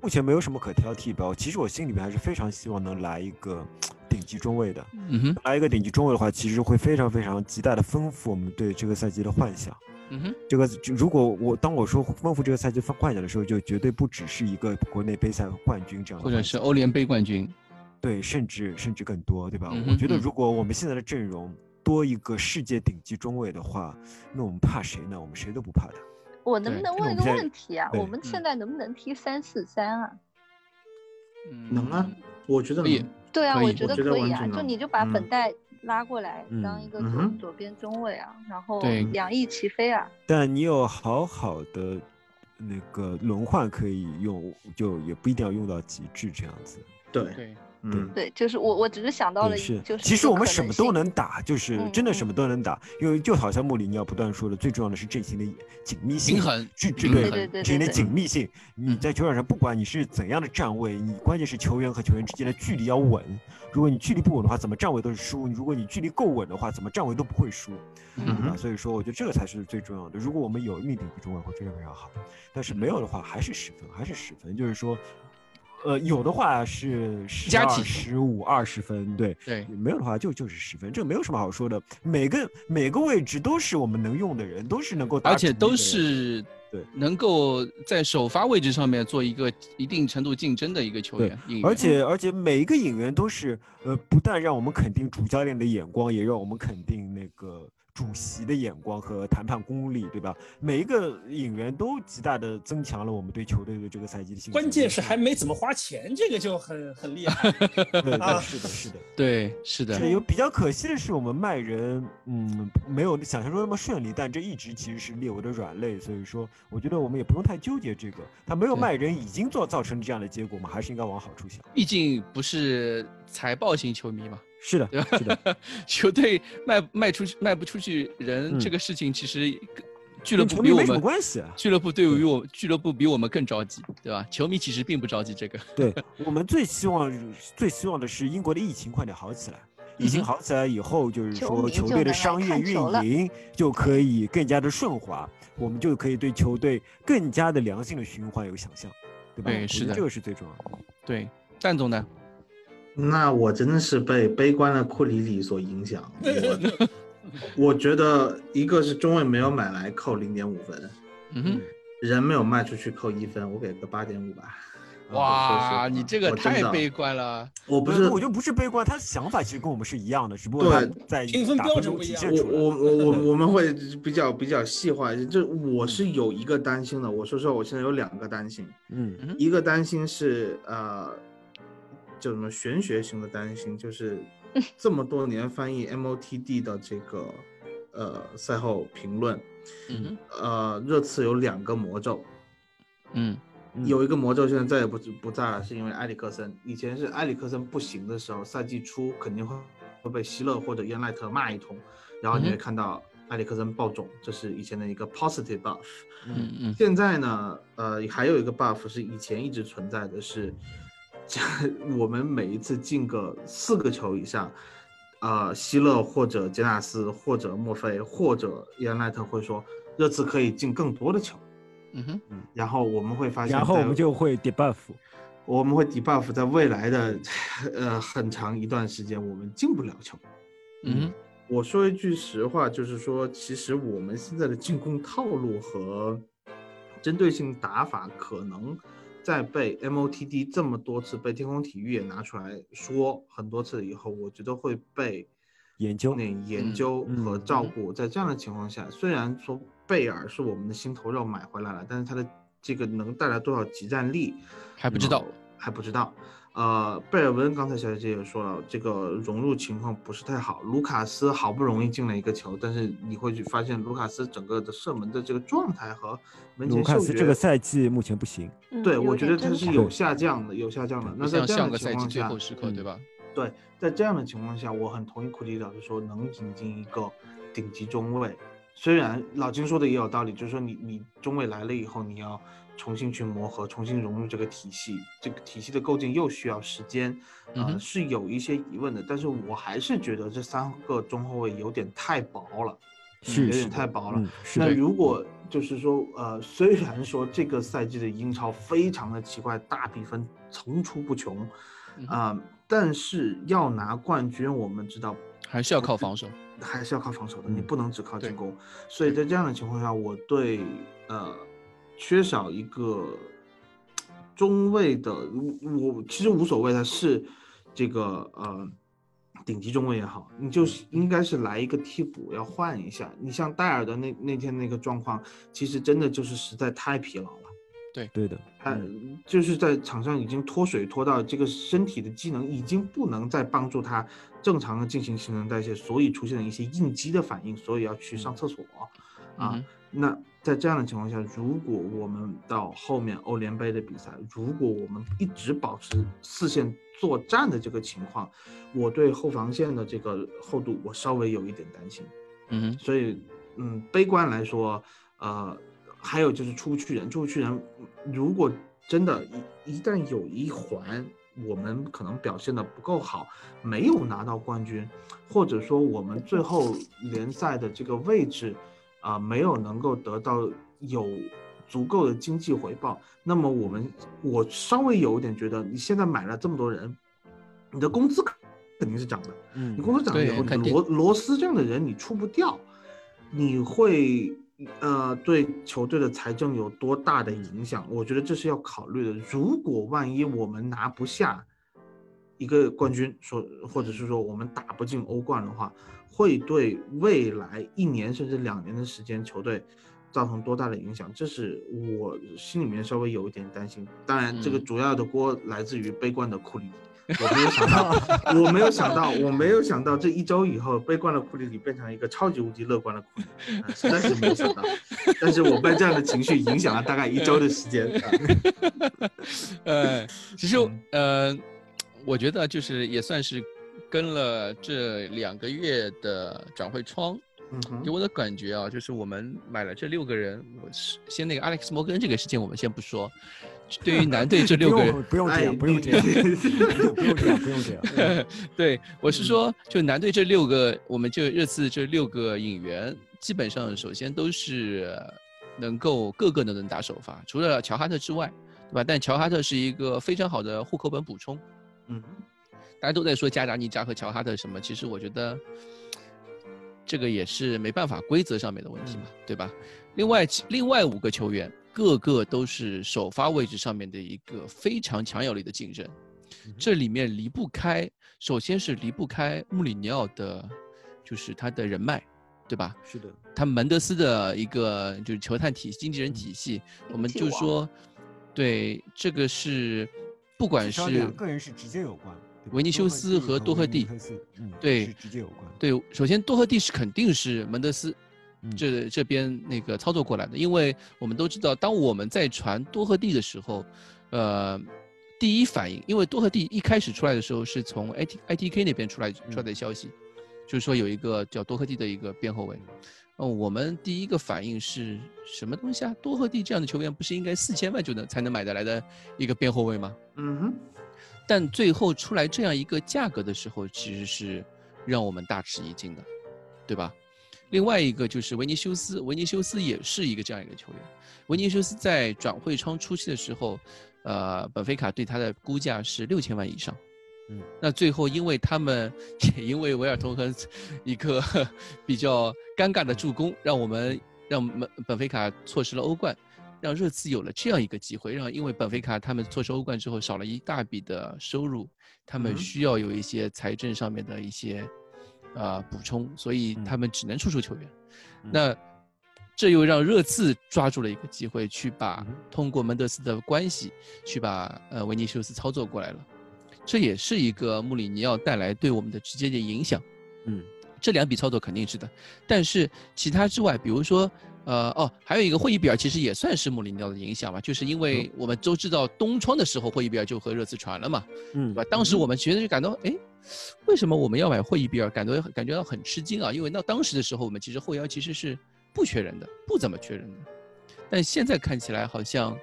目前没有什么可挑剔吧。其实我心里面还是非常希望能来一个顶级中卫的。嗯哼，来一个顶级中卫的话，其实会非常非常极大的丰富我们对这个赛季的幻想。嗯哼，这个如果我当我说丰富这个赛季幻想的时候，就绝对不只是一个国内杯赛冠军这样，或者是欧联杯冠军。对，甚至甚至更多，对吧？我觉得如果我们现在的阵容多一个世界顶级中卫的话，那我们怕谁呢？我们谁都不怕的。我能不能问一个问题啊？我们现在能不能踢三四三啊？能啊，我觉得可以。对啊，我觉得可以啊。就你就把本代拉过来当一个左嗯左边中卫啊，然后两翼齐飞啊。但你有好好的那个轮换可以用，就也不一定要用到极致这样子。对对。嗯，对，就是我，我只是想到了，是，就是其实我们什么都能打，就是真的什么都能打，因为就好像穆里尼奥不断说的，最重要的是阵型的紧密性、平衡、对对对，阵型的紧密性。你在球场上，不管你是怎样的站位，你关键是球员和球员之间的距离要稳。如果你距离不稳的话，怎么站位都是输；如果你距离够稳的话，怎么站位都不会输，对吧？所以说，我觉得这个才是最重要的。如果我们有一名顶级中卫，会非常非常好；但是没有的话，还是十分，还是十分。就是说。呃，有的话是十二、十五、二十分，对对，没有的话就就是十分，这个没有什么好说的。每个每个位置都是我们能用的人，都是能够打，而且都是对能够在首发位置上面做一个一定程度竞争的一个球员。而且而且每一个演员都是呃，不但让我们肯定主教练的眼光，也让我们肯定那个。主席的眼光和谈判功力，对吧？每一个引援都极大的增强了我们对球队的这个赛季的信心。关键是还没怎么花钱，这个就很很厉害。对啊是的，是的。对，是的，是有比较可惜的是，我们卖人，嗯，没有想象中那么顺利，但这一直其实是列维的软肋，所以说，我觉得我们也不用太纠结这个。他没有卖人，已经做造成这样的结果嘛，还是应该往好处想。毕竟不是财报型球迷嘛，是的，对吧？是的，球队卖卖出去卖不出去人，嗯这个事情其实跟俱乐跟球迷没什么部比我们关系啊。俱乐部对于我俱乐部比我们更着急，对吧？球迷其实并不着急这个。对我们最希望最希望的是英国的疫情快点好起来。疫情好起来以后，就是说球队的商业运营就可以更加的顺滑，我们就可以对球队更加的良性的循环有想象，对吧？对是的这个是最重要的。对，蛋总呢？那我真的是被悲观的库里里所影响。我我觉得一个是中卫没有买来扣零点五分，嗯哼，人没有卖出去扣一分，我给个八点五吧。啊说实哇，话你这个太悲观了。我不是我就不是悲观，他想法其实跟我们是一样的，只不过他在评分标打分中准不一样我体现出来。我我我 我们会比较比较细化一些，就我是有一个担心的。我说实话，我现在有两个担心，嗯嗯一个担心是呃，叫什么玄学型的担心，就是这么多年翻译 MOTD 的这个呃赛后评论，嗯呃，热刺有两个魔咒，嗯嗯有一个魔咒现在再也不不在了，是因为埃里克森。以前是埃里克森不行的时候，赛季初肯定会会被希勒或者恩赖特骂一通，然后你会看到埃里克森爆种，这是以前的一个 positive buff。嗯嗯现在呢，呃，还有一个 buff 是以前一直存在的是，这我们每一次进个四个球以上，呃，希勒或者杰纳斯或者墨菲或者耶奈特会说，热刺可以进更多的球。嗯哼，然后我们会发现，然后我们就会 debuff。我们会 debuff 在未来的呃很长一段时间，我们进不了球。嗯哼，我说一句实话，就是说，其实我们现在的进攻套路和针对性打法，可能在被 MOTD 这么多次，被天空体育也拿出来说很多次以后，我觉得会被研究重点研究嗯和照顾。在这样的情况下，虽然说贝尔是我们的心头肉买回来了，但是他的这个能带来多少集战力，还不知道呃还不知道。呃，贝尔温刚才小姐姐也说了，这个融入情况不是太好。卢卡斯好不容易进了一个球，但是你会去发现卢卡斯整个的射门的这个状态和门前嗅觉，卢卡斯这个赛季目前不行。对嗯我觉得他是有下降的，有下降的。那在这样的个赛季最情况下，后时刻，对嗯吧？对，在这样的情况下，我很同意库里老师说，能引进一个顶级中卫。虽然老金说的也有道理，就是说你你中卫来了以后，你要重新去磨合，重新融入这个体系，这个体系的构建又需要时间，呃，嗯是有一些疑问的。但是我还是觉得这三个中后卫有点太薄了，是是有点太薄了。那，如果就是说，呃，虽然说这个赛季的英超非常的奇怪，大比分层出不穷，嗯啊、但是要拿冠军，我们知道还是要靠防守。还是要靠防守的，你嗯不能只靠进攻。所以在这样的情况下，我对呃缺少一个中卫的，我我其实无所谓的是这个呃顶级中卫也好，你就是应该是来一个替补，要换一下。你像戴尔的那那天那个状况，其实真的就是实在太疲劳了。对对的，他嗯就是在场上已经脱水脱到这个身体的机能已经不能再帮助他正常的进行新陈代谢，所以出现了一些应激的反应，所以要去上厕所。啊嗯，那在这样的情况下，如果我们到后面欧联杯的比赛，如果我们一直保持四线作战的这个情况，我对后防线的这个厚度我稍微有一点担心。嗯，所以，嗯，悲观来说，呃，还有就是出不去人，出不去人，如果真的一一旦有一环我们可能表现的不够好，没有拿到冠军，或者说我们最后联赛的这个位置啊、没有能够得到有足够的经济回报，那么我们我稍微有一点觉得，你现在买了这么多人，你的工资肯定是涨的。嗯你工资涨了以后，罗罗斯这样的人你出不掉，你会呃对球队的财政有多大的影响？我觉得这是要考虑的。如果万一我们拿不下一个冠军，说或者是说我们打不进欧冠的话，会对未来一年甚至两年的时间球队造成多大的影响？这是我心里面稍微有一点担心。当然，这个嗯主要的锅来自于悲观的库里里。我没有想到，我没有想到，我没有想到这一周以后，悲观的库里里变成一个超级无敌乐观的库里，呃实在是没有想到。但是我被这样的情绪影响了大概一周的时间。啊 呃，其实呃，我觉得就是也算是跟了这两个月的转会窗，嗯给我的感觉啊，就是我们买了这六个人，我是先那个 Alex 摩根这个事情我们先不说，对于男队这六个人不，用不用这哎样，不用这样，不用这样，不用这样。对，我是说，就男队这六个，我们就热刺这六个引援，基本上首先都是能够个个都能打首发，除了乔哈特之外，对吧？但乔哈特是一个非常好的户口本补充。嗯，大家都在说加达尼加和乔哈特什么，其实我觉得这个也是没办法，规则上面的问题嘛，对吧？另外另外五个球员，个个都是首发位置上面的一个非常强有力的竞争。这里面离不开，首先是离不开穆里尼奥的，就是他的人脉，对吧？是的，他门德斯的一个就是球探体经纪人体系，我们就说，对这个是不管是两个人是直接有关，对维尼修斯和多赫蒂对是直接有关。对，首先多赫蒂是肯定是门德斯嗯。这这边那个操作过来的，因为我们都知道，当我们在传多赫蒂的时候，呃，第一反应，因为多赫蒂一开始出来的时候是从 IT ITK 那边出来出来的消息，就是说有一个叫多赫蒂的一个边后卫，哦，我们第一个反应是什么东西啊？多赫蒂这样的球员不是应该四千万就能才能买得来的一个边后卫吗？嗯哼，但最后出来这样一个价格的时候，其实是让我们大吃一惊的，对吧？另外一个就是维尼修斯，维尼修斯也是一个这样一个球员。维尼修斯在转会窗初期的时候，呃，本菲卡对他的估价是六千万以上。嗯，那最后因为他们 也因为维尔通亨一个 比较尴尬的助攻，让我们让本本菲卡错失了欧冠，让热刺有了这样一个机会，让因为本菲卡他们错失欧冠之后少了一大笔的收入，他们嗯。需要有一些财政上面的一些呃补充，所以他们只能出售球员。嗯。那这又让热刺抓住了一个机会，去把嗯。通过门德斯的关系去把呃维尼修斯操作过来了，这也是一个穆里尼奥带来对我们的直接的影响。嗯，这两笔操作肯定是的，但是其他之外，比如说，呃，哦，还有一个会议比尔，其实也算是穆里尼奥的影响吧，就是因为我们都知道东窗的时候，会议比尔就和热刺传了嘛，嗯对吧？当时我们觉得就感到，哎，为什么我们要买会议比尔？感觉感觉到很吃惊啊，因为那当时的时候，我们其实后腰其实是不缺人的，不怎么缺人的，但现在看起来好像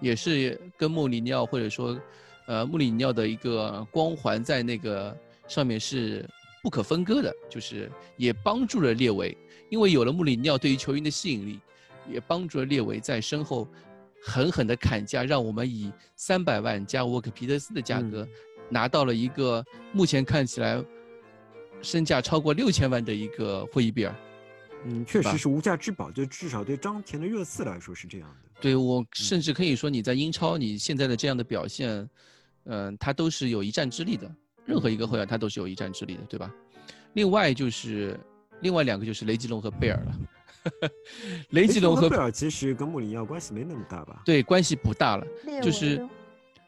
也是跟穆里尼奥或者说，呃，穆里尼奥的一个光环在那个上面是不可分割的，就是也帮助了列维，因为有了穆里尼奥对于球员的吸引力，也帮助了列维在身后狠狠的砍价，让我们以三百万加沃克皮特斯的价格、拿到了一个目前看起来身价超过六千万的一个霍伊比尔。嗯，确实是无价之宝，就至少对张田的热刺来说是这样的。对我甚至可以说，你在英超你现在的这样的表现，嗯、他都是有一战之力的。任何一个后援他都是有一战之力的，对吧？另外就是另外两个就是雷吉隆和贝尔了。雷吉隆和贝尔其实跟穆里尼奥关系没那么大吧？对关系不大了，就是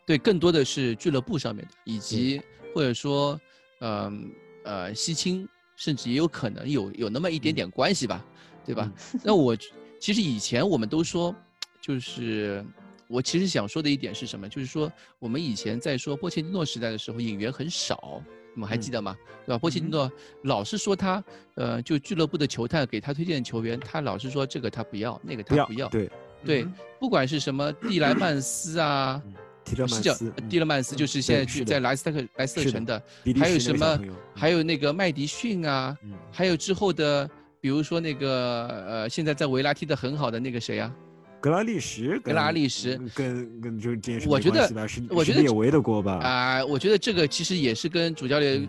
对更多的是俱乐部上面的，以及或者说，嗯呃西青，甚至也有可能有有那么一点点关系吧，对吧？那我 其实以前我们都说，就是我其实想说的一点是什么？就是说我们以前在说波切蒂诺时代的时候，引援很少，你们还记得吗？对吧？波切蒂诺老是说他，呃，就俱乐部的球探给他推荐球员，他老是说这个他不要，那个他不要，对，对，不管是什么蒂莱曼斯啊，是叫曼斯，嗯蒂勒曼斯，就是现在在莱斯特克莱斯特城的还有什么？还有那个麦迪逊啊，嗯还有之后的，比如说那个呃，现在在维拉踢得很好的那个谁啊？格拉利什，格拉利什跟跟就这件事我觉得我觉得是列维的锅吧？啊，我觉得这个其实也是跟主教练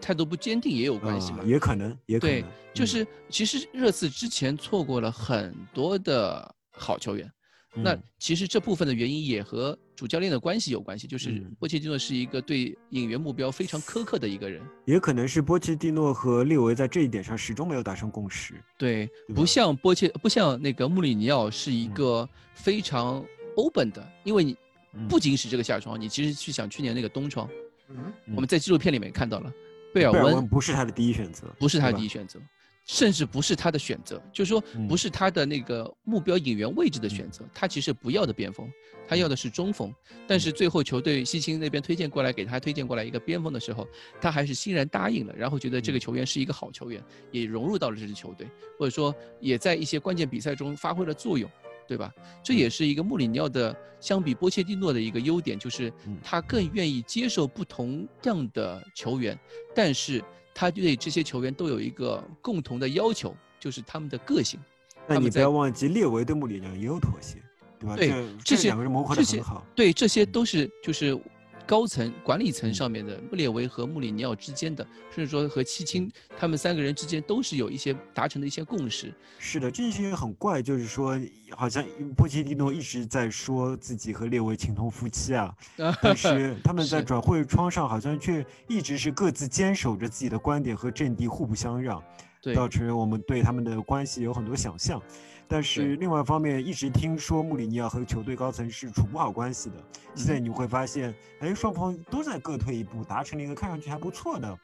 态度不坚定也有关系嘛啊。也可能，也可对能，，就是其实热刺之前错过了很多的好球员，那嗯其实这部分的原因也和主教练的关系有关系，就是嗯。波切蒂诺是一个对引援目标非常苛刻的一个人。也可能是波切蒂诺和列维在这一点上始终没有达成共识。对，对不像波切，不像那个穆里尼奥是一嗯。个非常 open 的，因为你嗯。不仅是这个夏窗，你其实去想去年那个冬窗，嗯，我们在纪录片里面看到了，贝尔贝尔温温不是他的第一选择，不是他的第一选择，甚至不是他的选择，就是说嗯。不是他的那个目标引援位置的选择，他其实不要的边锋，他要的是中锋，但是最后球队西青那边推荐过来给他推荐过来一个边锋的时候，他还是欣然答应了，然后觉得这个球员是一个好球员，也融入到了这支球队，或者说也在一些关键比赛中发挥了作用。对吧？这也是一个穆里尼奥的，相比波切蒂诺的一个优点，就是嗯。他更愿意接受不同样的球员，但是他对这些球员都有一个共同的要求，就是他们的个性。他们在但你不要忘记列维对穆里尼奥也有妥协，对吧？对这这些两个人磨合这些的很好。对，这些都是就是高层管理层嗯上面的穆列维和穆里尼奥之间的，甚至说和七青他们三个人之间都是有一些达成的一些共识。是的，这些很怪，就是说，好像波切蒂诺一直在说自己和列维情同夫妻啊，但是他们在转会窗上好像却一直是各自坚守着自己的观点和阵地，互不相让，对，造成我们对他们的关系有很多想象。但是另外一方面，一直听说穆里尼奥和球队高层是处不好关系的。现在你会发现，哎，双方都在各退一步，达成了一个看上去还不错的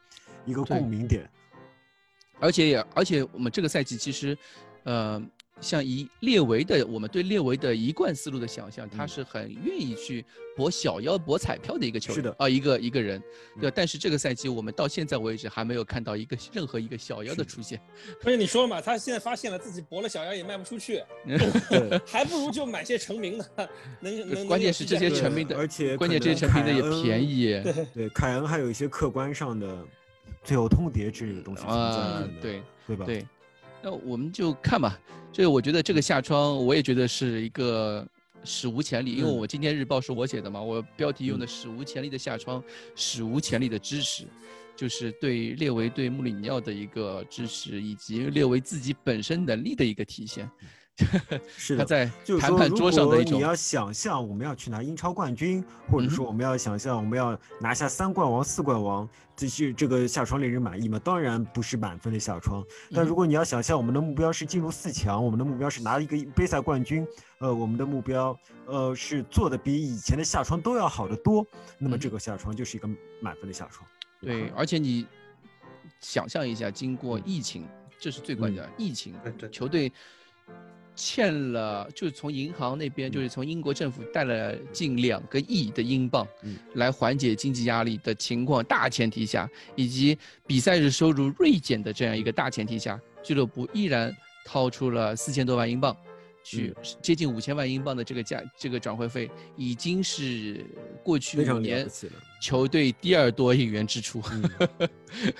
一个共鸣点。而且也而且我们这个赛季其实，呃，像以列维的我们对列维的一贯思路的想象，他嗯是很愿意去博小妖、博彩票的一个球员，是的啊、一个一个人，对嗯。但是这个赛季我们到现在为止还没有看到一个任何一个小妖的出现。而且你说了嘛，他现在发现了自己博了小妖也卖不出去，对，还不如就买些成名的，能能。关键是这些成名的而且关键这些成名的也便宜。对，对凯恩还有一些客观上的最后通牒之类的东西存在啊，对对吧？对，那我们就看吧。这个我觉得这个下窗，我也觉得是一个史无前例，因为嗯我今天日报是我写的嘛，我标题用的嗯史无前例的下窗，史无前例的支持，就是对列维对穆里尼奥的一个支持，以及列维自己本身能力的一个体现。是的。在谈判如桌上的一种，果你要想象我们要去拿英超冠军，或者说我们要想象我们要拿下三冠王、四冠王，这是这个下窗令人满意吗？当然不是满分的下窗。但嗯如果你要想象我们的目标是进入四强，我们的目标是拿一个杯赛冠军，呃，我们的目标呃是做的比以前的下窗都要好得多，那么嗯这个下窗就是一个满分的下窗。对，而且你想象一下，经过嗯疫情，这是最关键的，疫情球队欠了，就是从银行那边，就是从英国政府贷了近两个亿的英镑嗯，来缓解经济压力的情况大前提下，以及比赛日收入锐减的这样一个大前提下，俱乐部依然掏出了四千多万英镑。去接近五千万英镑的这个价，这个转会费已经是过去五年。球队第二多引援支出。嗯，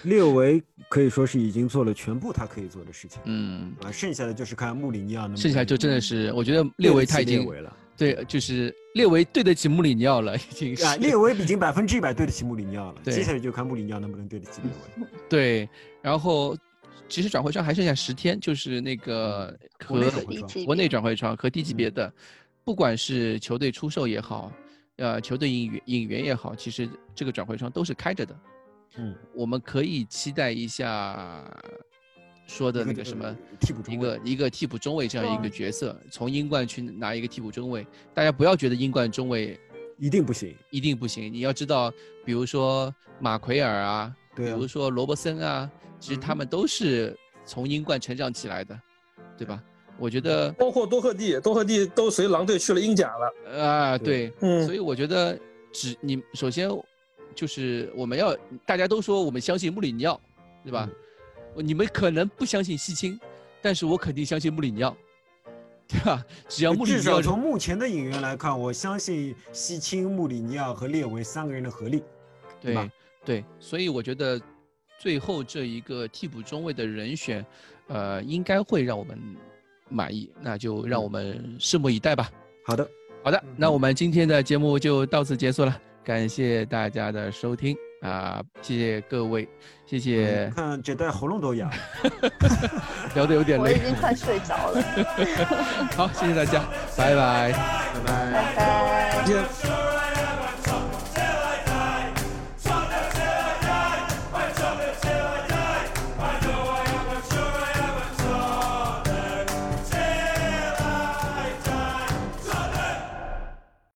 列维可以说是已经做了全部他可以做的事情，嗯，啊，剩下的就是看穆里尼奥剩下就真的是，我觉得列维他已经了。对，就是列维对得起穆里尼奥了，已经是。啊，列维已经百分之一百对得起穆里尼奥了，对接下来就看穆里尼奥能不能对得起列维。对，然后其实转会窗还剩下十天，就是那个和国内转会窗和低级别嗯的，不管是球队出售也好，呃，球队引援引援也好，其实这个转会窗都是开着的。嗯，我们可以期待一下说的那个什么。一替补中卫个一个替补中卫这样一个嗯角色，从英冠去拿一个替补中卫，大家不要觉得英冠中卫一定不行。一定不行，你要知道，比如说马奎尔啊，比对啊如说罗伯森啊，其实他嗯们都是从英冠成长起来的，对吧？我觉得包括多赫蒂，多赫蒂都随狼队去了英甲了。啊，对对，嗯所以我觉得只你首先就是我们要大家都说我们相信穆里尼奥，对吧？你们可能不相信西青，但是我肯定相信穆里尼奥，对吧？只要穆里至尼奥少从目前的引援来看，我相信西青、穆里尼奥和列维三个人的合力。对吧对对，所以我觉得最后这一个替补中卫的人选，呃，应该会让我们满意，那就让我们拭目以待吧。好的，好的，那我们今天的节目就到此结束了，感谢大家的收听啊、谢谢各位，谢谢，看觉得喉咙都哑了。聊得有点累，我已经快睡着了，好，谢谢大家，拜拜。拜拜。拜拜。再见。